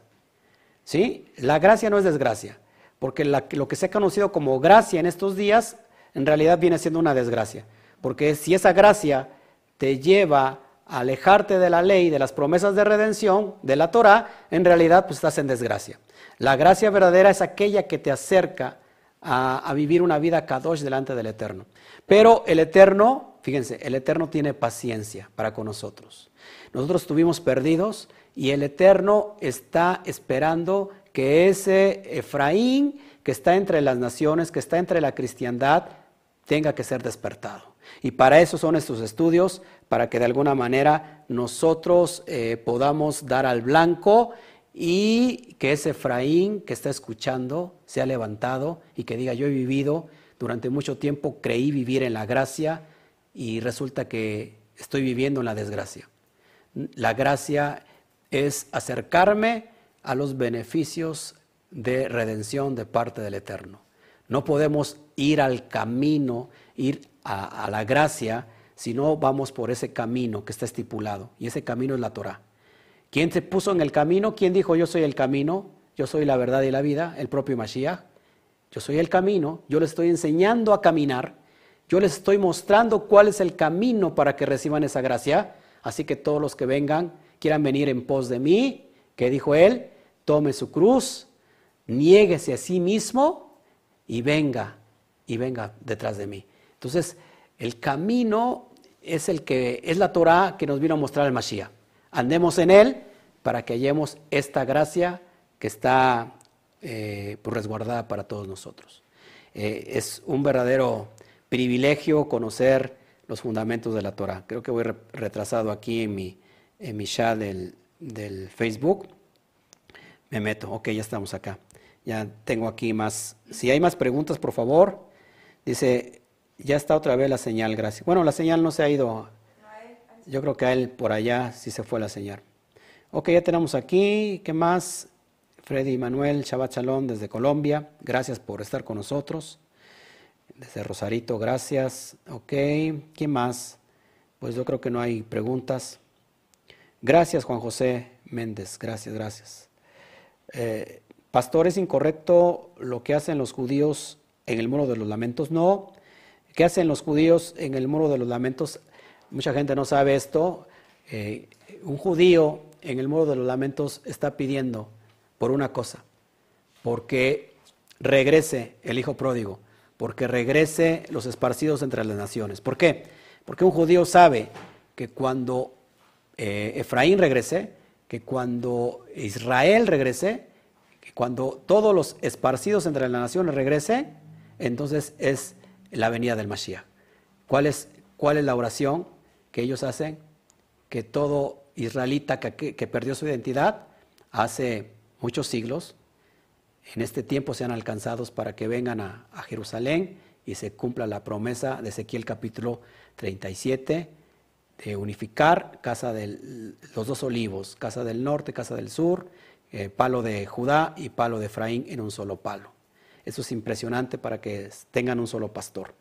¿Sí? La gracia no es desgracia, porque lo que se ha conocido como gracia en estos días, en realidad viene siendo una desgracia. Porque si esa gracia te lleva a alejarte de la ley, de las promesas de redención, de la Torah, en realidad pues estás en desgracia. La gracia verdadera es aquella que te acerca a, vivir una vida kadosh delante del Eterno. Pero el Eterno, fíjense, el Eterno tiene paciencia para con nosotros. Nosotros estuvimos perdidos y el Eterno está esperando que ese Efraín que está entre las naciones, que está entre la cristiandad, tenga que ser despertado. Y para eso son estos estudios, para que de alguna manera nosotros eh, podamos dar al blanco y que ese Efraín que está escuchando sea levantado y que diga, yo he vivido durante mucho tiempo, creí vivir en la gracia y resulta que estoy viviendo en la desgracia. La gracia es acercarme a los beneficios de redención de parte del Eterno. No podemos ir al camino, ir a, la gracia, si no vamos por ese camino que está estipulado. Y ese camino es la Torah. ¿Quién se puso en el camino? ¿Quién dijo yo soy el camino? Yo soy la verdad y la vida, el propio Mashiach. Yo soy el camino, yo les estoy enseñando a caminar, yo les estoy mostrando cuál es el camino para que reciban esa gracia. Así que todos los que vengan, quieran venir en pos de mí, que dijo él, tome su cruz, niéguese a sí mismo y venga, y venga detrás de mí. Entonces, el camino es el que es la Torah que nos vino a mostrar el Mashiach. Andemos en él para que hallemos esta gracia que está eh, pues, resguardada para todos nosotros. Eh, es un verdadero privilegio conocer los fundamentos de la Torah. Creo que voy retrasado aquí en mi, en mi chat del, del Facebook. Me meto, ok, ya estamos acá. Ya tengo aquí más. Si hay más preguntas, por favor. Dice, ya está otra vez la señal, gracias. Bueno, la señal no se ha ido. Yo creo que a él por allá sí se fue la señal. Ok, ya tenemos aquí. ¿Qué más? Freddy Manuel Shabbat Shalom desde Colombia. Gracias por estar con nosotros. Desde Rosarito, gracias. Ok, ¿quién más? Pues yo creo que no hay preguntas. Gracias, Juan José Méndez. Gracias, gracias. Eh, pastor, ¿es incorrecto lo que hacen los judíos en el muro de los lamentos? No. ¿Qué hacen los judíos en el muro de los lamentos? Mucha gente no sabe esto. Eh, un judío en el muro de los lamentos está pidiendo por una cosa, porque regrese el hijo pródigo, porque regrese los esparcidos entre las naciones. ¿Por qué? Porque un judío sabe que cuando eh, Efraín regrese, que cuando Israel regrese, que cuando todos los esparcidos entre las naciones regrese, entonces es la venida del Mashiach. ¿Cuál es, ¿Cuál es la oración que ellos hacen? Que todo israelita que, que perdió su identidad hace muchos siglos, en este tiempo sean alcanzados para que vengan a, a, Jerusalén y se cumpla la promesa de Ezequiel capítulo 37 de unificar casa de los dos olivos, casa del norte, casa del sur, eh, palo de Judá y palo de Efraín en un solo palo. Eso es impresionante para que tengan un solo pastor.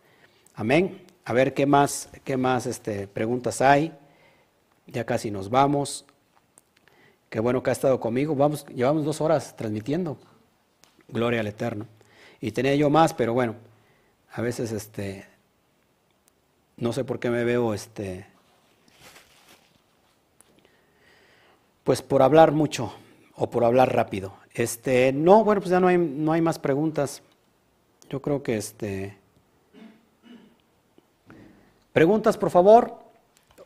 Amén. A ver qué más, qué más este, preguntas hay. Ya casi nos vamos. Qué bueno que ha estado conmigo. Vamos, llevamos dos horas transmitiendo. Gloria al Eterno. Y tenía yo más, pero bueno, a veces este, no sé por qué me veo este, pues por hablar mucho o por hablar rápido. Este, no, bueno, pues ya no hay, no hay más preguntas. Yo creo que este. Preguntas, por favor.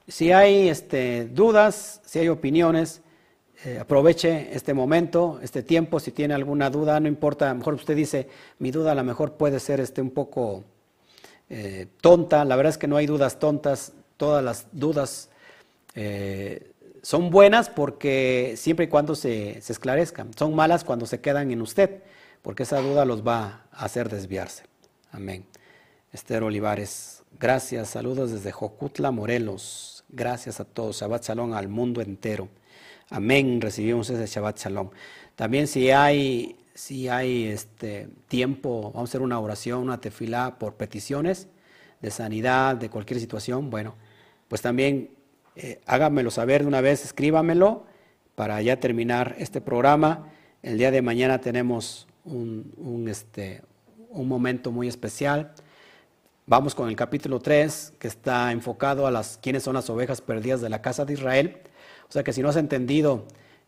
Si hay este, dudas, si hay opiniones, eh, aproveche este momento, este tiempo. Si tiene alguna duda, no importa. A lo mejor usted dice, mi duda a lo mejor puede ser este, un poco eh, tonta. La verdad es que no hay dudas tontas. Todas las dudas eh, son buenas porque siempre y cuando se, esclarezcan. Son malas cuando se quedan en usted, porque esa duda los va a hacer desviarse. Amén. Esther Olivares, gracias. Saludos desde Jocutla, Morelos. Gracias a todos. Shabbat Shalom al mundo entero. Amén. Recibimos ese Shabbat Shalom. También si hay, si hay este tiempo, vamos a hacer una oración, una tefilá por peticiones de sanidad, de cualquier situación, bueno, pues también eh, hágamelo saber de una vez, escríbamelo para ya terminar este programa. El día de mañana tenemos un, un, este, un momento muy especial. Vamos con el capítulo 3, que está enfocado a las quiénes son las ovejas perdidas de la casa de Israel. O sea que si no has entendido,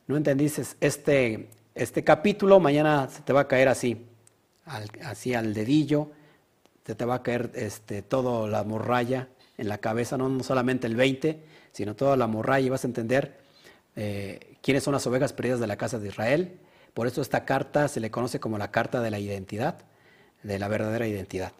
no entendiste este, este capítulo, mañana se te va a caer así, así al dedillo, se te va a caer este, toda la morralla en la cabeza, no, solamente el 20, sino toda la morralla y vas a entender eh, quiénes son las ovejas perdidas de la casa de Israel. Por eso esta carta se le conoce como la carta de la identidad, de la verdadera identidad.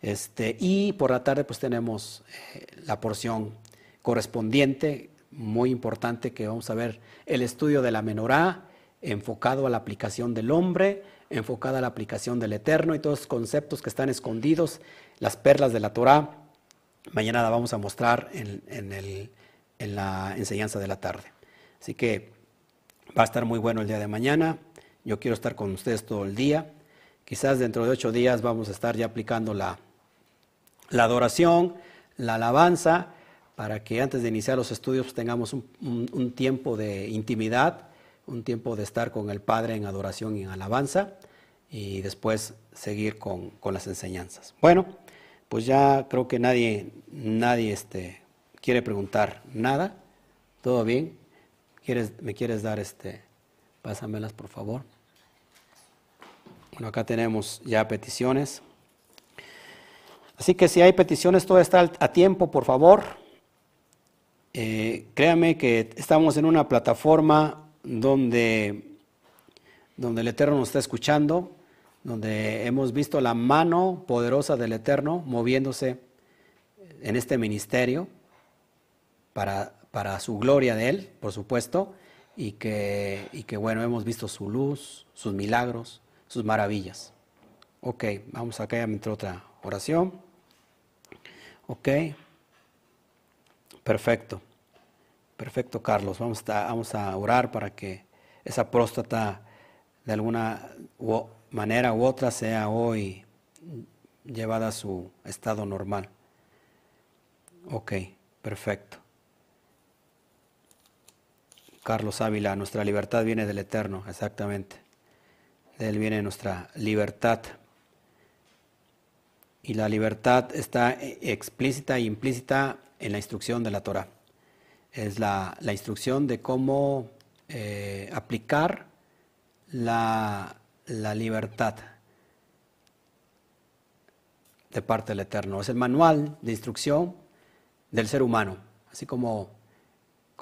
Este, y por la tarde pues tenemos eh, la porción correspondiente, muy importante, que vamos a ver el estudio de la menorá, enfocado a la aplicación del hombre, enfocado a la aplicación del eterno y todos los conceptos que están escondidos, las perlas de la Torah. Mañana la vamos a mostrar en, la enseñanza de la tarde. Así que va a estar muy bueno el día de mañana. Yo quiero estar con ustedes todo el día. Quizás dentro de ocho días vamos a estar ya aplicando la, la adoración, la alabanza, para que antes de iniciar los estudios pues, tengamos un, tiempo de intimidad, un tiempo de estar con el Padre en adoración y en alabanza, y después seguir con, con las enseñanzas. Bueno, pues ya creo que nadie, nadie este, quiere preguntar nada. ¿Todo bien? ¿Quieres, ¿Me quieres dar este? Pásamelas, por favor. Bueno, acá tenemos ya peticiones. Así que si hay peticiones, todo está a tiempo, por favor. Eh, créame que estamos en una plataforma donde, donde el Eterno nos está escuchando, donde hemos visto la mano poderosa del Eterno moviéndose en este ministerio para, para su gloria de Él, por supuesto, y que, y que bueno, hemos visto su luz, sus milagros, sus maravillas. Ok, vamos acá a meter otra oración. Ok, perfecto, perfecto Carlos, vamos a, vamos a orar para que esa próstata de alguna manera u otra sea hoy llevada a su estado normal. Ok, perfecto. Carlos Ávila, nuestra libertad viene del Eterno, exactamente. De Él viene nuestra libertad. Y la libertad está explícita e implícita en la instrucción de la Torah. Es la, instrucción de cómo eh, aplicar la, la libertad de parte del Eterno. Es el manual de instrucción del ser humano, así como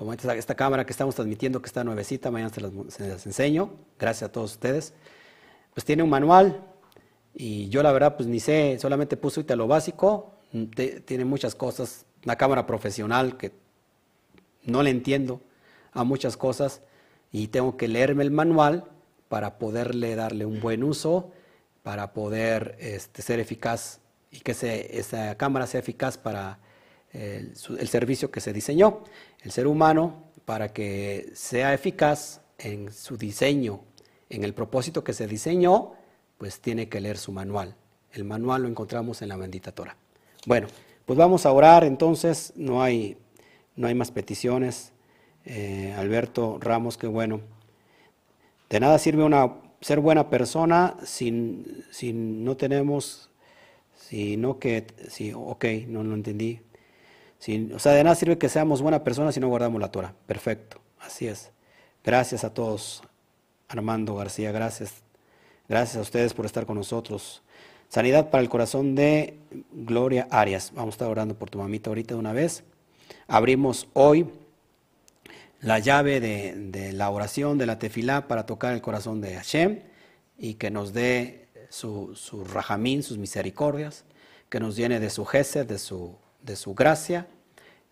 como esta, cámara que estamos transmitiendo, que está nuevecita, mañana se las, enseño, gracias a todos ustedes, pues tiene un manual y yo la verdad pues ni sé, solamente puse lo básico, tiene muchas cosas, una cámara profesional que no le entiendo a muchas cosas y tengo que leerme el manual para poderle darle un buen uso, para poder este, ser eficaz y que esa cámara sea eficaz para el, servicio que se diseñó. El ser humano, para que sea eficaz en su diseño, en el propósito que se diseñó, pues tiene que leer su manual. El manual lo encontramos en la bendita Torah. Bueno, pues vamos a orar entonces, no hay, no hay más peticiones. Eh, Alberto Ramos, qué bueno. De nada sirve una, ser buena persona si, no tenemos, si no que, si, ok, no lo entendí o sea, de nada sirve que seamos buenas personas si no guardamos la Torah. Perfecto, así es. Gracias a todos. Armando García, gracias. Gracias a ustedes por estar con nosotros. Sanidad para el corazón de Gloria Arias. Vamos a estar orando por tu mamita ahorita de una vez. Abrimos hoy la llave de, la oración de la tefilá para tocar el corazón de Hashem y que nos dé su, su rajamín, sus misericordias, que nos llene de su gesed, de su de su gracia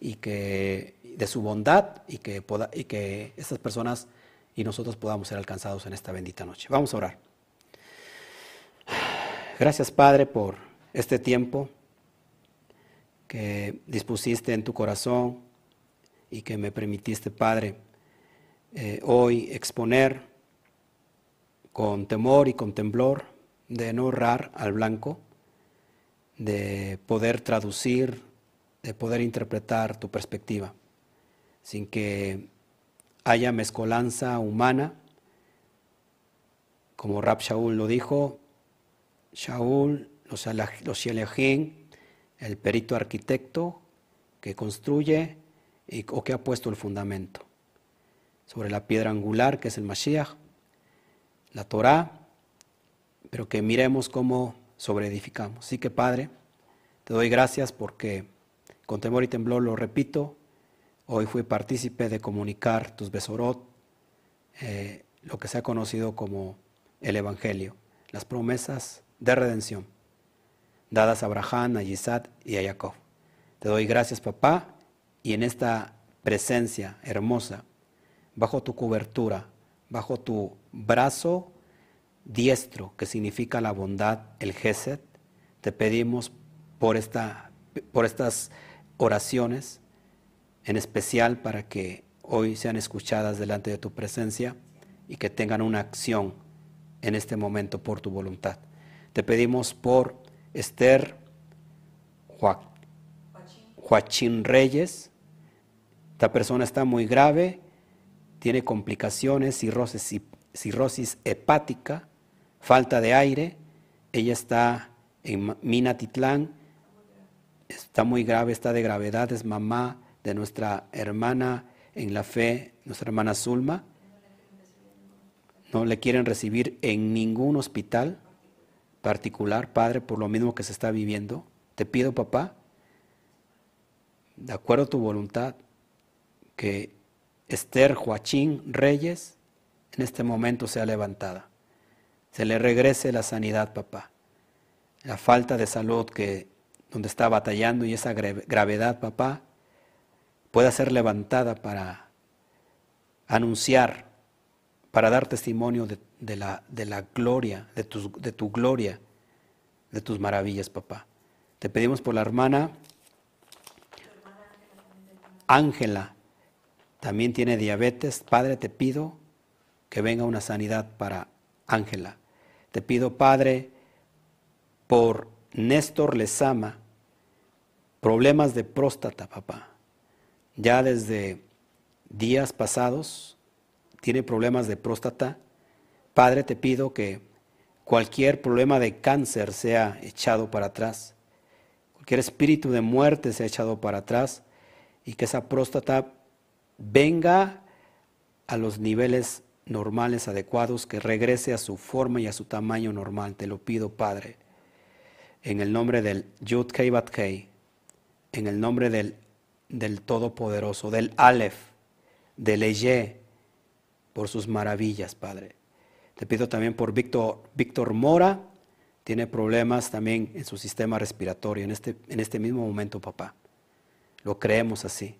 y que, de su bondad y que, y que estas personas y nosotros podamos ser alcanzados en esta bendita noche. Vamos a orar. Gracias Padre por este tiempo que dispusiste en tu corazón y que me permitiste Padre eh, hoy exponer con temor y con temblor de no errar al blanco, de poder traducir, de poder interpretar tu perspectiva, sin que haya mezcolanza humana, como Rab Shaul lo dijo, Shaul, los, los el perito arquitecto que construye o que ha puesto el fundamento sobre la piedra angular que es el Mashiach, la Torah, pero que miremos cómo sobreedificamos. Así que Padre, te doy gracias porque con temor y temblor lo repito, hoy fui partícipe de comunicar tus besorot, eh, lo que se ha conocido como el Evangelio, las promesas de redención dadas a Abraham, a Isaac y a Jacob. Te doy gracias, papá, y en esta presencia hermosa, bajo tu cobertura, bajo tu brazo diestro, que significa la bondad, el Gesed, te pedimos por, esta, por estas oraciones, en especial para que hoy sean escuchadas delante de tu presencia y que tengan una acción en este momento por tu voluntad. Te pedimos por Esther Joachín Reyes. Esta persona está muy grave, tiene complicaciones, cirrosis, cirrosis hepática, falta de aire. Ella está en Minatitlán, está muy grave, está de gravedad, es mamá de nuestra hermana en la fe, nuestra hermana Zulma. No le quieren recibir en ningún hospital particular, Padre, por lo mismo que se está viviendo. Te pido, papá, de acuerdo a tu voluntad, que Esther Joachín Reyes en este momento sea levantada. Se le regrese la sanidad, papá. La falta de salud que donde está batallando y esa gravedad, papá, pueda ser levantada para anunciar, para dar testimonio de de la, de la gloria, de tu, de tu gloria, de tus maravillas, papá. Te pedimos por la hermana Ángela, también tiene diabetes. Padre, te pido que venga una sanidad para Ángela. Te pido, Padre, por Néstor Lezama, problemas de próstata, papá. Ya desde días pasados tiene problemas de próstata Padre, te pido que cualquier problema de cáncer sea echado para atrás, cualquier espíritu de muerte sea echado para atrás y que esa próstata venga a los niveles normales, adecuados, que regrese a su forma y a su tamaño normal. Te lo pido, Padre, en el nombre del Yud Kei Bat Kei, en el nombre del, del Todopoderoso, del Aleph, del Eye, por sus maravillas, Padre. Te pido también por Víctor, Víctor Mora, tiene problemas también en su sistema respiratorio en este, en este mismo momento, papá. Lo creemos así.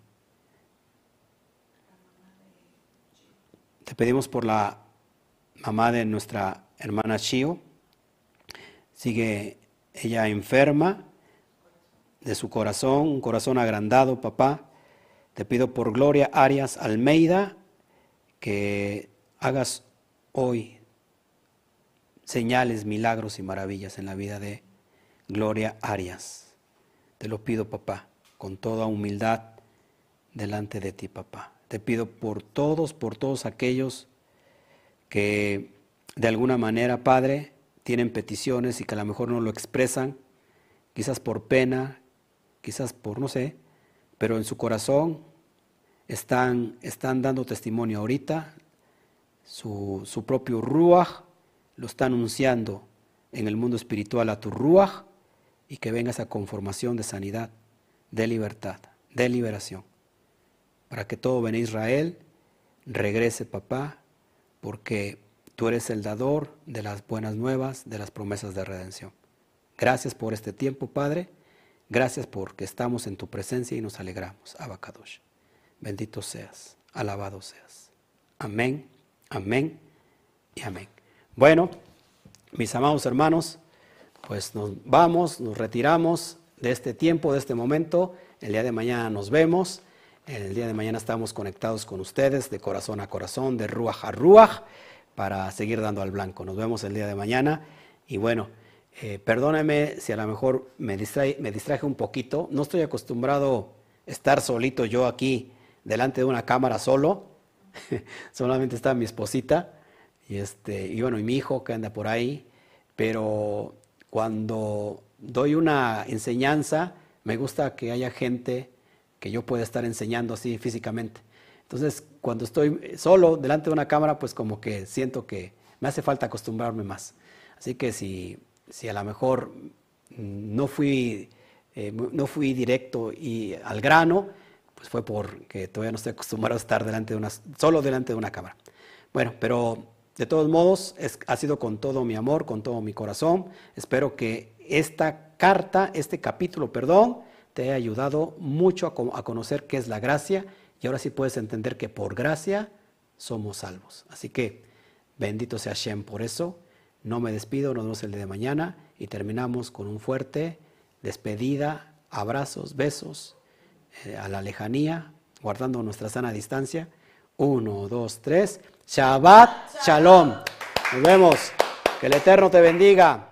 Te pedimos por la mamá de nuestra hermana Chio. Sigue ella enferma de su corazón, un corazón agrandado, papá. Te pido por Gloria Arias Almeida que hagas hoy señales, milagros y maravillas en la vida de Gloria Arias. Te lo pido, papá, con toda humildad delante de ti, papá. Te pido por todos, por todos aquellos que de alguna manera, Padre, tienen peticiones y que a lo mejor no lo expresan, quizás por pena, quizás por no sé, pero en su corazón están, están dando testimonio ahorita, su, su propio ruach lo está anunciando en el mundo espiritual a tu ruach y que venga esa conformación de sanidad, de libertad, de liberación. Para que todo Ben Israel regrese, papá, porque tú eres el dador de las buenas nuevas, de las promesas de redención. Gracias por este tiempo, Padre. Gracias porque estamos en tu presencia y nos alegramos. Abacadosh. Bendito seas, alabado seas. Amén, amén y amén. Bueno, mis amados hermanos, pues nos vamos, nos retiramos de este tiempo, de este momento. El día de mañana nos vemos. El día de mañana estamos conectados con ustedes de corazón a corazón, de ruaj a ruaj, para seguir dando al blanco. Nos vemos el día de mañana y bueno, eh, si a lo mejor me, distrae, me distraje un poquito. No estoy acostumbrado a estar solito yo aquí delante de una cámara solo. Solamente está mi esposita y, este, y bueno, y mi hijo que anda por ahí. Pero cuando doy una enseñanza, me gusta que haya gente que yo pueda estar enseñando así físicamente. Entonces, cuando estoy solo delante de una cámara, pues como que siento que me hace falta acostumbrarme más. Así que si, si a lo mejor no fui, eh, no fui directo y al grano, pues fue porque todavía no estoy acostumbrado a estar delante de una, solo delante de una cámara. Bueno, pero de todos modos, ha sido con todo mi amor, con todo mi corazón. Espero que esta carta, este capítulo, perdón, te haya ayudado mucho a, a conocer qué es la gracia y ahora sí puedes entender que por gracia somos salvos. Así que bendito sea Shem por eso. No me despido, nos vemos el día de mañana y terminamos con un fuerte despedida, abrazos, besos eh, a la lejanía, guardando nuestra sana distancia. Uno, dos, tres. Shabbat Shalom. Nos vemos. Que el Eterno te bendiga.